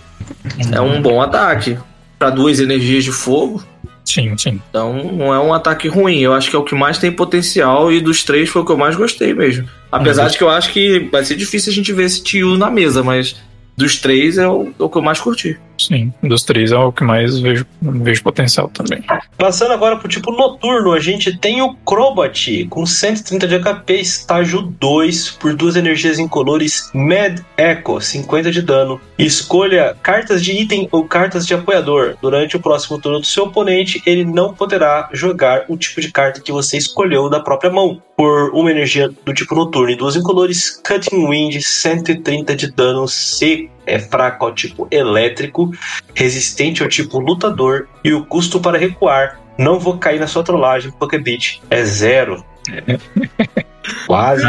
É um bom ataque. Pra duas energias de fogo. Sim, sim. Então não é um ataque ruim. Eu acho que é o que mais tem potencial e dos três foi o que eu mais gostei mesmo. Apesar Uhum. de que eu acho que vai ser difícil a gente ver esse tio na mesa, mas dos três é o, é o que eu mais curti. Sim, dos três é o que mais vejo, vejo potencial também. Passando agora pro tipo noturno, a gente tem o Crobat com 130 de HP, estágio 2, por duas energias incolores, Mad Echo, 50 de dano. Escolha cartas de item ou cartas de apoiador. Durante o próximo turno do seu oponente, ele não poderá jogar o tipo de carta que você escolheu da própria mão. Por uma energia do tipo noturno e duas incolores, Cutting Wind, 130 de dano seco. É fraco ao tipo elétrico, resistente ao tipo lutador e o custo para recuar. Não vou cair na sua trollagem, Pokébit. É zero. Quase.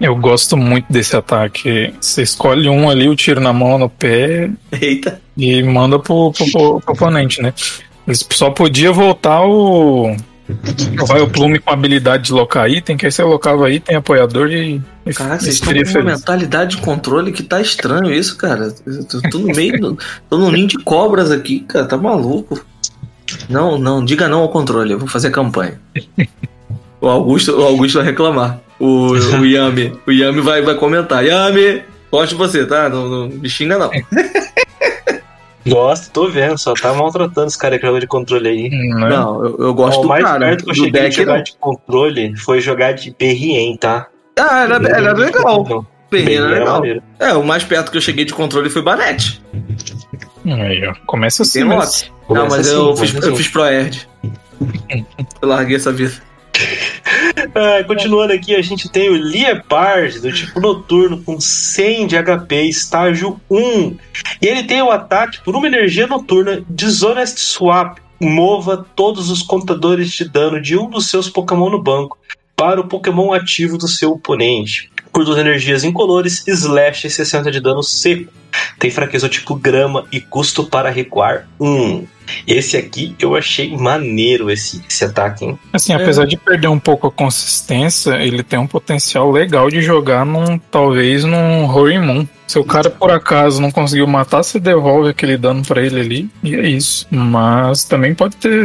Eu gosto muito desse ataque. Você escolhe um ali, o tiro na mão, no pé Eita. e manda pro, pro, pro- pro oponente, né? Ele só podia voltar o. Vai o Plume com habilidade de locar item, que aí você locava item, apoiador e. Caraca, vocês estão com uma feliz. mentalidade de controle que tá estranho isso, cara. Eu tô, tô no meio, do, tô no ninho de cobras aqui, cara, tá maluco. Não, não, diga não ao controle, eu vou fazer campanha. O Augusto, o Augusto vai reclamar. O, o Yami, o Yami vai, vai comentar. Yami, gosto de você, tá? Não, não me xinga não. Gosto, tô vendo, só tá maltratando esse cara que joga de controle aí. Né? Não, eu, eu gosto Ó, o do mais cara, perto que eu do cheguei de deck jogar não. de controle foi jogar de Berrien, tá? Ah, era, era legal. Não, Berrien era legal. maneiro. É, o mais perto que eu cheguei de controle foi Banete. Aí, ó. Começa assim, Tem mas... Não, Começa mas assim, eu, fiz, assim. eu fiz Proerd. Eu larguei essa vida. Ah, continuando aqui, a gente tem o Liepard, do tipo noturno, com 100 de HP, estágio 1. E ele tem o ataque por uma energia noturna, Dishonest Swap. Mova todos os contadores de dano de um dos seus Pokémon no banco para o Pokémon ativo do seu oponente. Por duas energias incolores, Slash 60 de dano seco. Tem fraqueza tipo grama e custo para recuar 1. Esse aqui eu achei maneiro, esse, esse ataque, hein? Assim, É. apesar de perder um pouco a consistência, ele tem um potencial legal de jogar num, talvez, num Holy Moon. Se o cara por acaso não conseguiu matar, você devolve aquele dano pra ele ali, e é isso. Mas também pode ter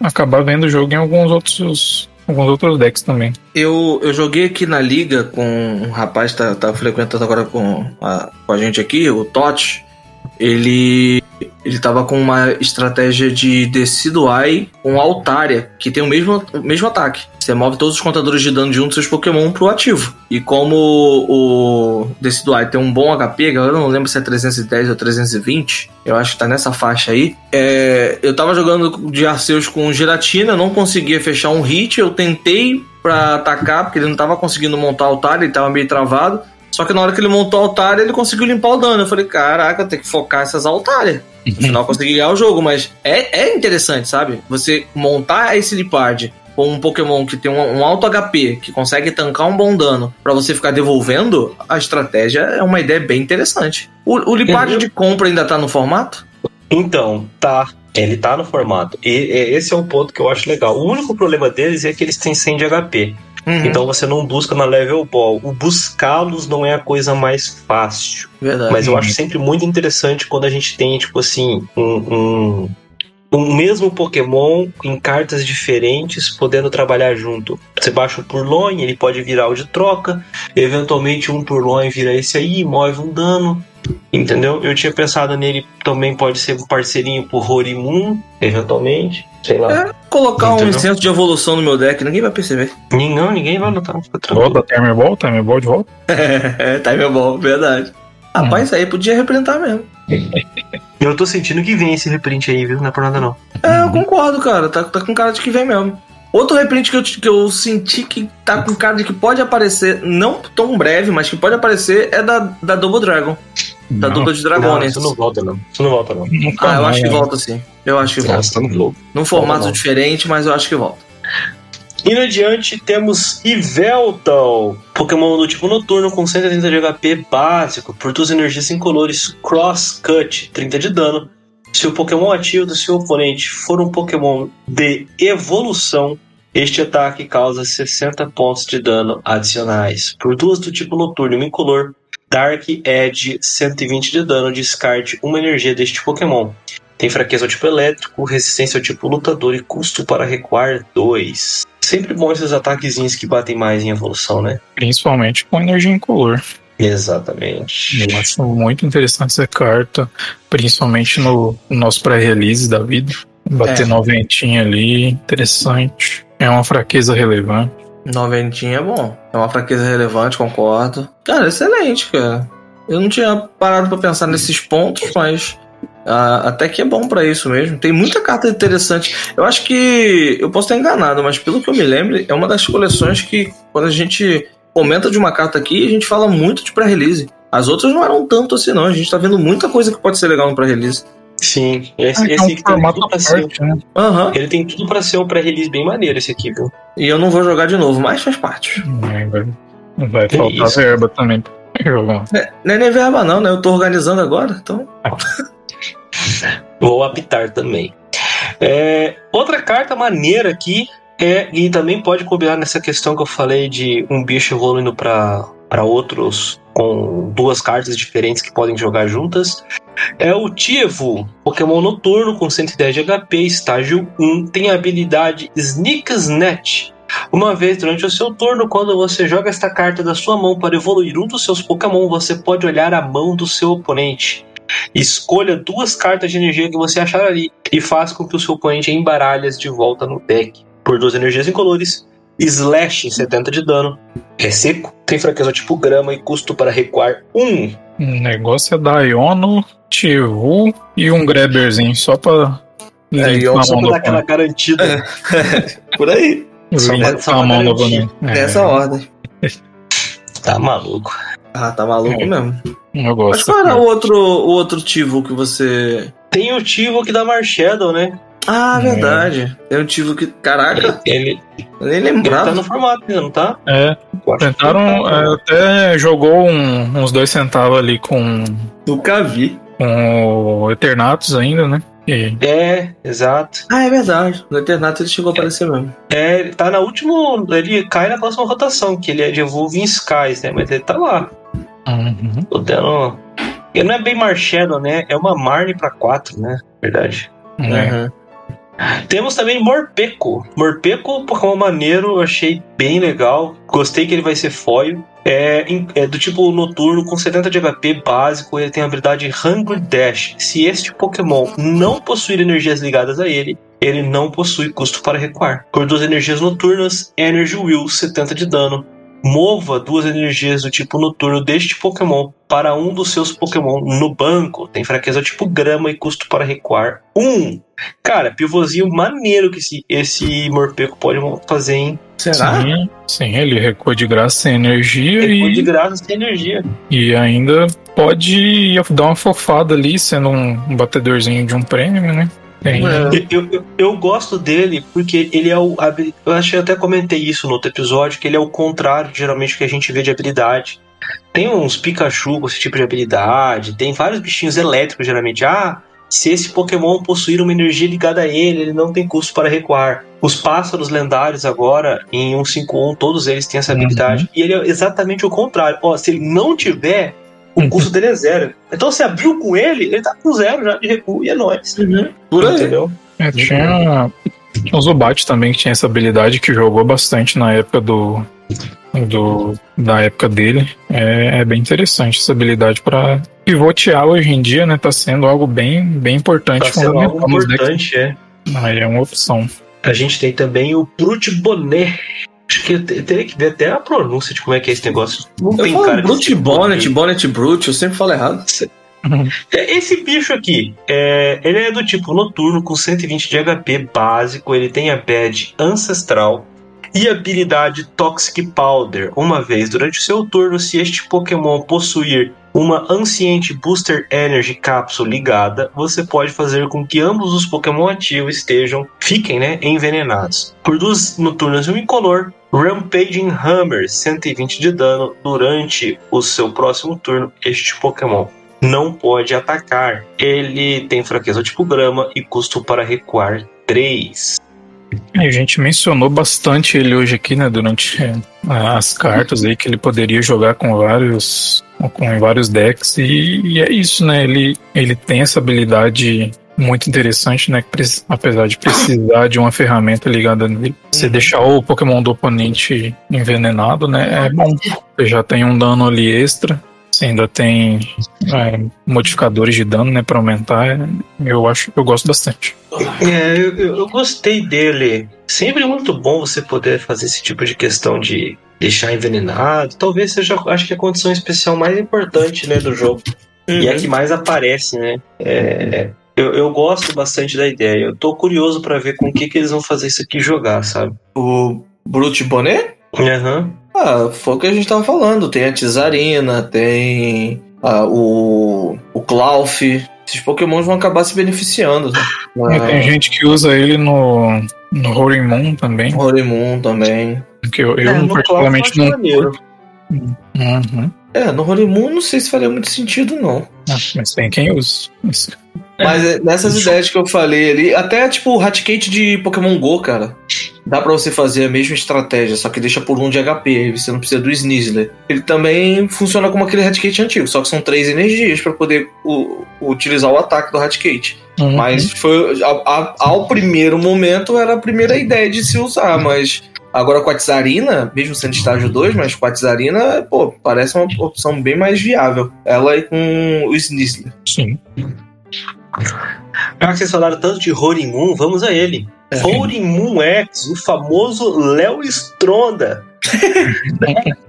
acabar vendo o jogo em alguns outros alguns outros decks também. Eu, eu joguei aqui na liga com um rapaz que tá, tá frequentando agora com a, com a gente aqui, o Totti. Ele, ele tava com uma estratégia de Decidueye com Altaria, que tem o mesmo, o mesmo ataque. Você move todos os contadores de dano de um dos seus Pokémon pro ativo. E como o Decidueye tem um bom HP, eu não lembro se é 310 ou 320, eu acho que tá nessa faixa aí. É, eu tava jogando de Arceus com Giratina, não conseguia fechar um hit, eu tentei pra atacar, porque ele não tava conseguindo montar o altar, ele tava meio travado. Só que na hora que ele montou altar, ele conseguiu limpar o dano. Eu falei, caraca, tem que focar essas altárias. No final eu consegui ganhar o jogo, mas é, é interessante, sabe? Você montar esse Lipard com um Pokémon que tem um, um alto HP, que consegue tancar um bom dano, pra você ficar devolvendo, a estratégia é uma ideia bem interessante. O, o Lipard de compra ainda tá no formato? Então, tá. Ele tá no formato. E e esse é um ponto que eu acho legal. O único problema deles é que eles têm 100 de HP. Uhum, Então você não busca na level ball. O buscá-los não é a coisa mais fácil. verdade. Mas eu acho sempre muito interessante quando a gente tem, tipo assim, um, um, um mesmo Pokémon em cartas diferentes podendo trabalhar junto. Você baixa o Purloin, ele pode virar o de troca. Eventualmente um Purloin vira esse aí, move um dano. Entendeu? Eu tinha pensado nele também pode ser um parceirinho pro Horimun, eventualmente. Sei lá. É, colocar um Entendeu? incenso de evolução no meu deck, ninguém vai perceber. Não, ninguém vai notar. Volta Timer Ball, Timer Ball de volta. é, time é bom, verdade. Rapaz, isso aí podia representar mesmo. Eu tô sentindo que vem esse reprint aí, viu? Não é por nada não. É, eu concordo, cara. Tá, tá com cara de que vem mesmo. Outro reprint que eu, que eu senti que tá com cara de que pode aparecer, não tão breve, mas que pode aparecer, é da, da Double Dragon. Da Não, dupla de Não, dragones. isso não volta não. Isso não volta não. nunca Ah, eu mais, acho que né? volta sim. Eu acho que volta. Nossa, tá no louco. Num formato Volta não. diferente, mas eu acho que volta. Indo adiante, temos Yveltal, Pokémon do tipo noturno com 130 de HP básico, duas energias incolores Cross Cut, 30 de dano. Se o Pokémon ativo do seu oponente for um Pokémon de evolução, este ataque causa 60 pontos de dano adicionais. Por duas do tipo noturno e incolor, Dark Edge, 120 de dano, descarte uma energia deste Pokémon. Tem fraqueza ao tipo elétrico, resistência ao tipo lutador e custo para recuar 2. Sempre bom esses ataquezinhos que batem mais em evolução, né? Principalmente com energia incolor. Exatamente. Eu acho muito interessante essa carta, principalmente no nosso pré-release da vida. Bater É. noventinha ali, interessante. É uma fraqueza relevante. Noventinha é bom. É uma fraqueza relevante, concordo. Cara, excelente, cara. Eu não tinha parado pra pensar nesses pontos, mas ah, até que é bom pra isso mesmo. Tem muita carta interessante. Eu acho que eu posso estar enganado, mas pelo que eu me lembro, é uma das coleções que quando a gente comenta de uma carta aqui, a gente fala muito de pré-release. As outras não eram tanto assim, não. A gente tá vendo muita coisa que pode ser legal no pré-release. Sim, esse, Ah, é esse um aqui tem formato tudo pra ser. né? Aham. Ele tem tudo pra ser um pré-release bem maneiro, esse aqui, viu? E eu não vou jogar de novo, mas faz parte. É, vai, faltar isso. verba também jogar. É, não é nem verba, não, né? Eu tô organizando agora, então. Vou apitar também. É, outra carta maneira aqui é, e também pode combinar nessa questão que eu falei de um bicho evoluindo para outros com duas cartas diferentes que podem jogar juntas. É o Tievo, Pokémon noturno com 110 de HP, estágio 1, tem a habilidade Sneak Snatch. Uma vez durante o seu turno, quando você joga esta carta da sua mão para evoluir um dos seus Pokémon, você pode olhar a mão do seu oponente. Escolha duas cartas de energia que você achar ali e faça com que o seu oponente embaralhe de volta no deck. Por duas energias incolores, Slash 70 de dano. É seco, tem fraqueza tipo grama e custo para recuar 1. O negócio é da Iono, Tivu e um Grabberzinho só pra É, Iono a Só mão pra dar aquela garantida. Por aí. só pra- só pra mão garantir. oponente. É, Nessa ordem. Tá maluco. Ah, tá maluco É. mesmo. Eu Mas gosto. qual era o outro, o outro Tivo que você. Tem o Tivo que dá Marshadow, né? Ah, É. verdade. Tem um Tivo que. Caraca, Ele, eu nem ele tá lembrava. no formato ainda, não tá? É, Eu tentaram. tá, é, até jogou um- uns dois centavos ali com, Nunca vi. com o Eternatus ainda, né? E É, exato. Ah, é verdade. No Eternato ele chegou a aparecer mesmo. É, ele tá na última. Ele cai na próxima rotação, que ele é de Evolving Skies, né? Mas ele tá lá. Uhum. Tô dando. Ele não é bem Marshadow, né? É uma Marne pra 4, né? Verdade. É. Temos também Morpeco. Morpeco, Pokémon maneiro, eu achei bem legal. Gostei que ele vai ser foil. É, é do tipo noturno, com 70 de HP básico. Ele tem a habilidade Hungry Dash. Se este Pokémon não possuir energias ligadas a ele, ele não possui custo para recuar. Por duas energias noturnas, Energy Will, 70 de dano. Mova duas energias do tipo noturno deste Pokémon para um dos seus Pokémon no banco. Tem fraqueza tipo grama e custo para recuar. 1. Um. Cara, pivôzinho maneiro que esse, esse Morpeco pode fazer, hein? Será? Sim, sim, ele recua de graça sem energia Ele e, de graça sem energia. e ainda pode dar uma fofada ali, sendo um, um batedorzinho de um prêmio, né? Tem, É. Eu, eu, eu gosto dele porque ele é o. Eu acho que eu até comentei isso no outro episódio, que ele é o contrário, geralmente, que a gente vê de habilidade. Tem uns Pikachu com esse tipo de habilidade, tem vários bichinhos elétricos, geralmente. Ah, se esse Pokémon possuir uma energia ligada a ele, ele não tem custo para recuar. Os pássaros lendários agora, em 151, todos eles têm essa Uhum. habilidade. E ele é exatamente o contrário. Ó, se ele não tiver, o custo dele é zero. Então se abriu com ele, ele tá com zero já de recuo e é nóis. Por aí. Entendeu? É, tinha, o Zubat também, que tinha essa habilidade que jogou bastante na época do. do da época dele. É, é bem interessante essa habilidade para pivotear hoje em dia, né? Tá sendo algo bem, bem importante. Tá sendo algo fundamental nos decks. importante, é. Aí é uma opção. A gente tem também o Brute Bonnet. Acho que eu te- teria que ver até a pronúncia de como é que é esse negócio. Não Eu tem cara de Brute ser Bonnet, Bonnet Brute, eu sempre falo errado. É, Esse bicho aqui, é, ele é do tipo noturno com 120 de HP básico, ele tem a badge ancestral. E habilidade Toxic Powder. Uma vez durante o seu turno, se este Pokémon possuir uma Ancient Booster Energy Capsule ligada, você pode fazer com que ambos os Pokémon ativos estejam, fiquem, né, envenenados. Por duas noturnas e um incolor, Rampaging Hammer, 120 de dano durante o seu próximo turno. Este Pokémon não pode atacar. Ele tem fraqueza tipo grama e custo para recuar 3. A gente mencionou bastante ele hoje aqui, né, durante é, as cartas aí que ele poderia jogar com vários com vários decks e, e é isso, né? Ele ele tem essa habilidade muito interessante, né? Apesar de precisar de uma ferramenta ligada nele. Você uhum. deixar o Pokémon do oponente envenenado, né? É bom. Você já tem um dano ali extra. Você ainda tem é, modificadores de dano, né? Pra aumentar. Eu acho eu gosto bastante. É, eu, eu gostei dele. Sempre muito bom você poder fazer esse tipo de questão de deixar envenenado. Talvez seja, acho que a condição especial mais importante, né, do jogo. Uhum. E é a uhum. que mais aparece, né? É, eu, eu gosto bastante da ideia. Eu tô curioso para ver com o que, que eles vão fazer isso aqui jogar, sabe? O Brute Bonnet? Aham. Uhum. Ah, foi o que a gente tava falando. Tem a Tizarina, tem ah, o, o Clauf. Esses pokémons vão acabar se beneficiando. Né? Ah, tem gente que usa ele no, no Holy Moon também. Holy Moon também. Que eu, eu é, particularmente não. Uhum. É, no Holy Moon não sei se faria muito sentido, não. Ah, mas tem quem usa. Mas... Mas é, nessas ideias que eu falei ali, até tipo o Hatkate de Pokémon GO, cara. Dá pra você fazer a mesma estratégia, só que deixa por um de HP, aí você não precisa do Snizzler. Ele também funciona como aquele Hatkate antigo, só que são três energias para poder o, utilizar o ataque do Hatkate. Uhum. Mas foi a, a, ao primeiro momento era a primeira ideia de se usar, mas Agora com a Tsarina, mesmo sendo estágio 2, mas com a Tsarina, pô, parece uma opção bem mais viável. Ela e com o Snizzler. Sim. Já que vocês falaram tanto de Moon, vamos a ele. É. Moon X, o famoso Léo Stronda.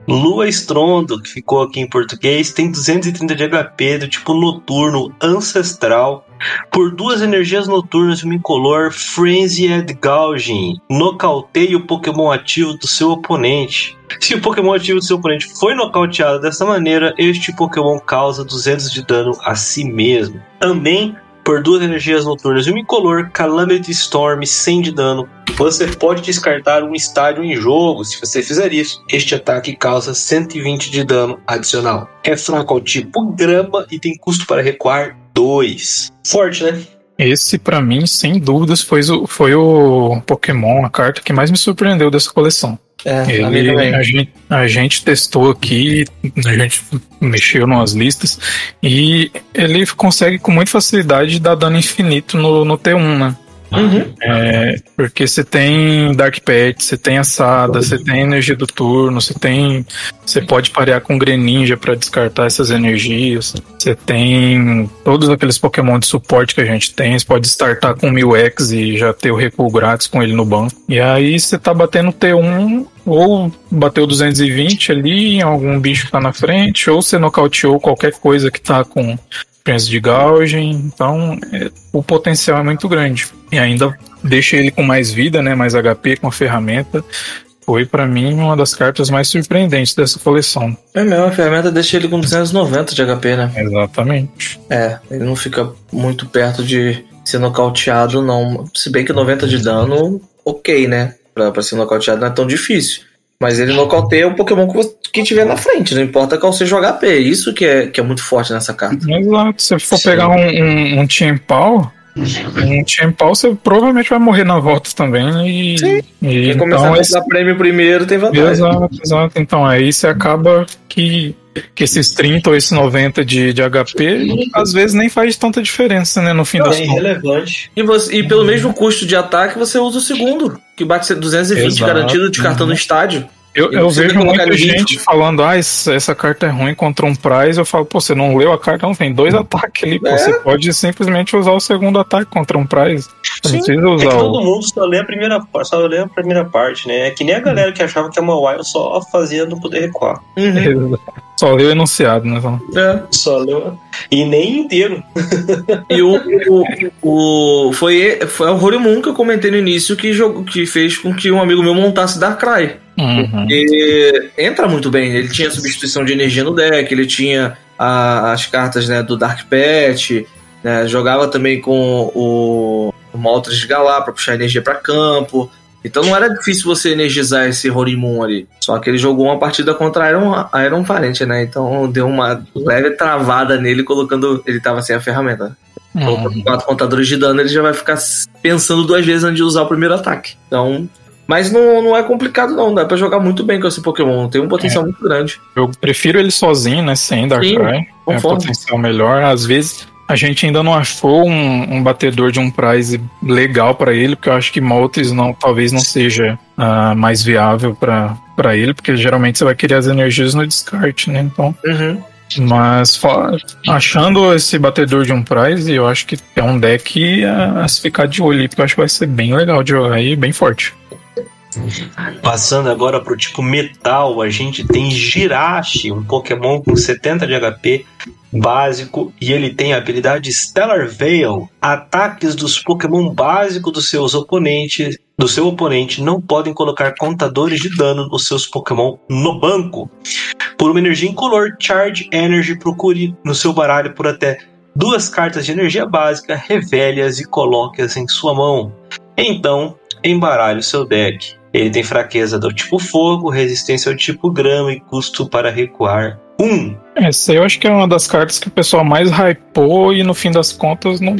Lua Estrondo, que ficou aqui em português, tem 230 de HP do tipo noturno ancestral. Por duas energias noturnas e uma incolor, Frenzied Gouging. Nocauteie o Pokémon ativo do seu oponente. Se o Pokémon ativo do seu oponente foi nocauteado dessa maneira, este Pokémon causa 200 de dano a si mesmo. Também por duas energias noturnas e um incolor, Calamity Storm 100 de dano. Você pode descartar um estádio em jogo se você fizer isso. Este ataque causa 120 de dano adicional. É fraco ao tipo grama e tem custo para recuar 2. Forte, né? Esse, para mim, sem dúvidas, foi o, foi o Pokémon, a carta que mais me surpreendeu dessa coleção. É, Ele, a, gente, a gente testou aqui, a gente mexeu nas listas e ele consegue com muita facilidade dar dano infinito no, no T1, né? Uhum. É, porque você tem Dark Pet, você tem assada, você tem energia do turno, você tem. Você pode parear com Greninja para descartar essas energias. Você tem todos aqueles Pokémon de suporte que a gente tem. Você pode startar com 1000X e já ter o recuo grátis com ele no banco. E aí você tá batendo T1 ou bateu 220 ali em algum bicho que tá na frente, ou você nocauteou qualquer coisa que tá com Prince de Gaugen, então é, o potencial é muito grande. E ainda deixa ele com mais vida, né, mais HP com a ferramenta. Foi para mim uma das cartas mais surpreendentes dessa coleção. É mesmo, a ferramenta deixa ele com 290 de HP, né? Exatamente. É, ele não fica muito perto de ser nocauteado, não. Se bem que 90 de dano, ok, né? Pra, pra ser nocauteado não é tão difícil. Mas ele nocauteia o Pokémon que tiver na frente, não importa qual seja o HP. Isso que é, que é muito forte nessa carta. Exato. Se for Sim. pegar um, um, um Tiempau, um Tiempau você provavelmente vai morrer na volta também. E, Sim. E, Quem então, começar a esse... prêmio primeiro tem vantagem. Exato, exato. Então aí você acaba que que esses 30 ou esses 90 de, de HP às vezes nem faz tanta diferença, né? No fim Não, das é irrelevante. E, você, e pelo mesmo custo de ataque, você usa o segundo, que bate 220 Exato. garantido de cartão no estádio. Eu, eu vejo muita gente falando, ah, essa, essa, carta é ruim contra um prize. Eu falo, pô, você não leu a carta, não tem dois ataques ali, pô, é. você pode simplesmente usar o segundo ataque contra um prize. Precisa É que usar todo o. mundo só lê a primeira parte, só lê a primeira parte, né? É que nem a galera que achava que a Mobile só fazia não poder recuar. Uhum. Só leu o enunciado, né? Só- É. Só leu. E nem inteiro. E o, o, o- foi, foi o Horimun que eu comentei no início que, jogou, que fez com que um amigo meu montasse Darkrai. Uhum. E entra muito bem. Ele tinha substituição de energia no deck, ele tinha a- as cartas né, do Dark Pet, né, jogava também com o, o Moltres de Galar pra puxar energia pra campo. Então não era difícil você energizar esse Horimun ali. Só que ele jogou uma partida contra Iron, Iron Valent, né? Então deu uma leve travada nele, colocando. Ele tava sem a ferramenta. Colocando Uhum. quatro contadores de dano, ele já vai ficar pensando duas vezes antes de usar o primeiro ataque. Então. Mas não, não é complicado, não. Dá pra jogar muito bem com esse Pokémon. Tem um potencial muito grande. Eu prefiro ele sozinho, né? Sem Darkrai. É conforme. potencial melhor. Às vezes a gente ainda não achou um, um batedor de um prize legal pra ele, porque eu acho que Moltres não, talvez não seja ah, mais viável pra pra ele, porque geralmente você vai querer as energias no descarte, né? Então, Uhum. mas achando esse batedor de um prize, eu acho que é um deck a, a se ficar de olho, porque eu acho que vai ser bem legal de jogar e bem forte. Passando agora pro tipo metal, a gente tem Jirachi, um Pokémon com 70 de HP básico e ele tem a habilidade Stellar Veil. Ataques dos Pokémon básicos dos seus oponentes, do seu oponente não podem colocar contadores de dano nos seus Pokémon no banco. Por uma energia incolor, Charge Energy procure no seu baralho por até duas cartas de energia básica, revele-as e coloque-as em sua mão. Então, embaralhe o seu deck. Ele tem fraqueza do tipo fogo, resistência ao tipo grama e custo para recuar 1. Essa aí eu acho que é uma das cartas que o pessoal mais hypou e no fim das contas não,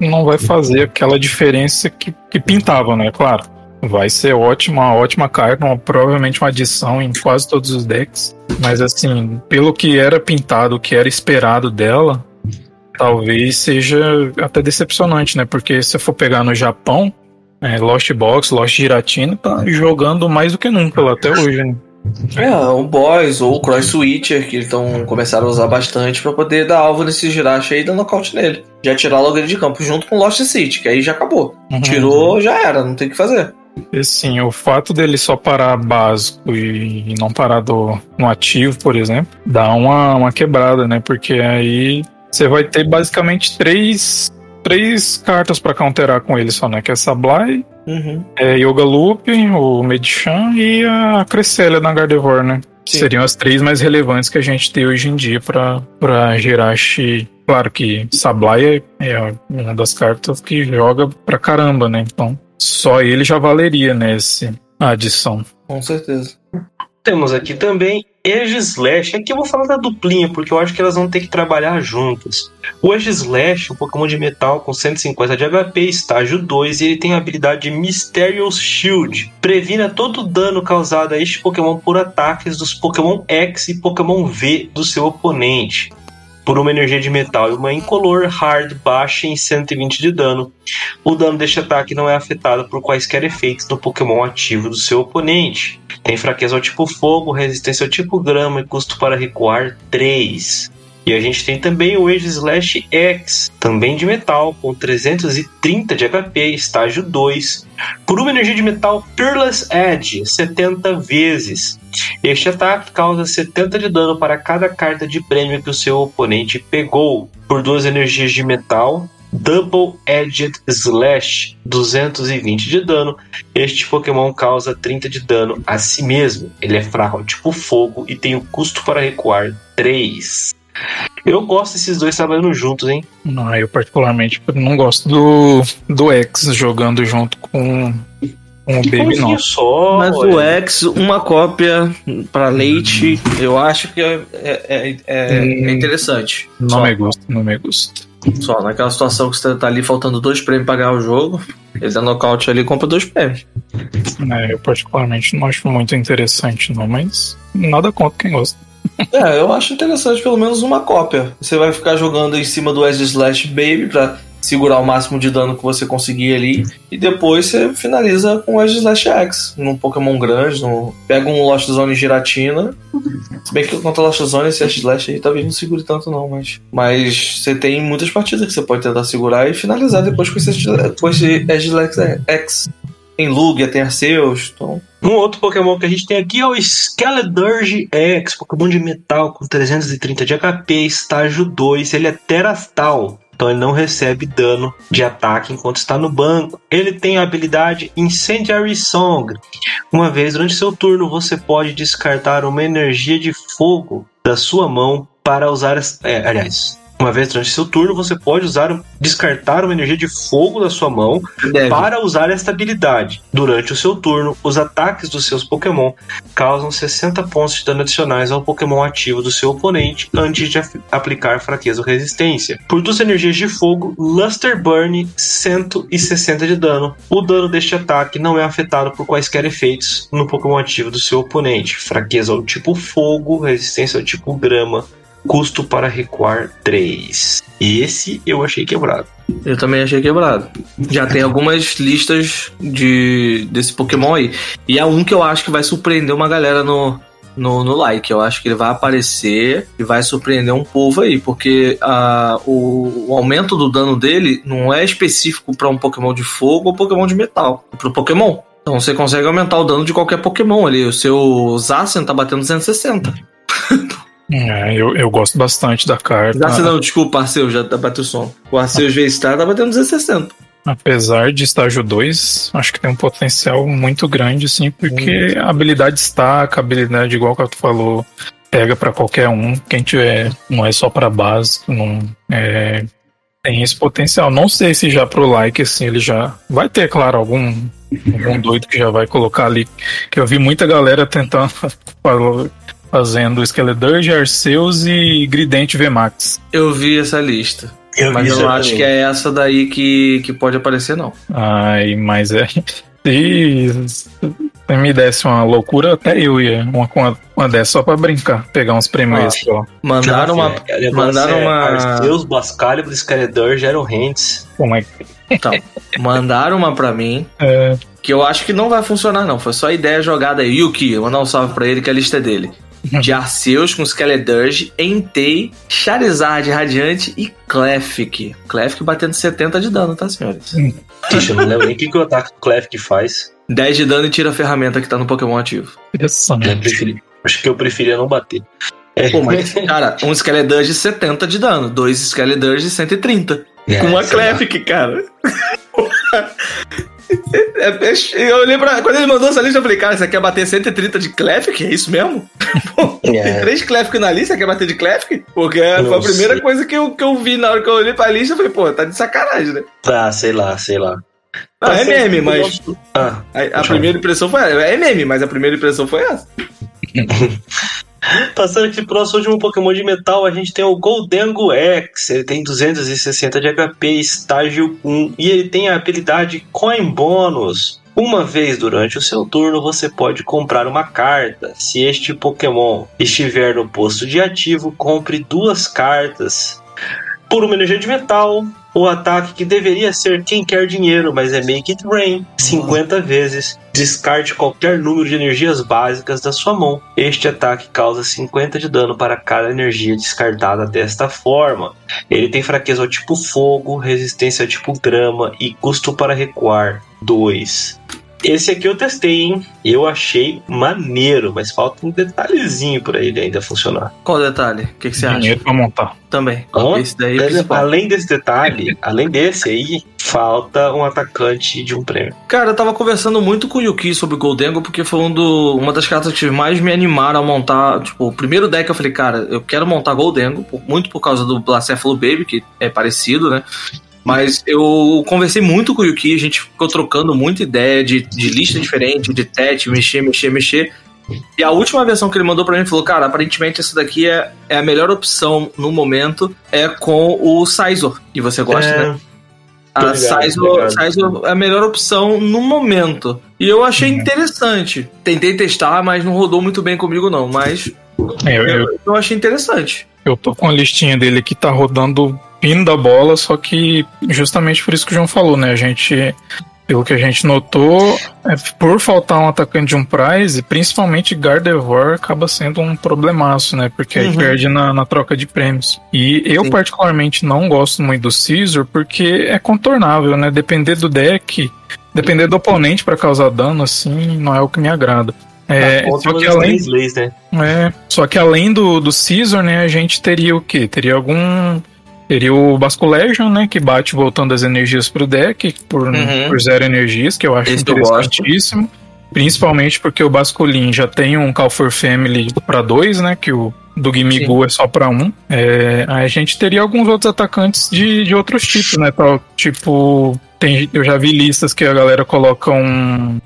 não vai fazer aquela diferença que, que pintava, né? Claro, vai ser ótima, ótima carta, uma- provavelmente uma adição em quase todos os decks. Mas assim, pelo que era pintado, o que era esperado dela, talvez seja até decepcionante, né? Porque se eu for pegar no Japão, é, Lost Box, Lost Giratina tá jogando mais do que nunca lá até hoje, né? É, o Boys ou o Cross Switcher, que estão começaram a usar bastante pra poder dar alvo nesse Jirachi aí e dar nocaute nele. Já tirar logo ele de campo, junto com o Lost City, que aí já acabou. Uhum. Tirou, já era, não tem o que fazer. E sim, o fato dele só parar básico e não parar do, no ativo, por exemplo, dá uma, uma quebrada, né? Porque aí você vai ter basicamente três, três cartas pra counterar com ele só, né? Que é Sablai, Uhum. é Yoga Loop, o Medichan e a Cresselia da Gardevoir, né? Sim. Seriam as três mais relevantes que a gente tem hoje em dia pra, pra Jirachi. Claro que Sablai é, é uma das cartas que joga pra caramba, né? Então, só ele já valeria, né? Esse, a adição. Com certeza. Temos aqui também Aegislash. Aqui eu vou falar da duplinha, porque eu acho que elas vão ter que trabalhar juntas. O Aegislash, um Pokémon de metal com 150 de HP, estágio 2, e ele tem a habilidade Mysterious Shield. Previna todo o dano causado a este Pokémon por ataques dos Pokémon X e Pokémon V do seu oponente. Por uma energia de metal e uma incolor hard baixa em 120 de dano. O dano deste ataque não é afetado por quaisquer efeitos do Pokémon ativo do seu oponente. Tem fraqueza ao tipo fogo, resistência ao tipo grama e custo para recuar 3. E a gente tem também o Age Slash X, também de metal, com 330 de HP, estágio 2, por uma energia de metal Peerless Edge, 70 vezes. Este ataque causa 70 de dano para cada carta de prêmio que o seu oponente pegou, por duas energias de metal. Double Edged Slash, 220 de dano. Este Pokémon causa 30 de dano a si mesmo. Ele é fraco tipo fogo e tem o custo para recuar 3. Eu gosto desses dois trabalhando juntos, hein? Não, eu particularmente não gosto do, do X jogando junto com, com o Que Baby não. só. Mas olha. o X, uma cópia pra leite, eu acho que é, é, é- é Hum. interessante. Não Só. me gusta, não me gusta. Só naquela situação que você tá ali faltando dois prêmios pra ganhar o jogo, ele dá nocaute ali e compra dois prêmios. É, eu particularmente não acho muito interessante, não, mas nada contra quem gosta. É, eu acho interessante pelo menos uma cópia. Você vai ficar jogando em cima do Edge Slash Baby pra segurar o máximo de dano que você conseguir ali. E depois você finaliza com o Edge Slash X, num Pokémon grande. Pega um Lost Zone Giratina. Se bem que contra Lost Zone esse Edge Slash aí talvez não segure tanto, não. Mas, mas você tem muitas partidas que você pode tentar segurar e finalizar depois com esse, com esse Edge Slash X. Tem Lugia, tem Arceus, então um outro Pokémon que a gente tem aqui é o Skeledurge X, Pokémon de metal com 330 de HP, estágio 2. Ele é Terastal, então ele não recebe dano de ataque enquanto está no banco. Ele tem a habilidade Incendiary Song. Uma vez durante seu turno, você pode descartar uma energia de fogo da sua mão para usar. É, aliás, uma vez durante seu turno, você pode usar descartar uma energia de fogo da sua mão Deve. para usar esta habilidade. Durante o seu turno, os ataques dos seus Pokémon causam 60 pontos de dano adicionais ao Pokémon ativo do seu oponente antes de aplicar fraqueza ou resistência. Por duas energias de fogo, Luster Burn 160 de dano. O dano deste ataque não é afetado por quaisquer efeitos no Pokémon ativo do seu oponente. Fraqueza ao tipo fogo, resistência ao tipo grama, Custo para recuar 3. Esse eu achei quebrado. Eu também achei quebrado. Já tem algumas listas de desse Pokémon aí. E é um que eu acho que vai surpreender uma galera no, no, no like. Eu acho que ele vai aparecer e vai surpreender um povo aí, porque uh, o, o, aumento do dano dele não é específico para um Pokémon de fogo ou Pokémon de metal. É pro Pokémon. Então você consegue aumentar o dano de qualquer Pokémon ali. O seu Zacian tá batendo 260. É, eu, eu gosto bastante da carta. Dá não, desculpa, Arceus, já tá bateu o som. O Arceus V-Star tá batendo 260. Apesar de estágio 2, acho que tem um potencial muito grande, sim, porque hum. a habilidade destaca, a habilidade, igual que tu falou, pega para qualquer um. Quem tiver, não é só para básico, não é, tem esse potencial. Não sei se já pro like, assim, ele já vai ter, claro, algum, algum doido que já vai colocar ali. Que eu vi muita galera tentando fazendo Skeledirge, Arceus e Gridente VMAX. Eu vi essa lista. Eu mas eu não acho que é essa daí que, que pode aparecer, não. Ai, mas é. Se me desse uma loucura, até eu ia uma, uma, uma dessa só pra brincar, pegar uns prêmios ah, Mandaram uma. É, mandaram uma. Arceus, Bascalibur, Skeledirge, Hands. Como é que. Então, mandaram uma pra mim. É. Que eu acho que não vai funcionar, não. Foi só ideia jogada aí. Yuki, mandar um salve pra ele, que a lista é dele de Arceus com Skeledirge, Entei, Charizard Radiante e Clefairy. Clefairy batendo 70 de dano, tá, senhores? Ixi, eu não lembro nem o que, que o ataque do Clefairy faz. 10 de dano e tira a ferramenta que tá no Pokémon ativo. Interessante. Acho que eu preferia não bater. É. Pô, mas, cara, um Skeledirge 70 de dano, dois Skeledirge 130. É, com uma Clefairy, cara. É, é, eu olhei pra. Quando ele mandou essa lista, eu falei, cara, você quer bater 130 de Clefairy? É isso mesmo? Pô, é. Tem três Clefairy na lista, quer bater de Clefairy? Porque Não foi a primeira sei. coisa que eu, que eu vi na hora que eu olhei pra lista. Eu falei, pô, tá de sacanagem, né? Ah, sei lá, sei lá. Não, tá é meme, mas. Ah, a, a primeira impressão foi. É meme, mas a primeira impressão foi essa. Passando aqui pro nosso último Pokémon de metal, a gente tem o Goldengo X. Ele tem 260 de HP, estágio 1, e ele tem a habilidade Coin Bônus. Uma vez durante o seu turno, você pode comprar uma carta. Se este Pokémon estiver no posto de ativo, compre duas cartas. Por uma energia de metal, o ataque que deveria ser quem quer dinheiro, mas é Make It Rain 50 vezes. Descarte qualquer número de energias básicas da sua mão. Este ataque causa 50 de dano para cada energia descartada desta forma. Ele tem fraqueza ao tipo fogo, resistência ao tipo grama e custo para recuar 2. Esse aqui eu testei, hein? Eu achei maneiro, mas falta um detalhezinho para ele ainda funcionar. Qual detalhe? O que, que você acha? Dinheiro pra montar. Também. Esse daí é além desse detalhe, além desse aí, falta um atacante de um prêmio. Cara, eu tava conversando muito com o Yuki sobre o Goldengo, porque foi um do, uma das cartas que mais me animaram a montar. Tipo, o primeiro deck eu falei, cara, eu quero montar Goldengo, muito por causa do Blacéfalo Baby, que é parecido, né? Mas eu conversei muito com o Yuki, a gente ficou trocando muita ideia de, de lista diferente, de tete, mexer, mexer, mexer. E a última versão que ele mandou para mim falou: Cara, aparentemente essa daqui é, é a melhor opção no momento, é com o Sizor, que você gosta, é... né? A Sizor, Sizor é a melhor opção no momento. E eu achei uhum. interessante. Tentei testar, mas não rodou muito bem comigo, não. Mas é, eu, eu, eu achei interessante. Eu tô com a listinha dele que tá rodando fino da bola, só que justamente por isso que o João falou, né? A gente pelo que a gente notou, é por faltar um atacante de um prize, principalmente Gardevoir acaba sendo um problemaço, né? Porque uhum. aí perde na, na, troca de prêmios. E eu, Sim. particularmente, não gosto muito do Caesar porque é contornável, né? Depender do deck, depender do oponente para causar dano, assim, não é o que me agrada. É, só que além, leis, né? é, só que além do, do Caesar, né, a gente teria o quê? Teria algum Teria o Basculegion, né? Que bate voltando as energias pro deck por, uhum. por zero energias, que eu acho Esse interessantíssimo. Principalmente porque o Basculin já tem um Call for Family para dois, né? Que o do Gimigu é só para um. É, aí a gente teria alguns outros atacantes de, de outros tipos, né? Tal, tipo, tem, eu já vi listas que a galera coloca um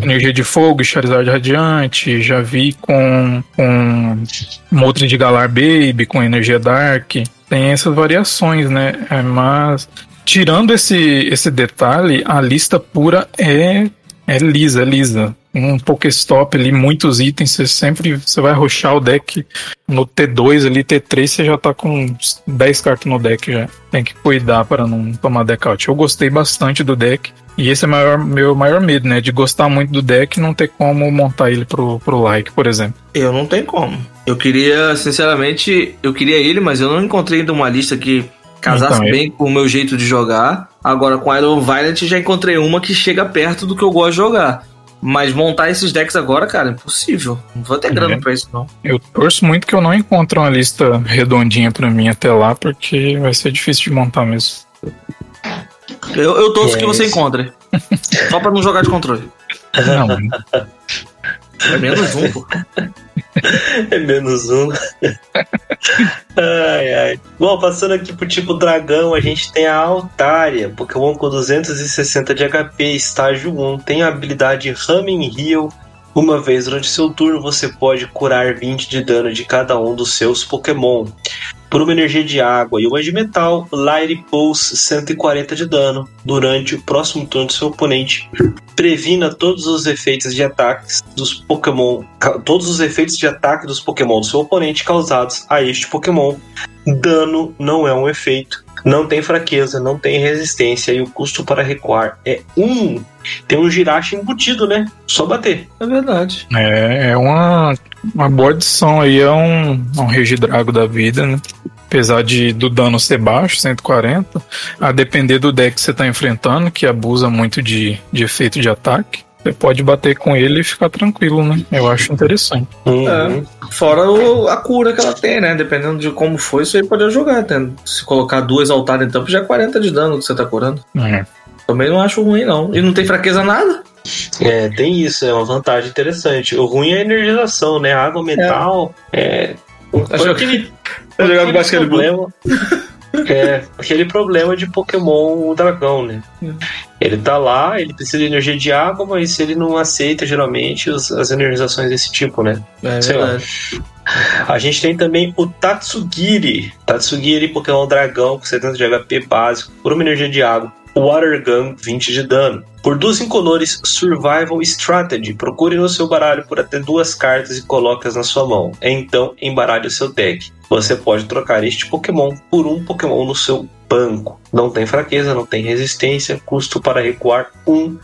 energia de fogo, Charizard Radiante, já vi com, com Moltres de Galar Baby, com energia Dark tem essas variações, né? É, mas tirando esse, esse detalhe, a lista pura é, é lisa, é lisa. Um Pokéstop ali, muitos itens, você sempre você vai roxar o deck no T2 ali, T3, você já tá com 10 cartas no deck já. Tem que cuidar para não tomar deck out. Eu gostei bastante do deck. E esse é o maior, meu maior medo, né? De gostar muito do deck e não ter como montar ele pro, pro like, por exemplo. Eu não tenho como. Eu queria, sinceramente, eu queria ele, mas eu não encontrei ainda uma lista que casasse então, bem eu... com o meu jeito de jogar. Agora com Iron Violent já encontrei uma que chega perto do que eu gosto de jogar. Mas montar esses decks agora, cara, é impossível. Não vou ter grana é. pra isso, não. Eu torço muito que eu não encontre uma lista redondinha pra mim até lá, porque vai ser difícil de montar mesmo. Eu, eu torço que você encontre. Só pra não jogar de controle. Não. É menos um, pô. É menos um. ai, ai. Bom, passando aqui pro tipo dragão, a gente tem a Altaria, Pokémon com 260 de HP, estágio 1. Tem a habilidade Ramming Heal. Uma vez durante seu turno, você pode curar 20 de dano de cada um dos seus Pokémon por uma energia de água e uma de metal, Light Pulse 140 de dano durante o próximo turno do seu oponente. Previna todos os efeitos de ataques dos Pokémon, todos os efeitos de ataque dos Pokémon do seu oponente causados a este Pokémon. Dano não é um efeito, não tem fraqueza, não tem resistência e o custo para recuar é 1. Um. Tem um girache embutido, né? Só bater. É verdade. É, é uma, uma boa adição aí, é um, um Regidrago da vida, né? Apesar de do dano ser baixo, 140, a depender do deck que você está enfrentando, que abusa muito de, de efeito de ataque, você pode bater com ele e ficar tranquilo, né? Eu acho interessante. Uhum. É, fora o, a cura que ela tem, né? Dependendo de como foi, você pode jogar. Se colocar duas altares em tampo, já é 40 de dano que você tá curando. É. Também não acho ruim, não. E não tem fraqueza nada. É, tem isso, é uma vantagem interessante. O ruim é a energização, né? Água, metal. É. é acho que. jogar com basquetebol. É, aquele problema de Pokémon o dragão, né? Ele tá lá, ele precisa de energia de água, mas ele não aceita geralmente os, as energizações desse tipo, né? É Sei verdade. lá. A gente tem também o Tatsugiri. Tatsugiri, Pokémon dragão com 70 de HP básico, por uma energia de água. Water Gun 20 de dano. Por duas incolores Survival Strategy, procure no seu baralho por até duas cartas e coloque-as na sua mão. Então, embaralhe o seu deck. Você pode trocar este Pokémon por um Pokémon no seu banco. Não tem fraqueza, não tem resistência, custo para recuar 1. Um.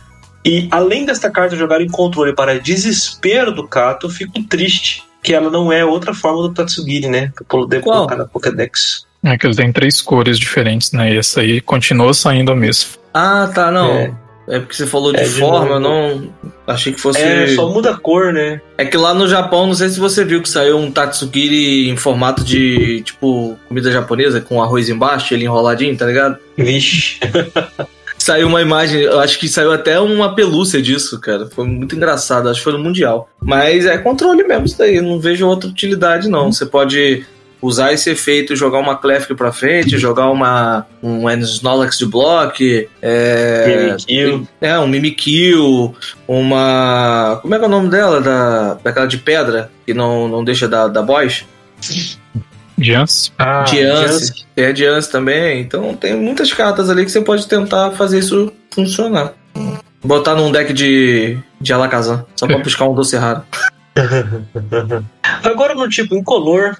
E além desta carta jogar em controle para desespero do Kato, fico triste que ela não é outra forma do Tatsugiri, né? Poder Qual? colocar na Pokédex. É que ele tem três cores diferentes, né? E essa aí continua saindo mesmo. Ah, tá, não. É. É porque você falou de, é de forma, eu não achei que fosse. É, só muda a cor, né? É que lá no Japão, não sei se você viu que saiu um Tatsugiri em formato de, tipo, comida japonesa, com arroz embaixo, ele enroladinho, tá ligado? Vixe. saiu uma imagem, eu acho que saiu até uma pelúcia disso, cara. Foi muito engraçado, acho que foi no Mundial. Mas é controle mesmo isso daí, não vejo outra utilidade, não. Você pode usar esse efeito, jogar uma Clefk pra frente, jogar uma um Snorlax de block, é, Mimikyu. é um Mimikyu, uma como é que é o nome dela da daquela de pedra que não, não deixa da da boys? Jance. Ah, Jance. É Jance também. Então tem muitas cartas ali que você pode tentar fazer isso funcionar. Botar num deck de, de Alakazam, só pra buscar um doce raro. Agora no tipo incolor,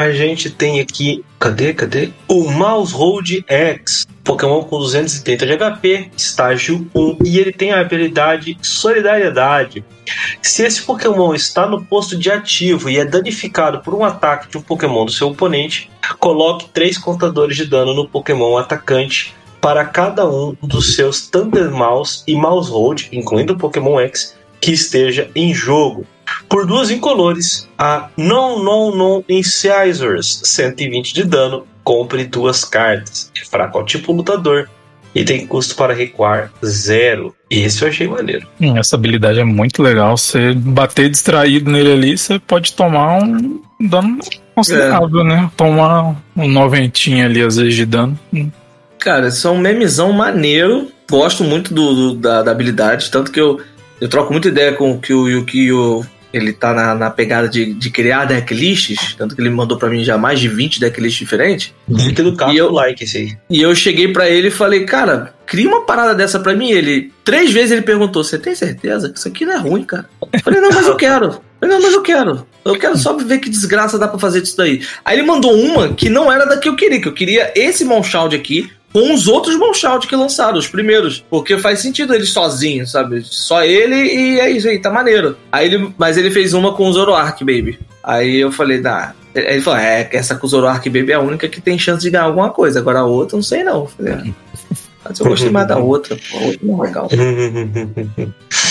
a gente tem aqui. Cadê? Cadê? O Mouse Hold X. Pokémon com 230 de HP, estágio 1, e ele tem a habilidade Solidariedade. Se esse Pokémon está no posto de ativo e é danificado por um ataque de um Pokémon do seu oponente, coloque três contadores de dano no Pokémon atacante para cada um dos seus Thunder Mouse e Mouse Hold, incluindo o Pokémon X, que esteja em jogo. Por duas incolores, a Non Non Non Incisors, 120 de dano, compre duas cartas. É fraco ao tipo lutador e tem custo para recuar zero. Esse eu achei maneiro. Hum, Essa habilidade é muito legal. Você bater distraído nele ali, você pode tomar um dano considerável, né? Tomar um noventinho ali, às vezes, de dano. Hum. Cara, isso é um memezão maneiro. Gosto muito do, do- da, da habilidade, tanto que eu, eu troco muita ideia com o que o Yukio ele tá na, na pegada de, de criar decklists, tanto que ele mandou pra mim já mais de 20 decklists diferentes. Fica do carro E eu- like esse aí. E eu cheguei pra ele e falei, cara, cria uma parada dessa pra mim. Ele, três vezes ele perguntou, você tem certeza que isso aqui não é ruim, cara? Eu falei, não, mas eu quero. Eu falei, não, mas eu quero. Eu quero só ver que desgraça dá pra fazer disso daí. Aí ele mandou uma que não era da que eu queria, que eu queria esse Monshald aqui com os outros Monshald que lançaram, os primeiros. Porque faz sentido ele sozinho, sabe? Só ele e é isso aí, tá maneiro. Aí ele, mas ele fez uma com o Zoroark, baby. Aí eu falei. Aí Ele falou, é, essa com o Zoroark Baby é a única que tem chance de ganhar alguma coisa. Agora a outra, não sei não. Eu falei, ah, mas eu gostei mais da outra. A outra não é legal.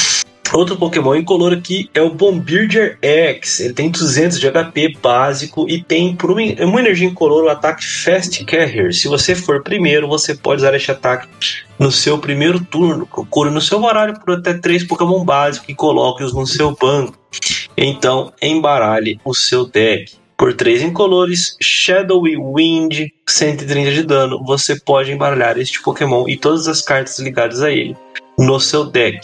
Outro Pokémon incolor aqui é o Bombirdier X. Ele tem 200 de HP básico e tem por uma, energia incolor o ataque Fast Carrier. Se você for primeiro, você pode usar este ataque no seu primeiro turno. Procure no seu horário por até 3 Pokémon básicos e coloque-os no seu banco. Então, embaralhe o seu deck. Por 3 incolores, Shadowy Wind, 130 de dano, você pode embaralhar este Pokémon e todas as cartas ligadas a ele no seu deck.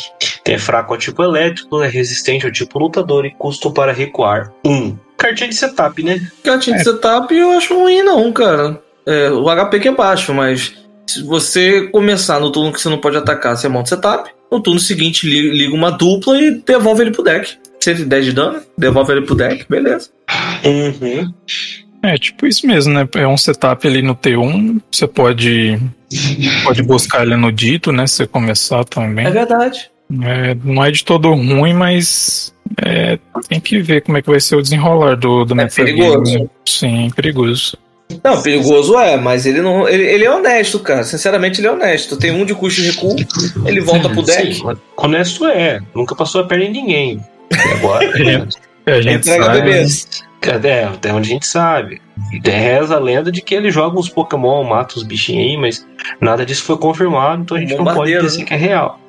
É fraco ao tipo elétrico, é resistente ao tipo lutador e custo para recuar 1. Cartinha de setup, né? Cartinha de setup eu acho ruim, não, cara. É, o HP que é baixo, mas se você começar no turno que você não pode atacar, você monta setup. No turno seguinte, li- liga uma dupla e devolve ele pro deck. 110 de dano, devolve ele pro deck, beleza. Uhum. É tipo isso mesmo, né? É um setup ali no T1. Você pode, pode buscar ele no dito, né? Se você começar também. É verdade. É, não é de todo ruim, mas é, tem que ver como é que vai ser o desenrolar do, do É metagame, perigoso. né? Sim, perigoso. Não, perigoso é, mas ele não. Ele, ele é honesto, cara. Sinceramente, ele é honesto. Tem um de custo de recuo, ele volta pro deck. Sim, honesto é. Nunca passou a perna em ninguém. E agora. É, a gente Entrega sabe, bebês. É, até onde a gente sabe. Reza a lenda de que ele joga uns Pokémon, mata os bichinhos aí, mas nada disso foi confirmado, então a gente não pode dizer né? que é real.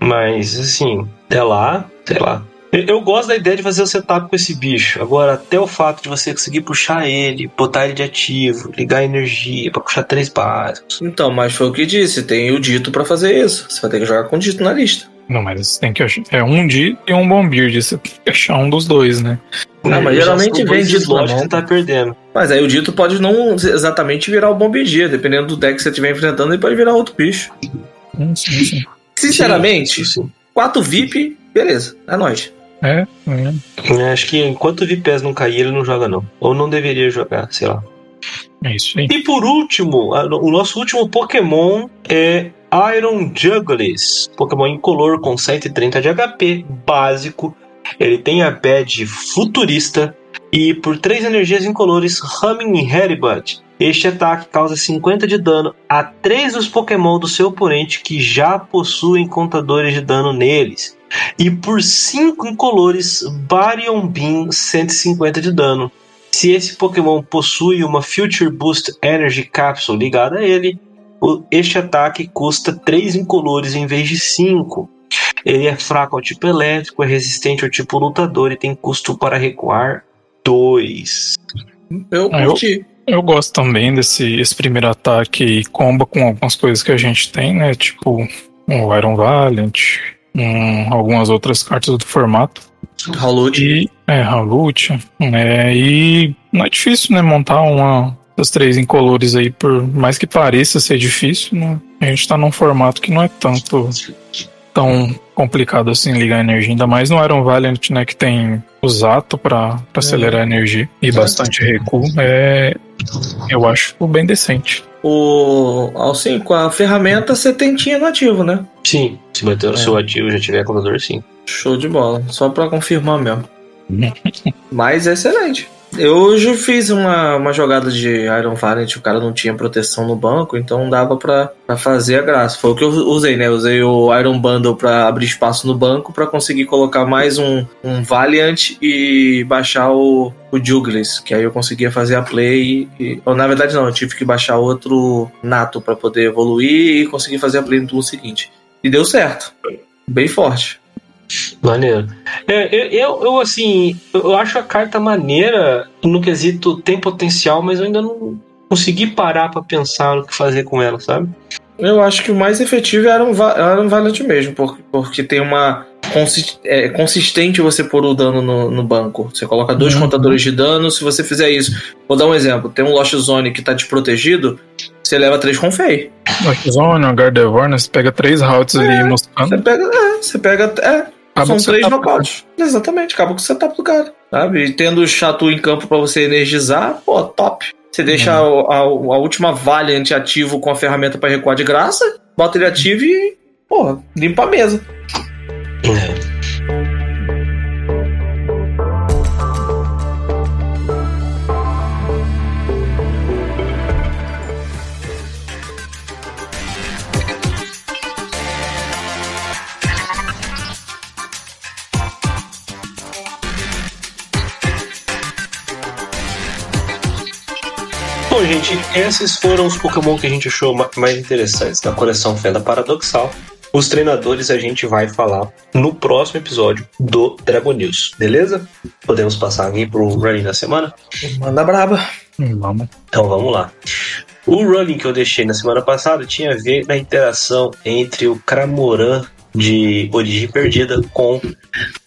Mas, assim, até lá, sei lá. Eu- gosto da ideia de fazer o setup com esse bicho. Agora, até o fato de você conseguir puxar ele, botar ele de ativo, ligar energia pra puxar três básicos. Então, mas foi o que disse, tem o dito pra fazer isso. Você vai ter que jogar com o dito na lista. Não, mas você tem que achar. É um D e um Bombird. Você tem que achar um dos dois, né? Ah, mas Já geralmente vem na slots que tá perdendo. Mas aí o dito pode não exatamente virar o Bombardier, dependendo do deck que você estiver enfrentando, ele pode virar outro bicho. Hum, sim, sim. Sinceramente, Sim, sim. 4 VIP, beleza, é nóis. É, é. É, Acho que enquanto o Vipés não cair, ele não joga, não. Ou não deveria jogar, sei lá. É isso aí. E por último, o nosso último Pokémon é Iron Juggles. Pokémon incolor com 130 de HP, básico. Ele tem a badge futurista. E por 3 energias incolores, Humming Headbutt. Este ataque causa 50 de dano a 3 dos Pokémon do seu oponente que já possuem contadores de dano neles. E por 5 incolores, Baryon Beam 150 de dano. Se esse Pokémon possui uma Future Boost Energy Capsule ligada a ele, este ataque custa 3 incolores em vez de 5. Ele é fraco ao tipo elétrico, é resistente ao tipo lutador e tem custo para recuar 2. Eu Ah, eu-. Eu gosto também desse esse primeiro ataque e comba com algumas coisas que a gente tem, né? Tipo o Iron Valiant, um, algumas outras cartas do formato. Halute. E é, Halut, né? E não é difícil, né? Montar uma das três incolores aí, por mais que pareça ser difícil, né? A gente tá num formato que não é tanto tão complicado assim ligar a energia, ainda mais no Iron Valiant, né, que tem o Zato pra, pra acelerar a energia e bastante recuo, é, eu acho bem decente. O Alcim, com a ferramenta você tem tinha no ativo, né? Sim, se bater o É. seu ativo já tiver contador, sim. Show de bola. Só pra confirmar mesmo. Mas é excelente. Eu hoje fiz uma, uma jogada de Iron Valiant, o cara não tinha proteção no banco, então dava pra, fazer a graça. Foi o que eu usei, né? Usei o Iron Bundle pra abrir espaço no banco pra conseguir colocar mais um, um Valiant e baixar o, o Juglis, que aí eu conseguia fazer a play. E, ou, na verdade, não, eu tive que baixar outro Nato pra poder evoluir e conseguir fazer a play no turno seguinte. E deu certo. Bem forte. Maneiro. É, eu, eu, eu, assim, eu acho a carta maneira no quesito tem potencial, mas eu ainda não consegui parar pra pensar no que fazer com ela, sabe? Eu acho que o mais efetivo era um, Va- era um Valiant mesmo, porque, porque tem uma. consi- É consistente você pôr o dano no, no banco. Você coloca dois Uhum. contadores de dano. Se você fizer isso, vou dar um exemplo: tem um Lost Zone que tá desprotegido, você leva três com Fei. Zone, um Gardevoir, né, você pega três routes ali Você moscando. pega. É, você pega. É, acaba são três nocautes. Exatamente, acaba com o setup do cara. Sabe? E tendo o Chatu em campo pra você energizar, pô, top. Você deixa a, a- a última Valiant ativo com a ferramenta pra recuar de graça, bota ele ativo e, porra, limpa a mesa. É. gente, esses foram os Pokémon que a gente achou ma- mais interessantes da coleção Fenda Paradoxal. Os treinadores a gente vai falar no próximo episódio do Dragon News, beleza? Podemos passar aqui pro running da semana? Manda braba. Hum, Vamos. Então vamos lá. O running que eu deixei na semana passada tinha a ver na interação entre o Cramoran de Origem Perdida com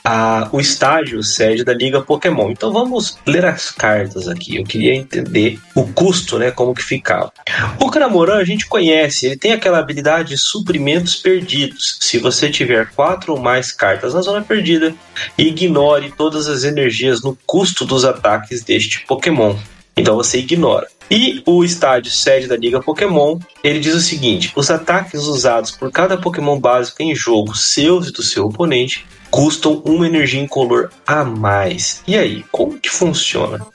a- o estágio sede da Liga Pokémon. Então vamos ler as cartas aqui. Eu queria entender o custo, né? Como que ficava. O Cramoran a gente conhece, ele tem aquela habilidade de suprimentos perdidos. Se você tiver quatro ou mais cartas na zona perdida, ignore todas as energias no custo dos ataques deste Pokémon. Então você ignora. E o estádio sede da Liga Pokémon, ele diz o seguinte: os ataques usados por cada Pokémon básico em jogo, seus e do seu oponente, custam uma energia incolor a mais. E aí, como que funciona?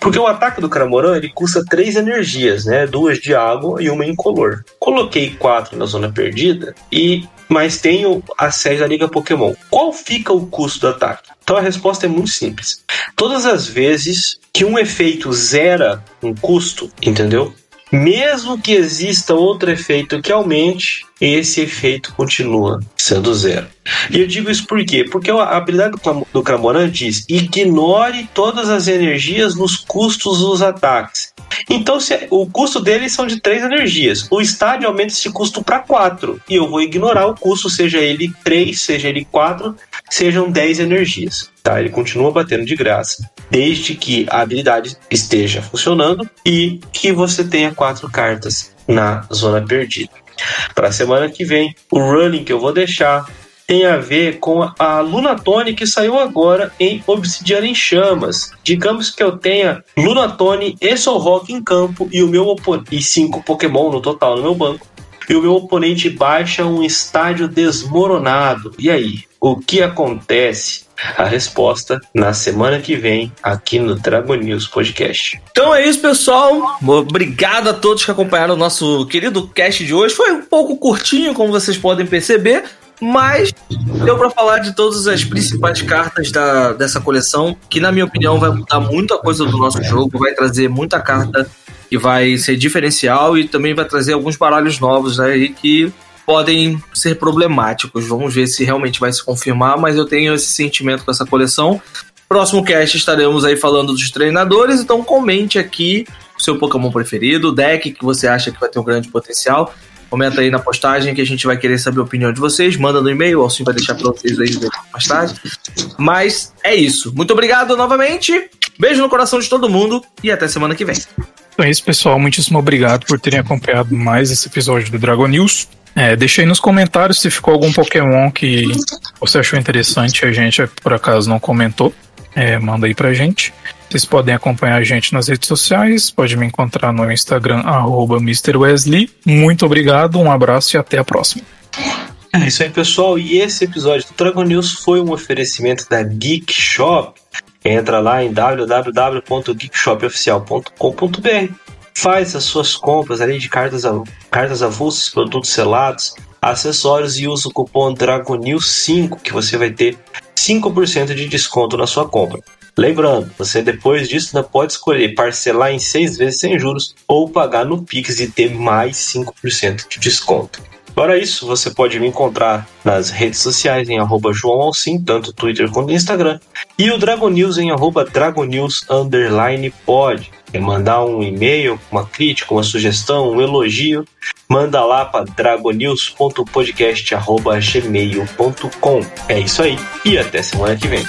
Porque o ataque do Cramoran ele custa três energias, né? Duas de água e uma incolor. Coloquei quatro na zona perdida e mas tenho a sede da Liga Pokémon. Qual fica o custo do ataque? Então a resposta é muito simples. Todas as vezes que um efeito zera um custo, entendeu? Mesmo que exista outro efeito que aumente, esse efeito continua sendo zero. E eu digo isso por quê? Porque a habilidade do, do Cramoran diz: ignore todas as energias nos custos dos ataques. Então, se o custo deles são de três energias. O estádio aumenta esse custo para quatro. E eu vou ignorar o custo, seja ele 3, seja ele 4, sejam 10 energias. Tá? Ele continua batendo de graça, desde que a habilidade esteja funcionando e que você tenha quatro cartas na zona perdida. Para a semana que vem, o running que eu vou deixar tem a ver com a Lunatone que saiu agora em Obsidiana em Chamas. Digamos que eu tenha Lunatone e Solrock em campo e o meu e cinco Pokémon no total no meu banco. E o meu oponente baixa um estádio desmoronado. E aí, o que acontece? A resposta na semana que vem aqui no Dragon News Podcast. Então é isso, pessoal. Obrigado a todos que acompanharam o nosso querido cast de hoje. Foi um pouco curtinho, como vocês podem perceber, mas deu pra falar de todas as principais cartas da, dessa coleção, que na minha opinião vai mudar muita coisa do nosso jogo, vai trazer muita carta que vai ser diferencial e também vai trazer alguns baralhos novos aí que podem ser problemáticos. Vamos ver se realmente vai se confirmar, mas eu tenho esse sentimento com essa coleção. Próximo cast estaremos aí falando dos treinadores, então comente aqui o seu Pokémon preferido, o deck que você acha que vai ter um grande potencial. Comenta aí na postagem que a gente vai querer saber a opinião de vocês. Manda no e-mail, o Alcim vai deixar pra vocês aí na postagem. Mas é isso. Muito obrigado novamente. Beijo no coração de todo mundo e até semana que vem. Então é isso, pessoal. Muitíssimo obrigado por terem acompanhado mais esse episódio do Dragon News. É, deixa aí nos comentários se ficou algum Pokémon que você achou interessante a gente por acaso não comentou. É, manda aí pra gente. Vocês podem acompanhar a gente nas redes sociais, pode me encontrar no Instagram, arroba MrWesley. Muito obrigado, um abraço e até a próxima. É isso aí, pessoal. E esse episódio do Dragon News foi um oferecimento da Geek Shop. Entra lá em www.geekshopoficial.com.br faz as suas compras ali de cartas, cartas avulsas, produtos selados, acessórios e usa o cupom DRAGONIL5 que você vai ter 5% de desconto na sua compra. Lembrando, você depois disso ainda pode escolher parcelar em seis vezes sem juros ou pagar no Pix e ter mais 5% de desconto. Fora isso, você pode me encontrar nas redes sociais em arroba João Alcim, tanto Twitter quanto Instagram, e o Dragon News em arroba Dragonews underline pod. É mandar um e-mail, uma crítica, uma sugestão, um elogio, manda lá para dragonews.podcast.gmail.com. É isso aí, e até semana que vem.